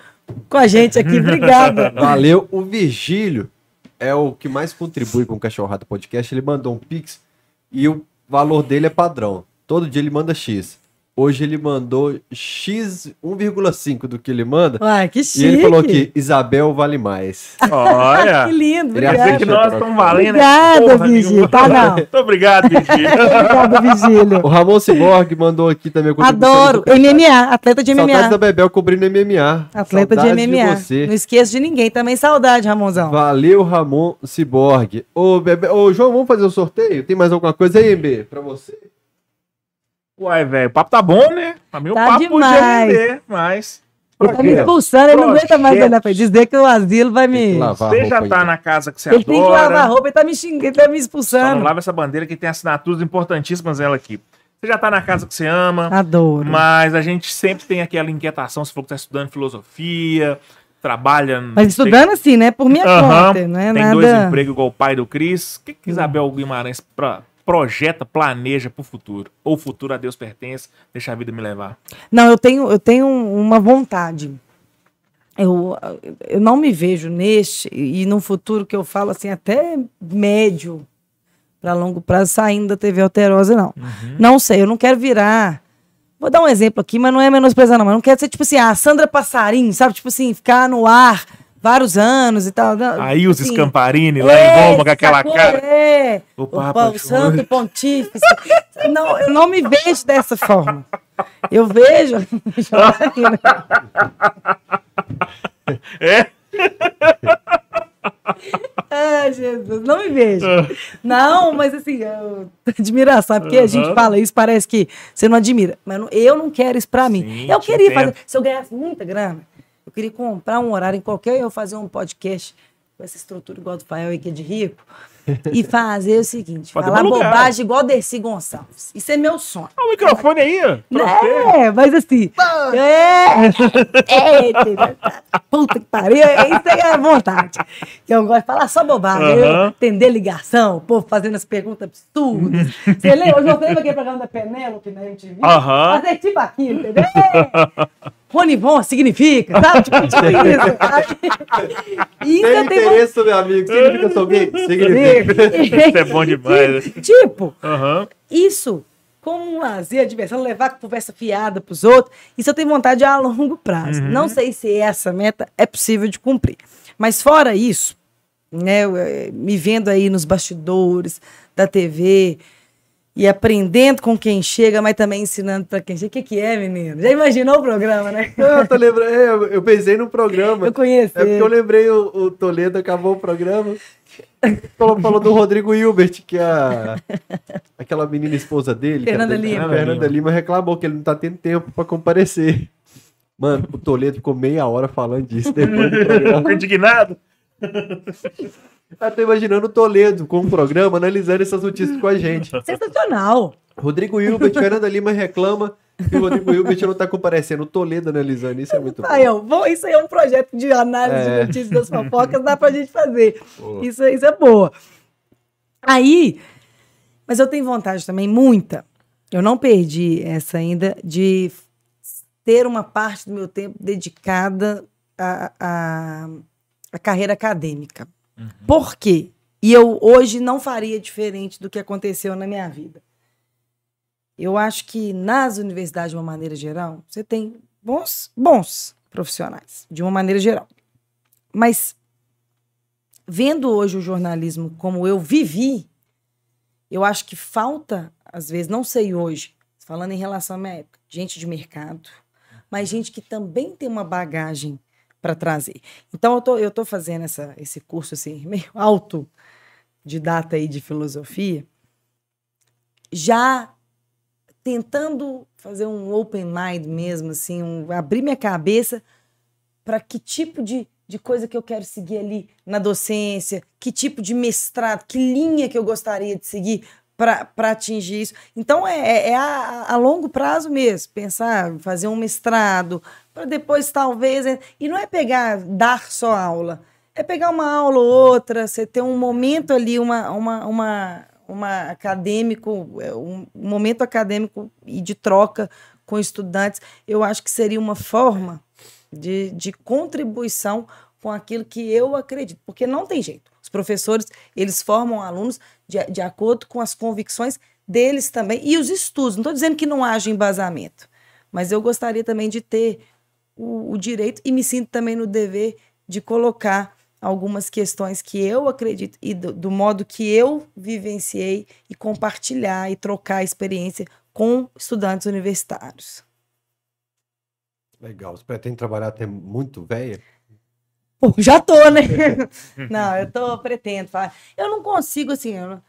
C: com a gente aqui. Obrigada. <laughs>
A: Valeu. O Virgílio é o que mais contribui com o Cachorrada Podcast. Ele mandou um Pix e o valor dele é padrão. Todo dia ele manda X. Hoje ele mandou X 1,5 do que ele manda.
C: Uai, que chique.
A: E ele falou que Isabel vale mais.
B: Olha. <laughs>
C: que lindo,
A: Ele
C: obrigada.
B: que nós estamos valendo.
C: Obrigada,
B: nenhuma.
C: Tá, não. <laughs>
B: Muito obrigado, Virgílio. <laughs>
C: Obrigada, Vigílio.
A: O Ramon Cyborg mandou aqui também
C: Adoro. MMA, atleta de
A: Saudades da
C: MMA.
A: Bebel cobrindo MMA.
C: Atleta de
A: Saudades
C: MMA.
A: você.
C: Não esqueço de ninguém. Também saudade, Ramonzão.
A: Valeu, Ramon Cyborg. Ô, Bebe... Ô, João, vamos fazer o sorteio? Tem mais alguma coisa aí, MB, pra você?
B: Uai, velho, o papo tá bom, né? Pra mim o
C: Tá
B: papo
C: demais.
B: podia render, mas...
C: Ele tá me expulsando, ele não aguenta mais olhar pra ele. Dizer que o asilo vai
A: Tem
C: me.
B: Você já
A: aí.
B: tá na casa que você
C: Ele tem que lavar a
B: adora.
C: roupa, ele tá me xingando, ele tá me
B: Só não
C: expulsando.
B: lava essa bandeira que tem assinaturas importantíssimas nela aqui. Você já tá na casa que você ama,
C: Adoro.
B: mas a gente sempre tem aquela inquietação, se for que tá estudando filosofia, trabalha...
C: Mas estudando assim, né? Por minha conta, não é
B: tem
C: nada.
B: dois empregos igual o pai do Cris. O que, que Isabel Guimarães pra- projeta, planeja pro futuro? Ou o futuro a Deus pertence, deixa a vida me levar?
C: Não, eu tenho, eu tenho uma vontade. Eu, eu não me vejo neste e num futuro que eu falo assim, até médio para longo prazo, saindo da TV alterosa, não. Não sei, eu não quero virar. Vou dar um exemplo aqui, mas não é menosprezando, não. Mas não quero ser tipo assim, a Sandra Passarinho, sabe? Tipo assim, ficar no ar vários anos e tal. Não,
B: Aí os
C: assim,
B: Scamparini lá
C: é,
B: em Roma com aquela
C: sacou?
B: cara.
C: É,
B: O
C: o,
B: Papa
C: pa- o
B: João.
C: Santo Pontífice. não, eu não me vejo dessa forma. Eu vejo. <laughs>
B: É?
C: Ai, Jesus, não me vejo. Não, mas assim, eu... admiração, é porque a gente fala isso, parece que você não admira. Mas eu não quero isso pra mim.
B: Sim,
C: Eu queria fazer, se eu ganhasse muita grana, eu queria comprar um horário em qualquer, eu fazer um podcast com essa estrutura igual do Fael aqui de rico, e <laughs> fazer o seguinte,
B: Pode
C: falar bobagem igual Dercy Gonçalves. Isso é meu sonho.
B: Olha o microfone aí.
C: É, mas assim. É, é, entendeu? puta que pariu, é- isso aí é vontade. Eu gosto de falar só bobagem, eu
B: Aham.
C: atender ligação, o povo fazendo as perguntas absurdas. Você lembra? Hoje eu lembro aquele programa da Penélope na MTV?
B: Aham.
C: Fazer tipo aquilo, entendeu? <laughs> Ronivon significa, sabe? Tipo, <laughs> tipo isso. Aí- Isso
A: Tem interesse, meu amigo. Significa gay? Significa. <laughs>
B: Isso é bom demais. né?
C: Tipo,
B: Aham.
C: isso como um lazer, diversão, levar conversa fiada pros outros, isso eu tenho vontade a longo prazo. Não sei se essa meta é possível de cumprir. Mas fora isso, né, eu, eh, me vendo aí nos bastidores da TV, e aprendendo com quem chega, mas também ensinando para quem chega. O que, que é, menino? Já imaginou o programa, né?
A: Eu tô lembrando, é, eu- eu pensei no programa.
C: Eu conheço.
A: É porque eu lembrei o, o Toledo acabou o programa. Falou, falou do Rodrigo Hilbert, que é a, aquela menina esposa dele. que
C: Fernanda
A: é da-
C: Lima.
A: Fernanda Lima reclamou que ele não tá tendo tempo pra comparecer. Mano, o Toledo ficou meia hora falando disso depois do <laughs> programa.
B: Ficou indignado.
A: Eu tô imaginando o Toledo com o programa analisando essas notícias com a gente.
C: Sensacional.
A: Rodrigo Hilbert, Fernanda Lima reclama que o Rodrigo Hilbert não tá comparecendo. O Toledo analisando isso é muito bom.
C: Rafael, vou- isso aí é um projeto de análise
A: É.
C: de notícias das fofocas, dá pra gente fazer.
A: Boa.
C: Isso, isso é boa. Aí, mas eu tenho vontade também, muita. Eu não perdi essa ainda, de ter uma parte do meu tempo dedicada à, à, à carreira acadêmica. Por quê? E eu hoje não faria diferente do que aconteceu na minha vida. Eu acho que nas universidades, de uma maneira geral, você tem bons, bons profissionais, de uma maneira geral. Mas vendo hoje o jornalismo como eu vivi, eu acho que falta, às vezes, não sei hoje, falando em relação à minha época, gente de mercado, mas gente que também tem uma bagagem para trazer. Então, eu tô, eu tô fazendo essa, esse curso assim, <laughs> meio alto de data aí de filosofia, já tentando fazer um open mind mesmo, assim, um- abrir minha cabeça para que tipo de, de coisa que eu quero seguir ali na docência, que tipo de mestrado, que linha que eu gostaria de seguir para atingir isso. Então, é, é- é a, a longo prazo mesmo, pensar, fazer um mestrado, para depois talvez. é- E não é pegar, dar só aula, é pegar uma aula ou outra, você ter um momento ali, uma, uma, uma, uma acadêmico, é, um momento acadêmico e de troca com estudantes, eu acho que seria uma forma de, de contribuição com aquilo que eu acredito, porque não tem jeito. Os professores, eles formam alunos de, de acordo com as convicções deles também, e os estudos. Não estou dizendo que não haja embasamento, mas eu gostaria também de ter o, o direito e me sinto também no dever de colocar algumas questões que eu acredito e do, do modo que eu vivenciei e compartilhar e trocar a experiência com estudantes universitários.
A: Legal. Você pretende trabalhar até muito velha?
C: Pô, já tô, né? <laughs> não, eu tô, pretendo. falar. Eu não consigo, assim. Eu, não-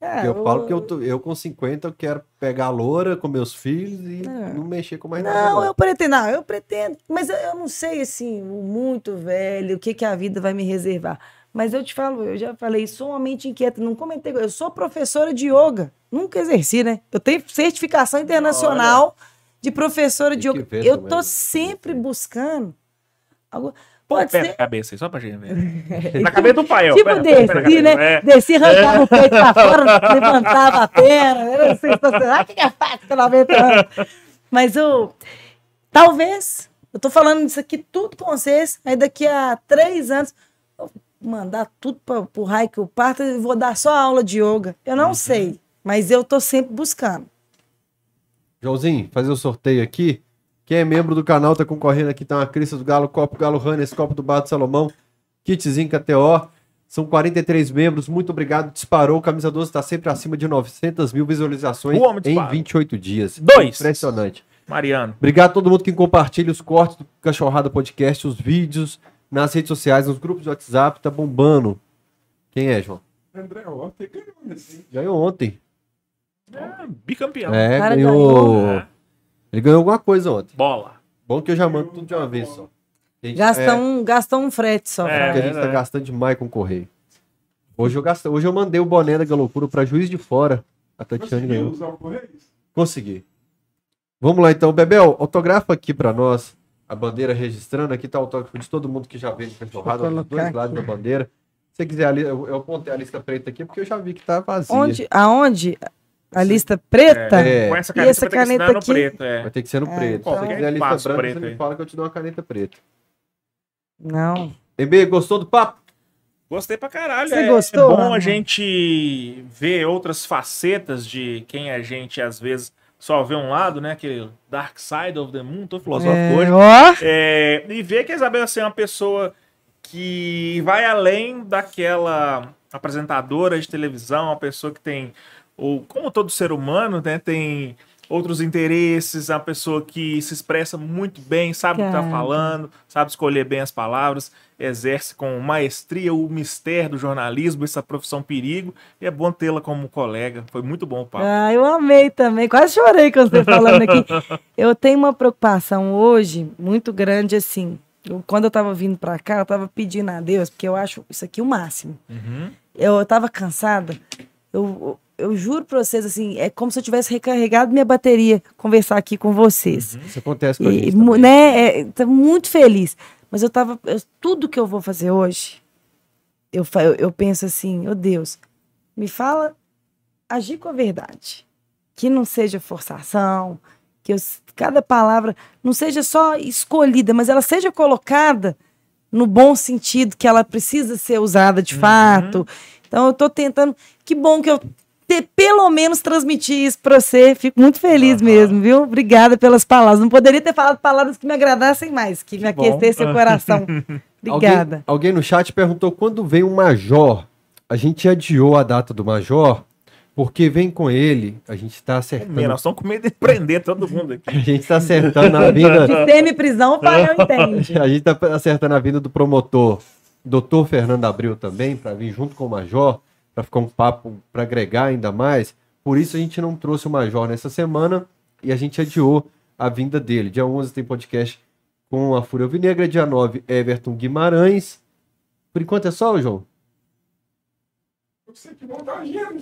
C: cara,
A: eu falo que eu, tô- eu com 50 eu quero pegar a loura com meus filhos e
C: É.
A: não mexer com mais nada.
C: Não, eu pretendo, não, eu pretendo, mas eu, eu não sei, assim, muito velho, o que, que a vida vai me reservar. Mas eu te falo, eu já falei, sou uma mente inquieta, não comentei, eu sou professora de yoga, nunca exerci, né? Eu tenho certificação internacional de professora de yoga. Eu
A: também,
C: tô
A: né?
C: sempre buscando. Algo,
B: O
C: pode
B: pé na
C: ser,
B: cabeça aí, só pra gente ver. <laughs> Na cabeça do pai, ó.
C: tipo
B: Pé na- pé na
C: desci,
B: cabeça,
C: né?
B: é.
C: Desci, arrancava o peito pra fora, <laughs> levantava a perna. Era sensacional. O que que é fácil aguento, não. Mas eu. Talvez. Eu tô falando isso aqui tudo com vocês. Aí daqui a três anos. eu vou mandar tudo pra, pro raio que eu parto e vou dar só aula de yoga. Eu não sei. Mas eu tô sempre buscando.
A: Joãozinho, fazer o sorteio aqui. Quem é membro do canal tá concorrendo aqui, tá uma crista do Galo, copo Galo Runners, copo do Bato Salomão, kitzinho KTO. São 43 membros, muito obrigado. Disparou, o Camisa 12 tá sempre acima de 900 mil visualizações em
B: dispara.
A: 28 dias.
B: Dois.
A: Impressionante.
B: Mariano.
A: Obrigado a todo mundo que compartilha os cortes do Cachorrada Podcast, os vídeos nas redes sociais, nos grupos de WhatsApp, tá bombando. Quem é, João?
D: André Horta ganhou assim.
A: Ganhou ontem.
B: É, bicampeão.
A: É,
C: cara
A: ganhou.
B: É.
A: Ele ganhou alguma coisa ontem.
B: Bola.
A: Bom que eu já mando tudo de uma vez só. Gente,
C: Gasta,
A: é,
C: um, gasta um frete só.
B: É.
A: porque a gente tá gastando demais com o correio. Hoje eu, gastei, hoje eu mandei o boné da Galopura pra Juiz de Fora. A Tatiane
D: Conseguiu
A: ganhou.
D: usar o Correios?
A: Consegui. Vamos lá então. Bebel, autografa aqui pra nós a bandeira registrando. Aqui tá o autógrafo de todo mundo que já veio de cachorrada, dos dois
C: colocar
A: lados da bandeira. Se você quiser, ali, eu, eu apontei a lista preta aqui porque eu já vi que tá vazia.
C: Onde, aonde? A lista preta?
A: É.
B: Com essa
C: E
B: caneta,
C: essa
B: você vai ter que
C: caneta aqui?
B: preto. É.
A: Vai ter que ser no
C: Ah,
A: preto.
C: então.
A: Se você quiser a lista branca,
B: preto
A: você
B: aí.
A: me fala que eu te dou uma caneta preta.
C: Não.
A: Bebê, gostou do papo?
B: Gostei pra caralho.
C: Você
B: é,
C: gostou,
B: É bom a gente ver outras facetas de quem a gente, às vezes, só vê um lado, né? Aquele Dark Side of the Moon, tô filosófico
C: É,
B: hoje.
C: ó,
B: É, e ver que a Isabela assim, é uma pessoa que vai além daquela apresentadora de televisão, uma pessoa que tem ou como todo ser humano, né, tem outros interesses, uma pessoa que se expressa muito bem, sabe o que tá
C: Cara.
B: falando, sabe escolher bem as palavras, exerce com maestria o mistério do jornalismo, essa profissão perigo, e é bom tê-la como colega. Foi muito bom o papo.
C: Ah, eu amei também. Quase chorei com você falando aqui. <laughs> Eu tenho uma preocupação hoje muito grande, assim. Eu- quando eu tava vindo pra cá, eu tava pedindo a Deus, porque eu acho isso aqui o máximo.
B: Uhum.
C: Eu tava cansada. Eu, eu juro pra vocês, assim, é como se eu tivesse recarregado minha bateria conversar aqui com vocês.
A: Isso acontece com a gente também.
C: né, é, tô muito feliz. Mas eu tava. eu- tudo que eu vou fazer hoje, eu, eu, eu penso assim, ô Deus, me fala agir com a verdade. Que não seja forçação, que eu cada palavra não seja só escolhida, mas ela seja colocada no bom sentido que ela precisa ser usada de fato. Então eu tô tentando. Que bom que eu ter pelo menos transmitir isso pra você. Fico muito feliz
B: Aham.
C: mesmo, viu? Obrigada pelas palavras. Não poderia ter falado palavras que me agradassem mais, que me
B: bom.
C: aquecessem o coração. <laughs> Obrigada.
A: Alguém, alguém no chat perguntou quando vem o Major. A gente adiou a data do Major, porque vem com ele, a gente está acertando.
B: nós estamos com medo de prender todo mundo aqui. <laughs>
A: A gente está acertando a vinda.
C: De <laughs> semi-prisão, o Fael entende.
A: A gente está acertando a vinda do promotor, doutor Fernando Abreu também, para vir junto com o Major, para ficar um papo para agregar ainda mais. Por isso a gente não trouxe o Major nessa semana e a gente adiou a vinda dele. Dia 11 tem podcast com a Fúria Alvinegra, dia 9 Everton Guimarães. Por enquanto é só, João?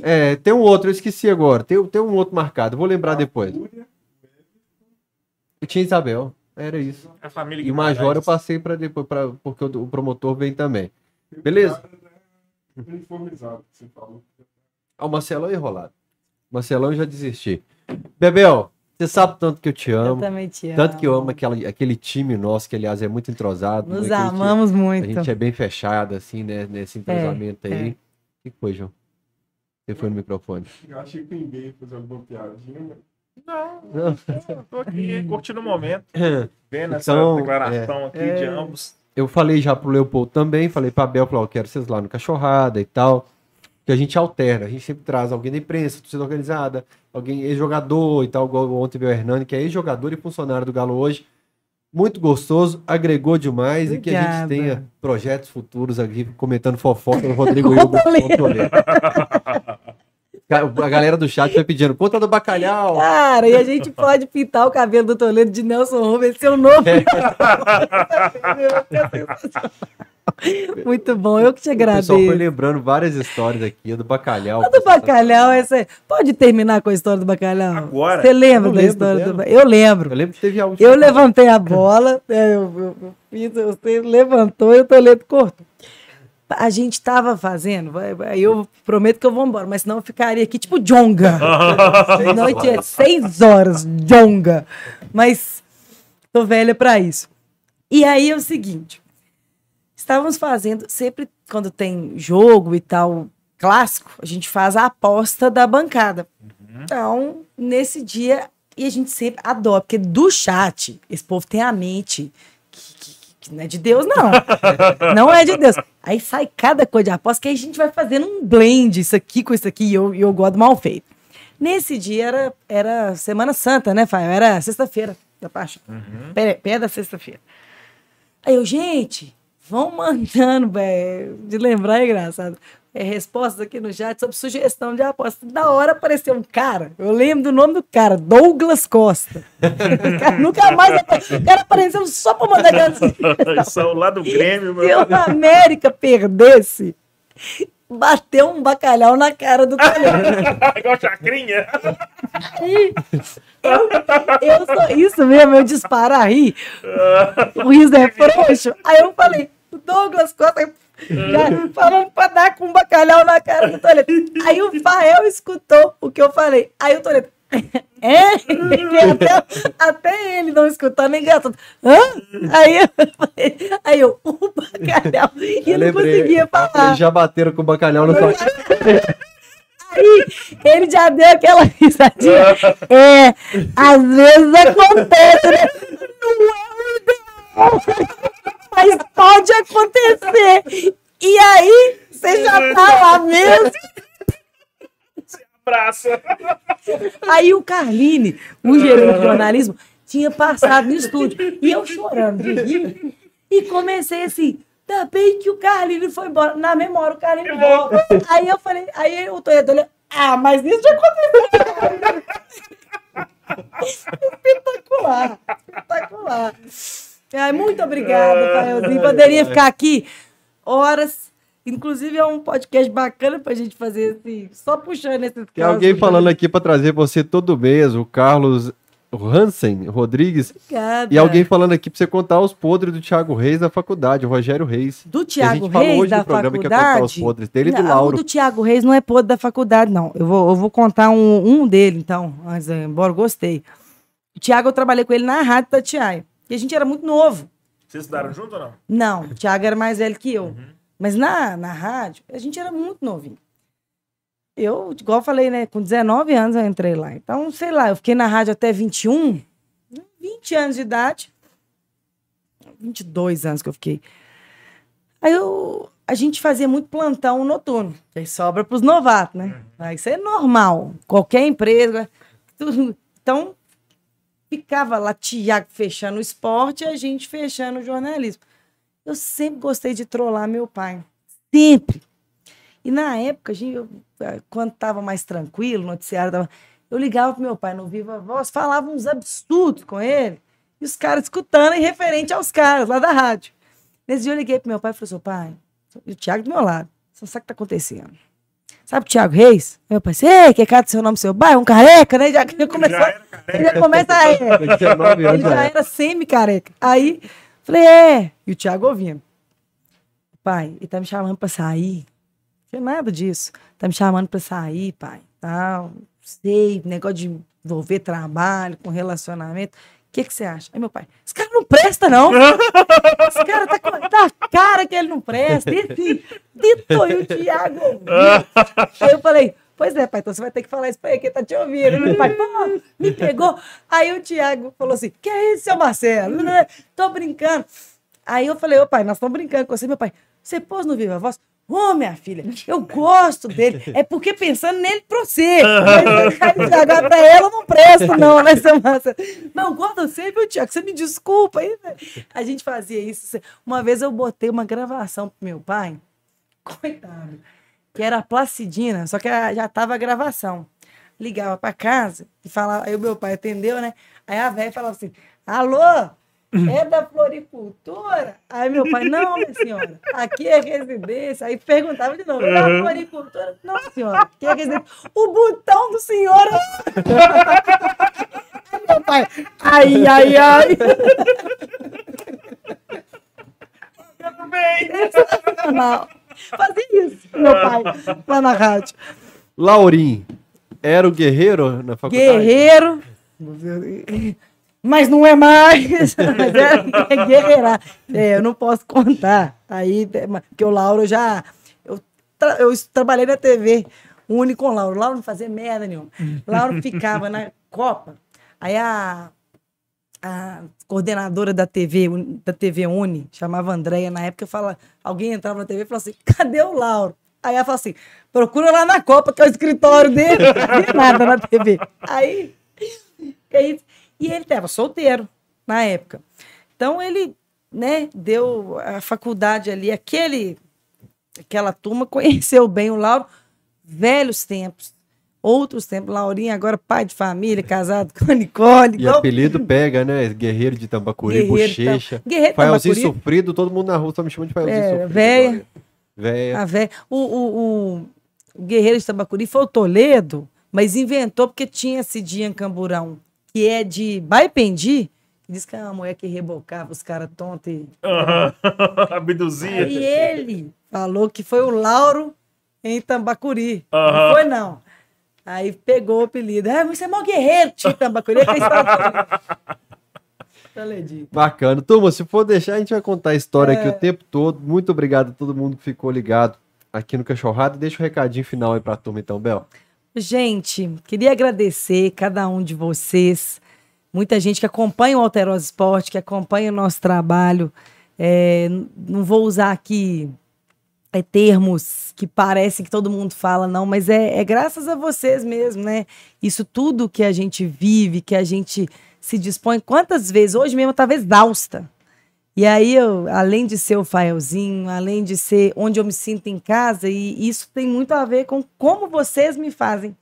A: É, tem um outro, eu esqueci agora. Tem, tem um outro marcado, vou lembrar depois. Eu tinha Isabel, era isso.
B: A família
A: E o Major eu passei para depois, pra, porque o promotor vem também. Beleza?
D: Uniformizado, que você falou.
A: Ah, o Marcelão é enrolado. Marcelão eu já desisti. Bebel, você sabe tanto que eu te
C: Eu
A: amo.
C: também te amo.
A: Tanto que eu amo aquela, aquele time nosso, que aliás é muito entrosado.
C: Nos
A: né, que a gente-
C: amamos
A: A
C: muito.
A: gente é bem fechado, assim, né? Nesse entrosamento
C: É,
A: aí. que foi, João? Você foi no microfone.
D: Eu achei que ninguém ia fazer alguma piadinha, mas
B: Não,
A: Não.
B: eu tô aqui curtindo o momento, <laughs> vendo
A: Então,
B: essa declaração aqui
C: é.
B: de ambos.
A: Eu falei já pro Leopoldo também, falei pra Bel, falei, ó, quero vocês lá no Cachorrada e tal. Que a gente alterna, a gente sempre traz alguém da imprensa, torcida organizada, alguém ex-jogador e tal, igual ontem veio o Hernani, que é ex-jogador e funcionário do Galo hoje. Muito gostoso, agregou demais e que a gente
C: Obrigada.
A: tenha projetos futuros aqui comentando fofoca do Rodrigo <laughs> Hilbert. <laughs> A galera do chat vai pedindo conta do bacalhau.
C: Cara, e a gente pode pintar o cabelo do Toledo de Nelson Rubens, seu novo. Muito bom, eu que te
A: O pessoal foi
C: agradeço.
A: lembrando várias histórias aqui do bacalhau.
C: A do bacalhau, essa... pode terminar com a história do bacalhau?
B: Agora?
C: Você lembra
A: Eu
C: da história
A: dela.
C: do bacalhau? Eu lembro.
A: Eu lembro que teve algo.
C: Eu levantei a bola, <laughs> é, eu, eu- eu fiz, você levantou e o Toledo cortou. A gente estava fazendo, eu prometo que eu vou embora, mas senão eu ficaria aqui tipo Jonga. <laughs> Noite é seis horas, Jonga. Mas tô velha para isso. E aí é o seguinte: estávamos fazendo, sempre quando tem jogo e tal, clássico, a gente faz a aposta da bancada. Então, nesse dia, e a gente sempre adora, porque do chat, esse povo tem a mente não é de Deus, não. <laughs> não é de Deus. Aí sai cada coisa de aposta, que aí a gente vai fazendo um blend, isso aqui com isso aqui, e eu, eu gosto mal feito. Nesse dia era, era Semana Santa, né, Fael? Era sexta-feira da Paixão. Pé, pé da sexta-feira. Aí eu, gente, vão mandando, velho. De lembrar é engraçado. É, respostas aqui no chat sobre sugestão de aposta. Da hora apareceu um cara, eu lembro do nome do cara, Douglas Costa. Cara <laughs> nunca mais apareceu. O cara apareceu só pra mandar sugestão.
B: São lá do Grêmio,
C: Se
B: meu.
C: o América perdesse, bateu um bacalhau na cara do Toledo. <laughs>
B: Igual chacrinha.
C: Aí, eu, eu sou isso mesmo, eu disparo a rir. O riso é frouxo. Aí eu falei, Douglas Costa já falando pra dar com um bacalhau na cara do Toledo. Aí o Fael escutou o que eu falei. Aí o Toledo. É? <laughs> Até, até ele não escutou, nem engraçado. Hã? Aí eu falei, aí eu, o bacalhau, e
A: Eu
C: ele não
A: lembrei,
C: conseguia falar.
A: Eles já bateram com o bacalhau no sua
C: Aí ele já deu aquela risadinha. É, às vezes acontece, né? Não é o ideal, mas pode acontecer. E aí, você já tá lá mesmo.
B: Praça.
C: Aí o Carline, o gerente de jornalismo, tinha passado no estúdio. E eu chorando de rir. E comecei assim, tá bem que o Carline foi embora. Na mesma hora o Carline volta. Aí eu falei, aí o Toledo olhou, ah, mas isso já aconteceu. espetacular, espetacular. Ai, muito obrigada, Faelzinho. Poderia ficar aqui horas. Inclusive, é um podcast bacana pra gente fazer assim, só puxando esses
A: Tem alguém falando aqui para trazer você todo mês, o Carlos Hansen Rodrigues.
C: Obrigada.
A: E alguém falando aqui para você contar os podres do Thiago Reis da faculdade, o Rogério Reis.
C: Do Tiago
A: gente falou
C: Reis,
A: hoje
C: da
A: no programa que ia contar os
C: faculdade.
A: podres dele e do
C: Não,
A: Lauro.
C: O do Tiago Reis não é podre da faculdade, não. Eu vou, eu vou contar um, um dele, então. Mas, eh, embora eu gostei. O Tiago, eu trabalhei com ele na Rádio Tatiaia. E a gente era muito novo.
B: Vocês estudaram junto ou não?
C: Não, o Thiago era mais velho que eu. Mas na, na rádio, a gente era muito novinho. Eu, igual eu falei, né? Com 19 anos eu entrei lá. Então, sei lá, eu fiquei na rádio até 21, 20 anos de idade. 22 anos que eu fiquei. Aí eu, a gente fazia muito plantão noturno. Aí sobra para os novatos, né? Aí Isso é normal. Qualquer empresa. tudo. Então, ficava lá Tiago fechando o esporte e a gente fechando o jornalismo. Eu sempre gostei de trollar meu pai. Sempre. E na época, a gente, eu, eh, quando estava mais tranquilo, o noticiário tava, eu ligava pro meu pai no Viva Voz, falava uns absurdos com ele, e os caras escutando em referente aos caras lá da rádio. Nesse dia eu liguei pro meu pai e falei assim, pai, e o Thiago do meu lado, você não sabe o que tá acontecendo. Sabe o Thiago Reis? Meu pai, sei, que é seu nome seu bairro, um careca, né? Já, já começou,
B: Já
C: ele já começa a... é,
A: 19 anos
C: ele já
A: já
C: era semi-careca. Aí, falei, é. E o Thiago ouvindo. Pai, ele tá me chamando pra sair. Não nada disso. Tá me chamando pra sair, pai. Tal. Sei, negócio de envolver trabalho com relacionamento. Que que você acha? Aí meu pai, esse cara não presta, não. Esse cara tá com tá cara que ele não presta. E assim, ditou e o Thiago. Aí eu falei, pois é, pai, então você vai ter que falar isso pra ele, que tá te ouvindo. Meu pai, pô, me pegou. Aí o Thiago falou assim, que é isso, seu Marcelo? Tô brincando. Aí eu falei, ô pai, nós estamos brincando com você. Meu pai, você pôs no Viva Voz? Ô, minha filha, eu gosto dele. É porque pensando nele pra você. Agora pra ela não presto, não, né, Marcelo? Não, gosto você, viu, Tiago? Você me desculpa. Aí? A gente fazia isso. Uma vez eu botei uma gravação pro meu pai, coitado, que era Placidina, só que já tava a gravação. Ligava pra casa e falava, aí o meu pai atendeu, né? Aí a velha falava assim: alô? É da floricultura? Aí meu pai, não, minha senhora, aqui é residência. Aí perguntava de novo, é da floricultura? Não, senhora, aqui é residência. O botão do senhor. <laughs> Aí meu pai, ai, ai, ai. Sensacional. Fazia isso, meu pai, lá na rádio.
A: Laurim, era o guerreiro na faculdade?
C: Guerreiro. Mas não é mais. <laughs> Mas é, guerreirar. É, eu não posso contar. Aí, é, porque o Lauro já. Eu, tra- eu trabalhei na TV, único com o Lauro. O Lauro não fazia merda nenhuma. O Lauro ficava na Copa. Aí a, a coordenadora da TV, da TV Uni, chamava Andréia, na época, fala, alguém entrava na TV e falava assim: cadê o Lauro? Aí ela fala assim: procura lá na Copa, que é o escritório dele. <laughs> Não nada na TV. Aí. isso? E ele estava solteiro na época. Então ele, né, deu a faculdade ali, aquele, aquela turma <laughs> conheceu bem o Lauro, velhos tempos, outros tempos. Laurinha agora pai de família, casado com a Nicole.
A: E
C: igual-
A: apelido pega, né? Guerreiro de Tambacuri,
C: Guerreiro
A: bochecha.
C: Tam- Guerreiro de
A: Faelzinho
C: Tambacuri.
A: sofrido, todo mundo na rua só me chama de Faelzinho
C: É,
A: sofrido.
C: véia.
A: Véia.
C: A vé- o, o, o- o Guerreiro de Tambacuri foi o Toledo, mas inventou porque tinha esse dia em Camburão, que é de Baipendi, que diz que é uma mulher que rebocava os caras tontos. E...
B: Aham. <laughs> Abduzia.
C: Aí ele falou que foi o Lauro em Tambacuri. Não foi, não. Aí pegou o apelido. Ah, mas você é mó guerreiro, tio Tambacuri. É Toledinho. <laughs>
A: Bacana. Turma, se for deixar, a gente vai contar a história aqui
C: É.
A: o tempo todo. Muito obrigado a todo mundo que ficou ligado aqui no Cachorrada. Deixa o recadinho final aí pra turma, então, Bel.
C: Gente, queria agradecer cada um de vocês. Muita gente que acompanha o Alterosa Esporte, que acompanha o nosso trabalho. É, não vou usar aqui é, termos que parece que todo mundo fala, não, mas é, é graças a vocês mesmo, né? Isso tudo que a gente vive, que a gente se dispõe, quantas vezes, hoje mesmo estava exausta. E aí, eu, além de ser o faelzinho, além de ser onde eu me sinto em casa, e isso tem muito a ver com como vocês me fazem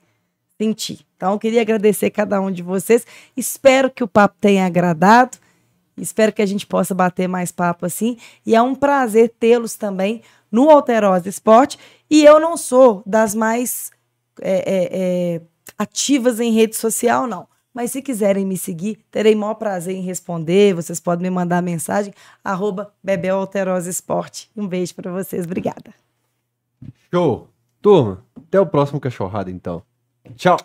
C: sentir. Então, eu queria agradecer cada um de vocês. Espero que o papo tenha agradado. Espero que a gente possa bater mais papo assim. E é um prazer tê-los também no Alterosa Esporte. E eu não sou das mais é, é, é, ativas em rede social, não. Mas se quiserem me seguir, terei maior prazer em responder. Vocês podem me mandar mensagem, arroba Bebel Alterosa Esporte. Um beijo para vocês. Obrigada.
A: Show. Turma, até o próximo cachorrada, então. Tchau.